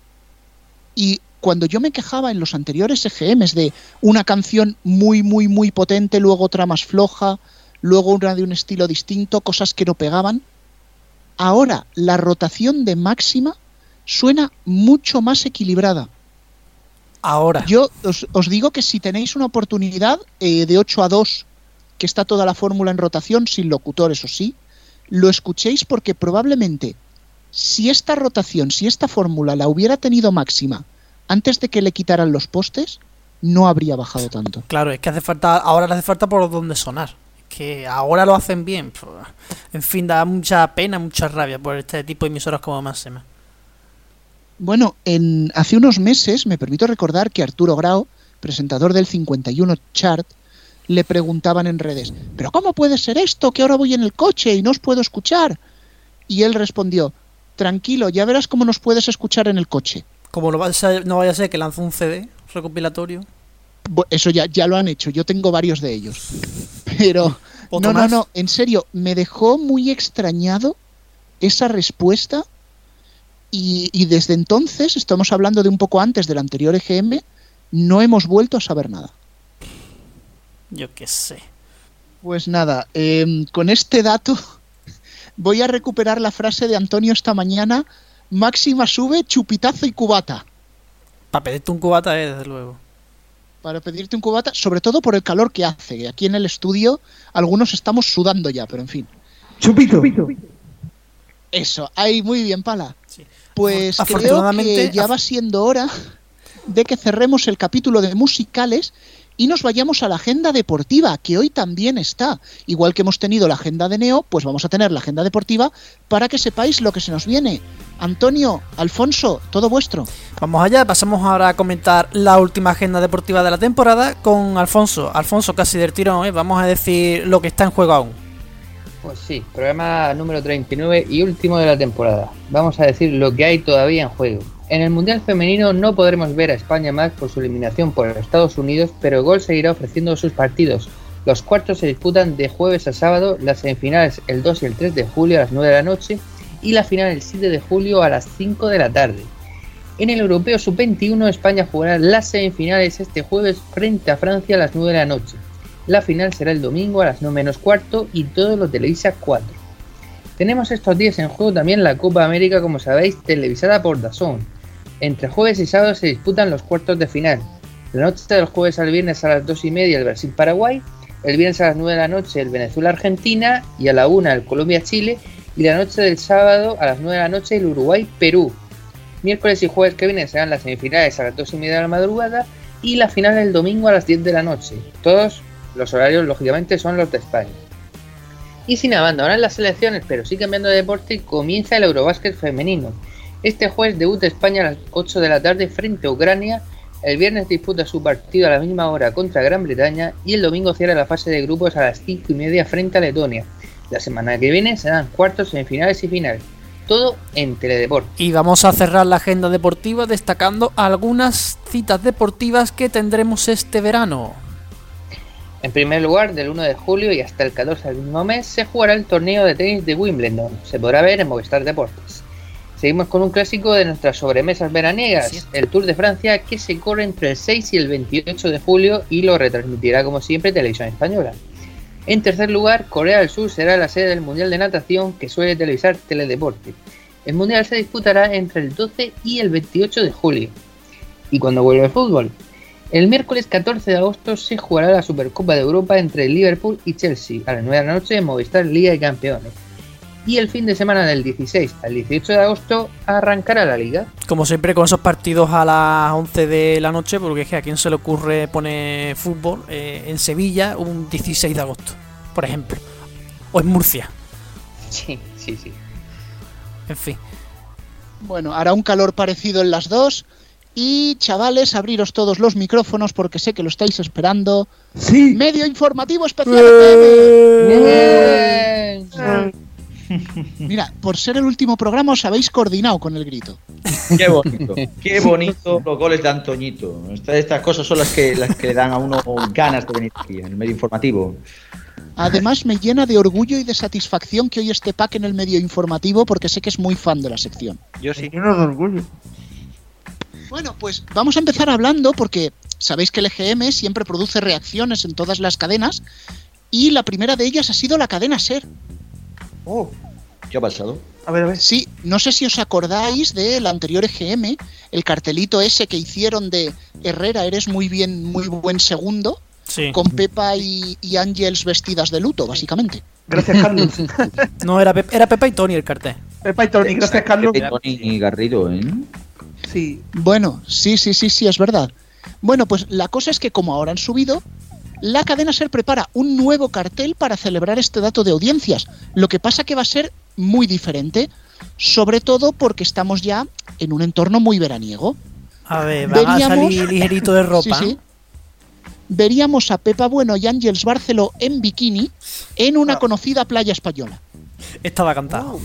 y cuando yo me quejaba en los anteriores EGMs de una canción muy, muy, muy potente, luego otra más floja, luego una de un estilo distinto, cosas que no pegaban, ahora la rotación de máxima suena mucho más equilibrada. Ahora. Yo os, os digo que si tenéis una oportunidad eh, de 8 a 2, que está toda la fórmula en rotación, sin locutores o sí, lo escuchéis porque probablemente si esta rotación, si esta fórmula la hubiera tenido máxima antes de que le quitaran los postes, no habría bajado tanto. Claro, es que hace falta, ahora le hace falta por donde sonar. Que ahora lo hacen bien. Pf, En fin, da mucha pena, mucha rabia por este tipo de emisoras como Máxima. Bueno, en, hace unos meses me permito recordar que Arturo Grau, presentador del 51 Chart, le preguntaban en redes, ¿pero cómo puede ser esto que ahora voy en el coche y no os puedo escuchar? Y él respondió, tranquilo, ya verás cómo nos puedes escuchar en el coche. Como no vaya a ser, no vaya a ser que lance un CD recopilatorio. Eso ya, ya lo han hecho, yo tengo varios de ellos. Pero, ¿Otro no, no, no, en serio, me dejó muy extrañado esa respuesta y, y desde entonces, estamos hablando de un poco antes del anterior EGM, no hemos vuelto a saber nada. Yo qué sé. Pues nada, em, con este dato voy a recuperar la frase de Antonio esta mañana, máxima sube, chupitazo y cubata. Para pedirte un cubata, eh, desde luego. Para pedirte un cubata, sobre todo por el calor que hace. que Aquí en el estudio algunos estamos sudando ya, pero en fin. Chupito. Eso, ahí muy bien, Pala. Pues creo Afortunadamente- que ya va siendo hora de que cerremos el capítulo de musicales y nos vayamos a la agenda deportiva, que hoy también está. Igual que hemos tenido la agenda de Neo, pues vamos a tener la agenda deportiva para que sepáis lo que se nos viene. Antonio, Alfonso, todo vuestro. Vamos allá, pasamos ahora a comentar la última agenda deportiva de la temporada con Alfonso. Alfonso, casi del tirón, ¿eh? vamos a decir lo que está en juego aún. Pues sí, programa número 39 y último de la temporada. Vamos a decir lo que hay todavía en juego. En el Mundial Femenino no podremos ver a España más por su eliminación por Estados Unidos, pero Gol seguirá ofreciendo sus partidos. Los cuartos se disputan de jueves a sábado, las semifinales el 2 y el 3 de julio a las 9 de la noche y la final el 7 de julio a las 5 de la tarde. En el Europeo Sub-21 España jugará las semifinales este jueves frente a Francia a las 9 de la noche. La final será el domingo a las 9 menos cuarto y todo lo televisa 4. Tenemos estos días en juego también la Copa América, como sabéis, televisada por DAZN. Entre jueves y sábado se disputan los cuartos de final. La noche del jueves al viernes a las 2 y media el Brasil-Paraguay, el viernes a las 9 de la noche el Venezuela-Argentina y a la 1 el Colombia-Chile y la noche del sábado a las 9 de la noche el Uruguay-Perú. Miércoles y jueves que vienen serán las semifinales a las 2 y media de la madrugada y la final el domingo a las 10 de la noche. Todos los horarios lógicamente son los de España. Y sin abandonar las selecciones, pero sí cambiando de deporte, comienza el Eurobásquet femenino. Este jueves debuta España a las 8 de la tarde frente a Ucrania, el viernes disputa su partido a la misma hora contra Gran Bretaña y el domingo cierra la fase de grupos a las 5 y media frente a Letonia. La semana que viene serán cuartos, semifinales y finales. Todo en Teledeporte. Y vamos a cerrar la agenda deportiva destacando algunas citas deportivas que tendremos este verano. En primer lugar, del 1 de julio y hasta el 14 del mismo mes se jugará el torneo de tenis de Wimbledon. Se podrá ver en Movistar Deportes. Seguimos con un clásico de nuestras sobremesas veraniegas, el Tour de Francia, que se corre entre el 6 y el 28 de julio y lo retransmitirá como siempre Televisión Española. En tercer lugar, Corea del Sur será la sede del Mundial de Natación que suele televisar Teledeporte. El Mundial se disputará entre el 12 y el 28 de julio. ¿Y cuando vuelve el fútbol? El miércoles 14 de agosto se jugará la Supercopa de Europa entre Liverpool y Chelsea a las 9 de la noche en Movistar Liga de Campeones. Y el fin de semana del 16 al 18 de agosto arrancará la liga. Como siempre con esos partidos a las 11 de la noche, porque es que a quién se le ocurre poner fútbol eh, en Sevilla un 16 de agosto, por ejemplo. O en Murcia. Sí, sí, sí. En fin. Bueno, hará un calor parecido en las dos. Y chavales, abriros todos los micrófonos porque sé que lo estáis esperando. Sí. Medio informativo especial. FM. Mira, por ser el último programa os habéis coordinado con el grito. Qué bonito, qué bonito los goles de Antoñito. Estas, estas cosas son las que, las que le dan a uno ganas de venir aquí, en el medio informativo. Además, me llena de orgullo y de satisfacción que hoy esté Pac en el medio informativo porque sé que es muy fan de la sección. Yo sí. Lleno de orgullo. Bueno, pues vamos a empezar hablando porque sabéis que el EGM siempre produce reacciones en todas las cadenas y la primera de ellas ha sido la cadena SER. Oh, ¿Qué ha pasado? a ver, a ver. Sí, no sé si os acordáis del anterior EGM, el cartelito ese que hicieron de Herrera, eres muy bien, muy buen segundo, Sí. con Pepa y, y Ángels vestidas de luto, básicamente. Gracias, Carlos. No, era, era Pepa y Tony el cartel. Pepa y Tony, gracias, Carlos. Pepe, Tony y Garrido, ¿eh? Sí. Bueno, sí, sí, sí, sí, es verdad. Bueno, pues la cosa es que como ahora han subido, la cadena SER prepara un nuevo cartel para celebrar este dato de audiencias. Lo que pasa que va a ser muy diferente, sobre todo porque estamos ya en un entorno muy veraniego. A ver, van a Veríamos- salir ligerito de ropa. Sí, sí. Veríamos a Pepa Bueno y Ángels Barceló en bikini en una conocida playa española. Estaba cantado.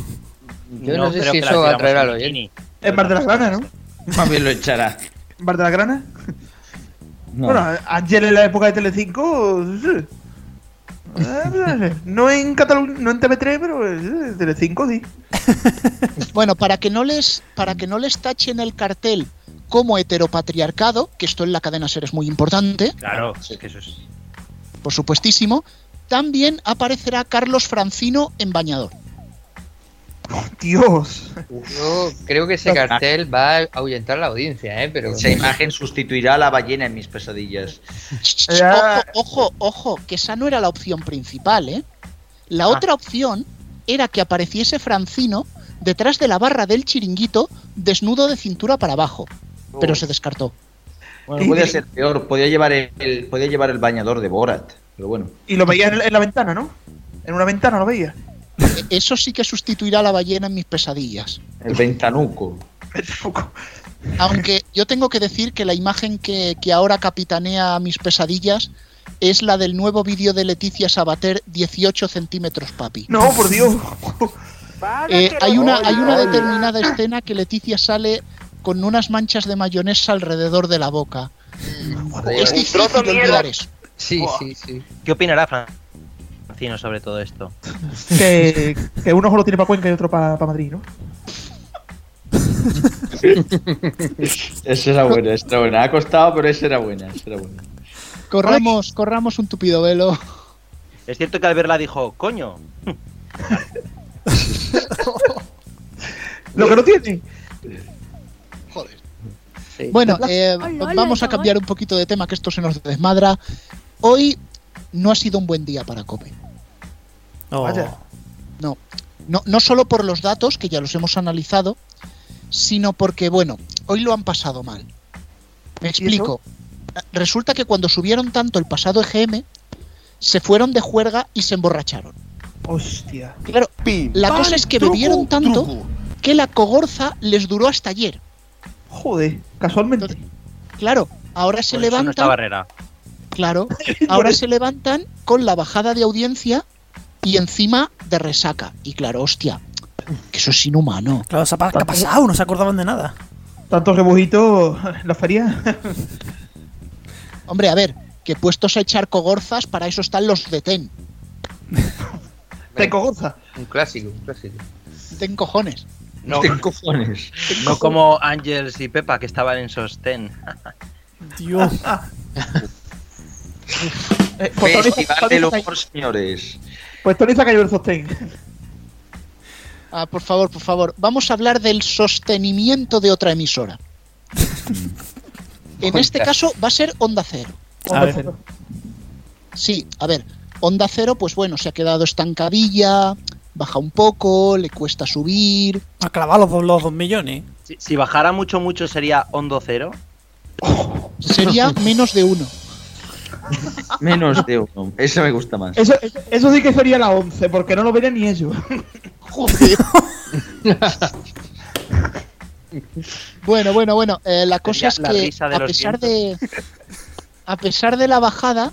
Yo no, sé creo si eso atraerá bikini. oyente. En Bar de las Granas, ¿no? Más bien lo echará. Bar de las Granas. No. Bueno, ayer en la época de Telecinco. sí. Eh, No en Cataluña, no en TV3, pero en Telecinco sí. Bueno, para que no les para que no les tachen el cartel como heteropatriarcado, que esto en la cadena SER es muy importante, Claro, es que eso es. por supuestísimo, también aparecerá Carlos Francino en bañador. Dios. Yo creo que ese cartel va a ahuyentar la audiencia, ¿eh? Pero... Esa imagen sustituirá a la ballena en mis pesadillas. Ojo, ojo, ojo, que esa no era la opción principal, ¿eh? La otra opción era que apareciese Francino detrás de la barra del chiringuito, desnudo de cintura para abajo. Pero se descartó. Bueno, podía ser peor, podía llevar el, el- podía llevar el bañador de Borat, pero bueno. Y lo veía en, en la ventana, ¿no? En una ventana lo veía. Eso sí que sustituirá a la ballena en mis pesadillas. El ventanuco. Aunque yo tengo que decir que la imagen que, que ahora capitanea mis pesadillas es la del nuevo vídeo de Leticia Sabater, 18 centímetros, papi. No, por Dios. Eh, hay, una, hay una determinada escena que Leticia sale con unas manchas de mayonesa alrededor de la boca. Es difícil olvidar eso. Sí, sí, sí. ¿Qué opinará Sobre todo esto? Que, que uno solo tiene para Cuenca y otro para Madrid, ¿no? Esa era buena, esa era buena. Ha costado, pero esa era buena, esa era buena. Corramos, corramos un tupido velo. Es cierto que al verla dijo, coño. Lo que no tiene. Bueno, eh, vamos a cambiar un poquito de tema, que esto se nos desmadra. Hoy no ha sido un buen día para Cope. Oh. Vaya. No, no, no solo por los datos, que ya los hemos analizado, sino porque, bueno, hoy lo han pasado mal. Me explico. Resulta que cuando subieron tanto el pasado EGM, se fueron de juerga y se emborracharon. Hostia. Claro, la cosa es que truco, bebieron tanto truco. que la cogorza les duró hasta ayer. Joder, casualmente. Claro, ahora se Por eso no está levantan. barrera. Claro, ahora se levantan con la bajada de audiencia y encima de resaca. Y claro, hostia, que eso es inhumano. Claro, ¿qué ha pasado? No se acordaban de nada. Tantos rebujitos la feria. Hombre, a ver, que puestos a echar cogorzas, para eso están los de TEN. Te cogorza. Un clásico, un clásico. TEN cojones. No, cojones. no como Ángels y Pepa que estaban en sostén. Dios. Eh, pues Festival del está- humor, señores. Pues Tony se ha caído el sostén. Ah, por favor, por favor. Vamos a hablar del sostenimiento de otra emisora. en este caso va a ser Onda Cero. Onda Cero. Sí, a ver, Onda Cero, pues bueno, se ha quedado estancadilla, baja un poco, le cuesta subir. Ha clavado los, dos- los dos millones. Si, si bajara mucho, mucho sería Hondo Cero. Sería menos de uno. Menos de uno. Esa me gusta más. Eso, eso, eso sí que sería la 11, porque no lo verían ni ellos. Joder. bueno, bueno, bueno. eh, la cosa es la que a pesar de a pesar de la bajada,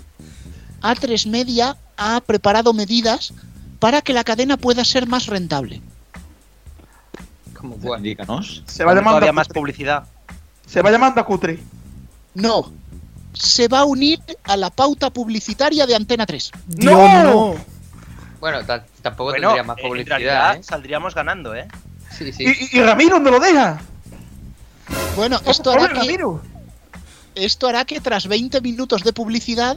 A3 Media ha preparado medidas para que la cadena pueda ser más rentable. Como cuál. Díganos. Se va llamando Todavía más publicidad. Se va llamando a cutre. No, se va a unir a la pauta publicitaria de Antena 3. ¡No! Bueno, ta- tampoco Bueno, tendría más en publicidad, realidad ¿eh? saldríamos ganando, ¿eh? Sí, sí. ¿Y, Ramiro dónde lo deja? Bueno, esto hará que Ramiro. esto hará que tras 20 minutos de publicidad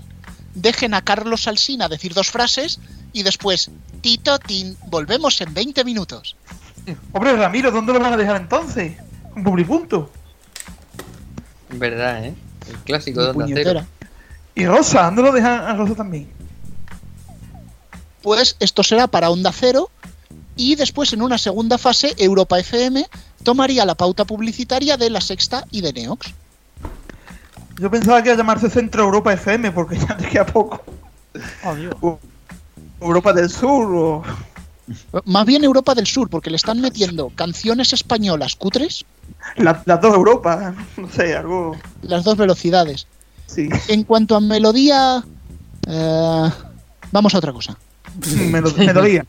dejen a Carlos Alsina decir dos frases y después Tito Tin, volvemos en 20 minutos. Hombre, Ramiro, ¿dónde lo van a dejar entonces? Un publipunto. Verdad, ¿eh? El clásico de Onda Puñetera. Cero. ¿Y Rosa? ¿Dónde lo dejan a Rosa también? Pues esto será para Onda Cero y después en una segunda fase Europa FM tomaría la pauta publicitaria de La Sexta y de Neox. Yo pensaba que iba a llamarse Centro Europa FM, porque ya te queda poco. U- Europa del Sur o... Más bien Europa del Sur, porque le están metiendo canciones españolas cutres, la- las dos Europas, no sé, algo... las dos velocidades. Sí. En cuanto a melodía, eh, vamos a otra cosa. Melo- Melodía.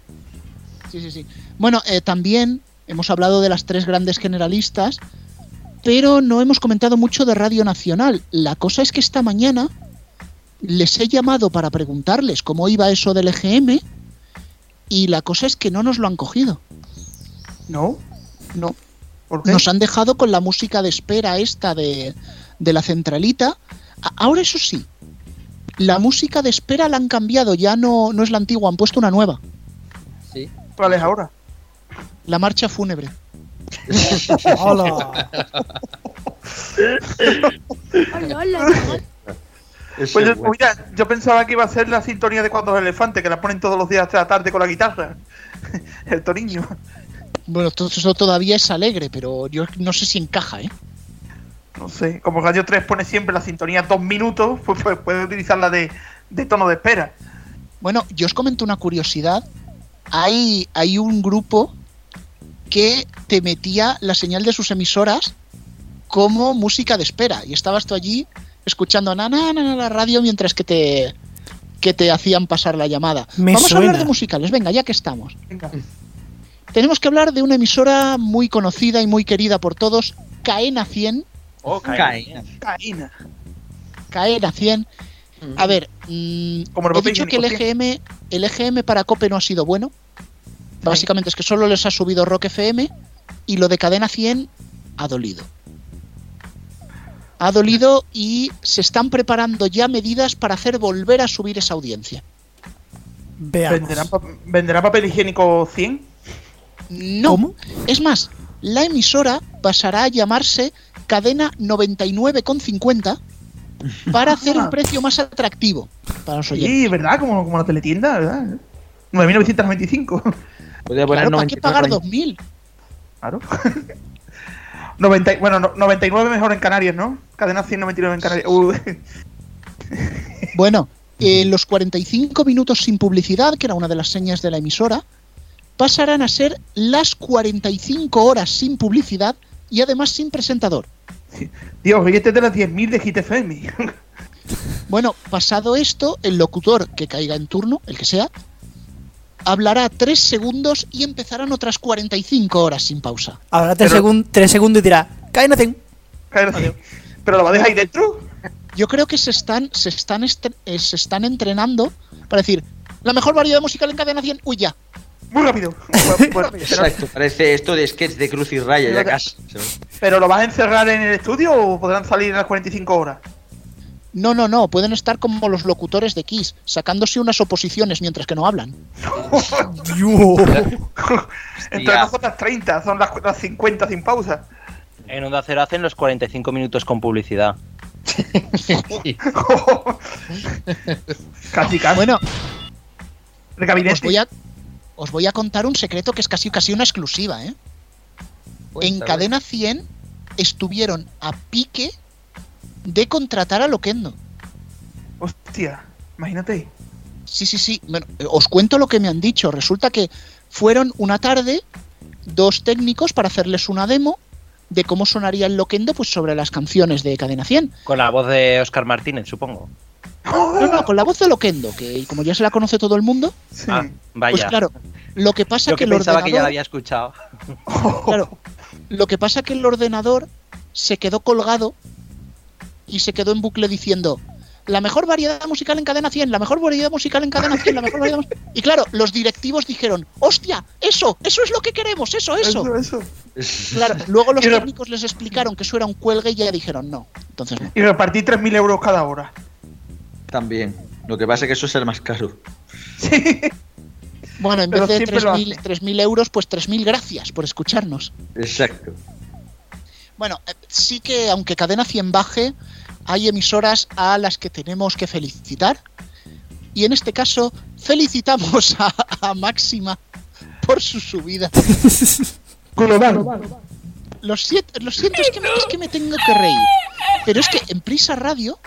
Sí, sí, sí. Bueno, eh, también hemos hablado de las tres grandes generalistas, pero no hemos comentado mucho de Radio Nacional. La cosa es que esta mañana les he llamado para preguntarles cómo iba eso del EGM y la cosa es que no nos lo han cogido. ¿No? No. ¿Por qué? Nos han dejado con la música de espera esta de, de la centralita. Ahora eso sí, la música de espera la han cambiado, ya no, no es la antigua, han puesto una nueva. Sí. ¿Cuál es ahora? La marcha fúnebre. Hola. Pues yo, mira, yo pensaba que iba a ser la sintonía de Cuando el elefante, que la ponen todos los días de la tarde con la guitarra. El Toriño. Bueno, todo eso todavía es alegre, pero yo no sé si encaja, ¿eh? No sé, como Radio 3 pone siempre la sintonía dos minutos, pues, pues puede utilizarla de, de tono de espera. Bueno, yo os comento una curiosidad. Hay, hay un grupo que te metía la señal de sus emisoras como música de espera. Y estabas tú allí escuchando na, na, na, na, la radio mientras que te, que te hacían pasar la llamada. Me Vamos a hablar de musicales, venga, ya que estamos. Tenemos que hablar de una emisora muy conocida y muy querida por todos, Caena 100. Oh, Caena. Caena. Caena 100. A ver, mm, Como he dicho que el EGM, el EGM para Cope no ha sido bueno. Básicamente es que solo les ha subido Rock FM y lo de Cadena 100 ha dolido. Ha dolido y se están preparando ya medidas para hacer volver a subir esa audiencia. Veamos. ¿Venderán, pa- ¿Venderá papel higiénico 100? No. Es más, la emisora pasará a llamarse Cadena 99,50 para hacer un precio más atractivo para los oyentes. Sí, ¿verdad? Como, como la teletienda, ¿verdad? 9.995. Podría Claro, ¿para qué pagar 2.000? Claro. 90, bueno, no- 99 mejor en Canarias, ¿no? Cadena 199 en Canarias. Uh, Bueno, eh, los 45 minutos sin publicidad, que era una de las señas de la emisora, pasarán a ser las 45 horas sin publicidad y además sin presentador. Dios, hoy este es de las 10.000 de Hit FM. Bueno, pasado esto, el locutor que caiga en turno, el que sea, hablará 3 segundos y empezarán otras 45 horas sin pausa. Habrá tres, Pero- segun- tres segundos y dirá, Caena 100. ¿Pero lo va a dejar ahí dentro? Yo creo que se están, se están, estre- eh, se están entrenando para decir, la mejor variedad musical en cadena 100, uy ya. Muy rápido. Exacto, parece esto de sketch de Cruz y Raya, ya casi. ¿Pero lo vas a encerrar en el estudio o podrán salir en las 45 horas? No, no, no, pueden estar como los locutores de Kiss, sacándose unas oposiciones mientras que no hablan. Entre nosotras 30, son las, las 50 sin pausa. En Onda Cero hacen los 45 minutos con publicidad. Casi, casi. Bueno, El gabinete. os voy, a, os voy a contar un secreto que es casi, casi una exclusiva, ¿eh? En. Cadena 100 estuvieron a pique de contratar a Loquendo. Hostia, imagínate. Sí, sí, sí. Bueno, eh, os cuento lo que me han dicho. Resulta que fueron una tarde dos técnicos para hacerles una demo de cómo sonaría el Loquendo pues sobre las canciones de Cadena 100. Con la voz de Oscar Martínez, supongo. No, no, con la voz de Loquendo, que como ya se la conoce todo el mundo, Ah, vaya. pues claro, lo que pasa Yo que que el pensaba que ya la ordenador, había escuchado. claro, lo que pasa que el ordenador se quedó colgado y se quedó en bucle diciendo la mejor variedad musical en cadena 100, la mejor variedad musical en cadena 100, la mejor variedad mus-". Y claro, los directivos dijeron, hostia, eso, eso es lo que queremos, eso, eso. Eso, Claro, luego los técnicos les explicaron que eso era un cuelgue y ya dijeron no. Entonces no. Y repartí 3.000 euros cada hora. También. Lo que pasa es que eso es el más caro. Bueno, en Pero vez de siempre lo 3.000 3.000 euros, pues 3.000 gracias por escucharnos. Exacto. Bueno, eh, sí que aunque Cadena 100 baje, hay emisoras a las que tenemos que felicitar. Y en este caso, felicitamos a, a Máxima por su subida. Global. Lo siento, lo siento es, que me, es que me tengo que reír. Pero es que en Prisa Radio,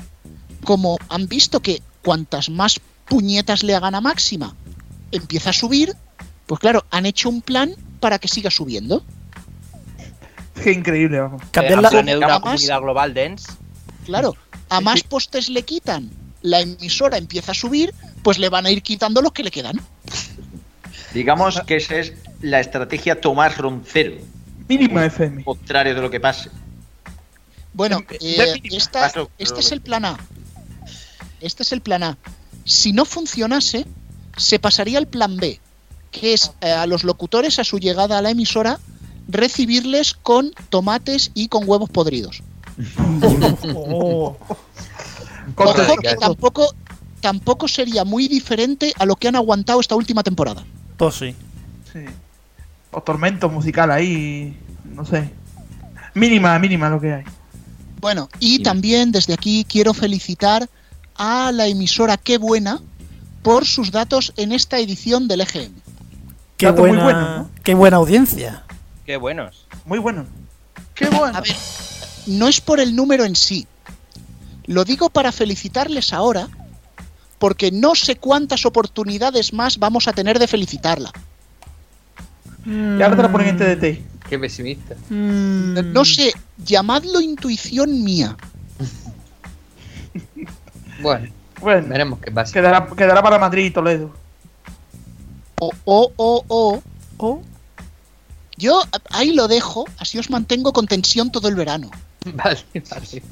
como han visto que cuantas más puñetas le hagan a Máxima, empieza a subir, pues claro, han hecho un plan para que siga subiendo. Qué increíble, vamos. Han planeado una a más- comunidad global dense. Claro, a más postes le quitan, la emisora empieza a subir, pues le van a ir quitando los que le quedan. Digamos que esa es la estrategia Tomás Roncero. Mínima FM. Contrario de lo que pase. Bueno, eh, esta- este es el plan A. Este es el plan A. Si no funcionase, se pasaría al plan B, que es eh, a los locutores a su llegada a la emisora recibirles con tomates y con huevos podridos. Oh. Ojo que tampoco, tampoco sería muy diferente a lo que han aguantado esta última temporada. Pues sí. Sí. o tormento musical ahí, no sé. Mínima, mínima lo que hay. Bueno, y también desde aquí quiero felicitar a la emisora Qué Buena por sus datos en esta edición del EGM. Qué muy buena, bueno, ¿no? qué buena audiencia. Qué buenos. Muy bueno. Qué bueno. A ver, no es por el número en sí. Lo digo para felicitarles ahora, porque no sé cuántas oportunidades más vamos a tener de felicitarla. Y ahora te la ponen en TDT. Qué pesimista. No sé, llamadlo intuición mía. Bueno, Bueno, veremos qué pasa. quedará, quedará para Madrid y Toledo. O, o, o, o, o. Yo ahí lo dejo, así os mantengo con tensión todo el verano. Vale, vale.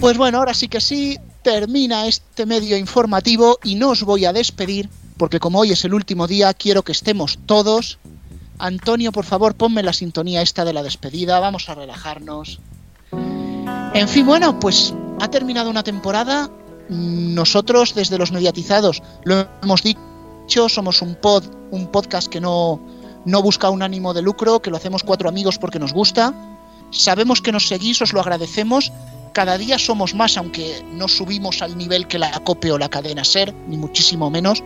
Pues bueno, ahora sí que sí, termina este medio informativo y no os voy a despedir, porque como hoy es el último día, quiero que estemos todos. Antonio, por favor, ponme la sintonía esta de la despedida, vamos a relajarnos. En fin, bueno, pues ha terminado una temporada. Nosotros, desde los mediatizados, lo hemos dicho, somos un pod, un podcast que no, no busca un ánimo de lucro, que lo hacemos cuatro amigos porque nos gusta. Sabemos que nos seguís, os lo agradecemos. Cada día somos más, aunque no subimos al nivel que la COPE o la cadena SER, ni muchísimo menos.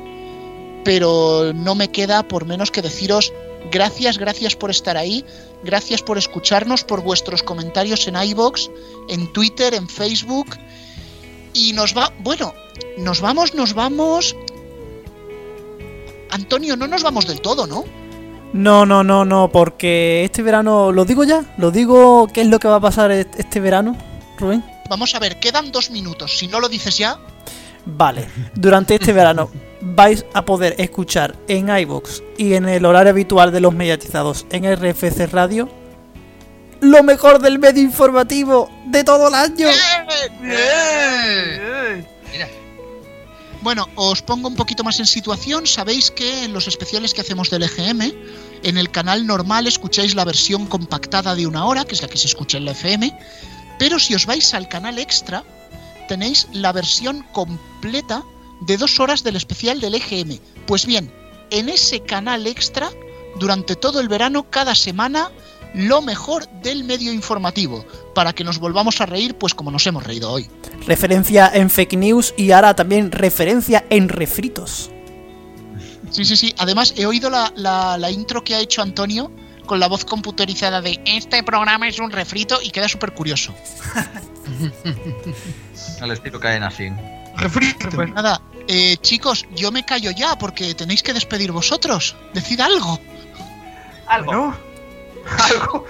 Pero no me queda por menos que deciros gracias, gracias por estar ahí, gracias por escucharnos, por vuestros comentarios en iBox, en Twitter, en Facebook. Y nos va, bueno, nos vamos, nos vamos. Antonio, no nos vamos del todo, ¿no? No, no, no, no, porque este verano, ¿lo digo ya? ¿Lo digo qué es lo que va a pasar este verano, Rubén? Vamos a ver, quedan dos minutos. Si no lo dices ya, Vale, durante este verano vais a poder escuchar en iVoox y en el horario habitual de los mediatizados en RFC Radio lo mejor del medio informativo de todo el año. Bueno, os pongo un poquito más en situación. Sabéis que en los especiales que hacemos del EGM, en el canal normal escucháis la versión compactada de una hora, que es la que se escucha en la FM, pero si os vais al canal extra, tenéis la versión completa de dos horas del especial del EGM. Pues bien, en ese canal extra, durante todo el verano, cada semana, lo mejor del medio informativo, para que nos volvamos a reír, pues como nos hemos reído hoy. Referencia en fake news y ahora también referencia en refritos. Sí, sí, sí. Además, he oído la, la- la intro que ha hecho Antonio con la voz computerizada de este programa es un refrito y queda súper curioso. Al estilo caen así. Refrito. Pues nada, eh, chicos, yo me callo ya porque tenéis que despedir vosotros. Decid algo. Algo. ¿No? Algo.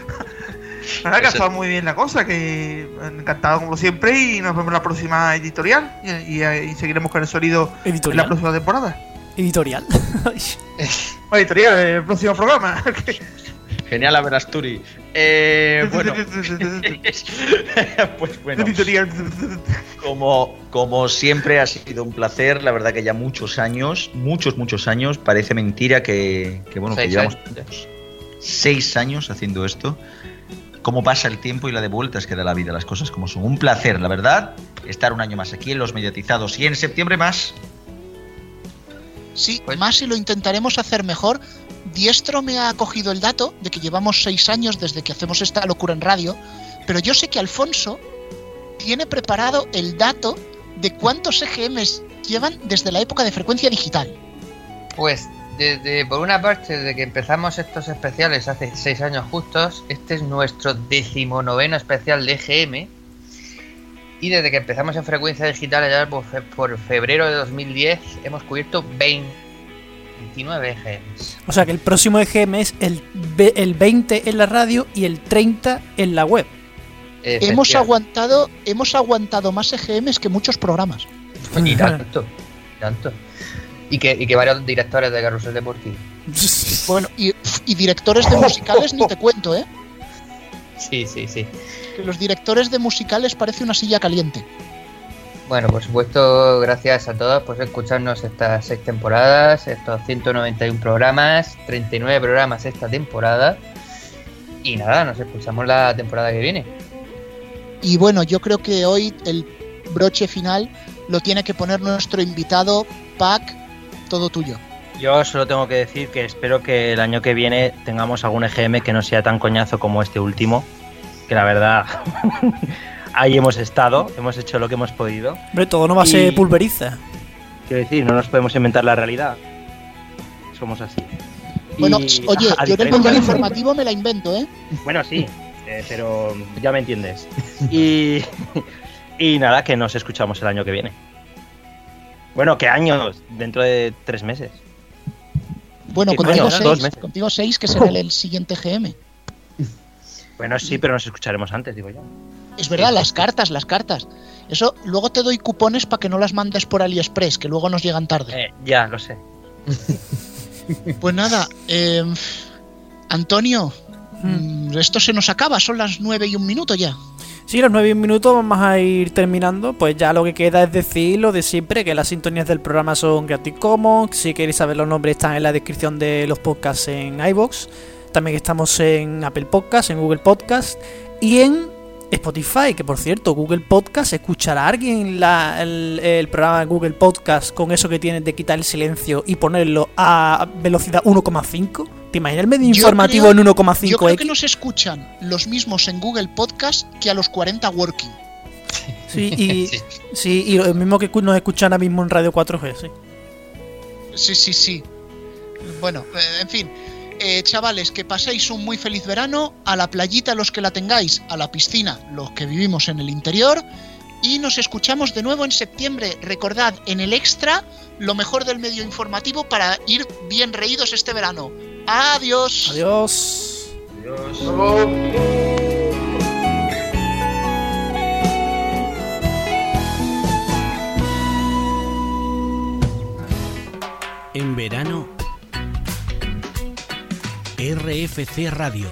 La verdad que ha estado muy bien la cosa, que encantado como siempre y nos vemos en la próxima editorial y, y- y seguiremos con el sonido en ¿Editorial? la próxima temporada. Editorial. Editorial, el próximo programa. Genial, Averasturi. Eh, bueno, pues bueno. Editorial. Como, como siempre ha sido un placer, la verdad que ya muchos años, muchos, muchos años, parece mentira que, que, bueno, que llevamos años. Seis años haciendo esto. Cómo pasa el tiempo y la de vueltas que da la vida, las cosas como son. Un placer, la verdad, estar un año más aquí en Los Mediatizados y en septiembre más. Sí, más si lo intentaremos hacer mejor. Diestro me ha cogido el dato de que llevamos seis años desde que hacemos esta locura en radio, pero yo sé que Alfonso tiene preparado el dato de cuántos EGMs llevan desde la época de frecuencia digital. Pues desde, por una parte, desde que empezamos estos especiales hace seis años justos, este es nuestro decimonoveno especial de EGM. Y desde que empezamos en frecuencia digital allá por, fe- por febrero de 2010 hemos cubierto 29 EGMs. O sea que el próximo EGM es el, ve- el 20 en la radio y el 30 en la web. Hemos aguantado, hemos aguantado más EGMs que muchos programas. Y tanto, tanto. Y que, y que varios directores de Carrusel Deportivo. Bueno, y, y directores de musicales ni te cuento, ¿eh? Sí, sí, sí. Que los directores de musicales parece una silla caliente. Bueno, por supuesto, gracias a todos por escucharnos estas seis temporadas, estos 191 programas, 39 programas esta temporada. Y nada, nos escuchamos la temporada que viene. Y bueno, yo creo que hoy el broche final lo tiene que poner nuestro invitado, Pac, todo tuyo. Yo solo tengo que decir que espero que el año que viene tengamos algún EGM que no sea tan coñazo como este último, que la verdad ahí hemos estado, hemos hecho lo que hemos podido. Hombre, todo no va a Y- ser pulveriza. Quiero decir, no nos podemos inventar la realidad. Somos así. Bueno, Y, oye, a yo en el diferencia- mundo informativo me la invento, ¿eh? Bueno, sí, eh, pero ya me entiendes. Y, y nada, que nos escuchamos el año que viene. Bueno, ¿qué años? Dentro de tres meses. Bueno, Sí, contigo seis, meses. contigo seis, que será el, el siguiente GM. Bueno, sí, pero nos escucharemos antes, digo yo. Es verdad, las cartas, las cartas. Eso, luego te doy cupones para que no las mandes por AliExpress, que luego nos llegan tarde. Eh, ya, lo sé. Pues nada, eh, Antonio, mm, esto se nos acaba, son las nueve y un minuto ya. Sí, los nueve minutos vamos a ir terminando. Pues ya lo que queda es decir lo de siempre, que las sintonías del programa son gratis Commons. Si queréis saber los nombres están en la descripción de los podcasts en iBox. También estamos en Apple Podcasts, en Google Podcasts y en Spotify, que por cierto, Google Podcast, ¿escuchará alguien la- el, el programa de Google Podcast con eso que tienen de quitar el silencio y ponerlo a velocidad 1,5? ¿Te imaginas el medio Yo informativo creo- en Yo 1,5x? creo que nos escuchan los mismos en Google Podcast que a los 40 Working. Sí, y, sí, y lo mismo que nos escuchan ahora mismo en Radio 4G, sí. Sí, sí, sí. Bueno, eh, en fin. Eh, chavales, que paséis un muy feliz verano. A la playita los que la tengáis, a la piscina los que vivimos en el interior. Y nos escuchamos de nuevo en septiembre. Recordad, en el extra, lo mejor del medio informativo para ir bien reídos este verano. Adiós. Adiós. En verano, RFC Radio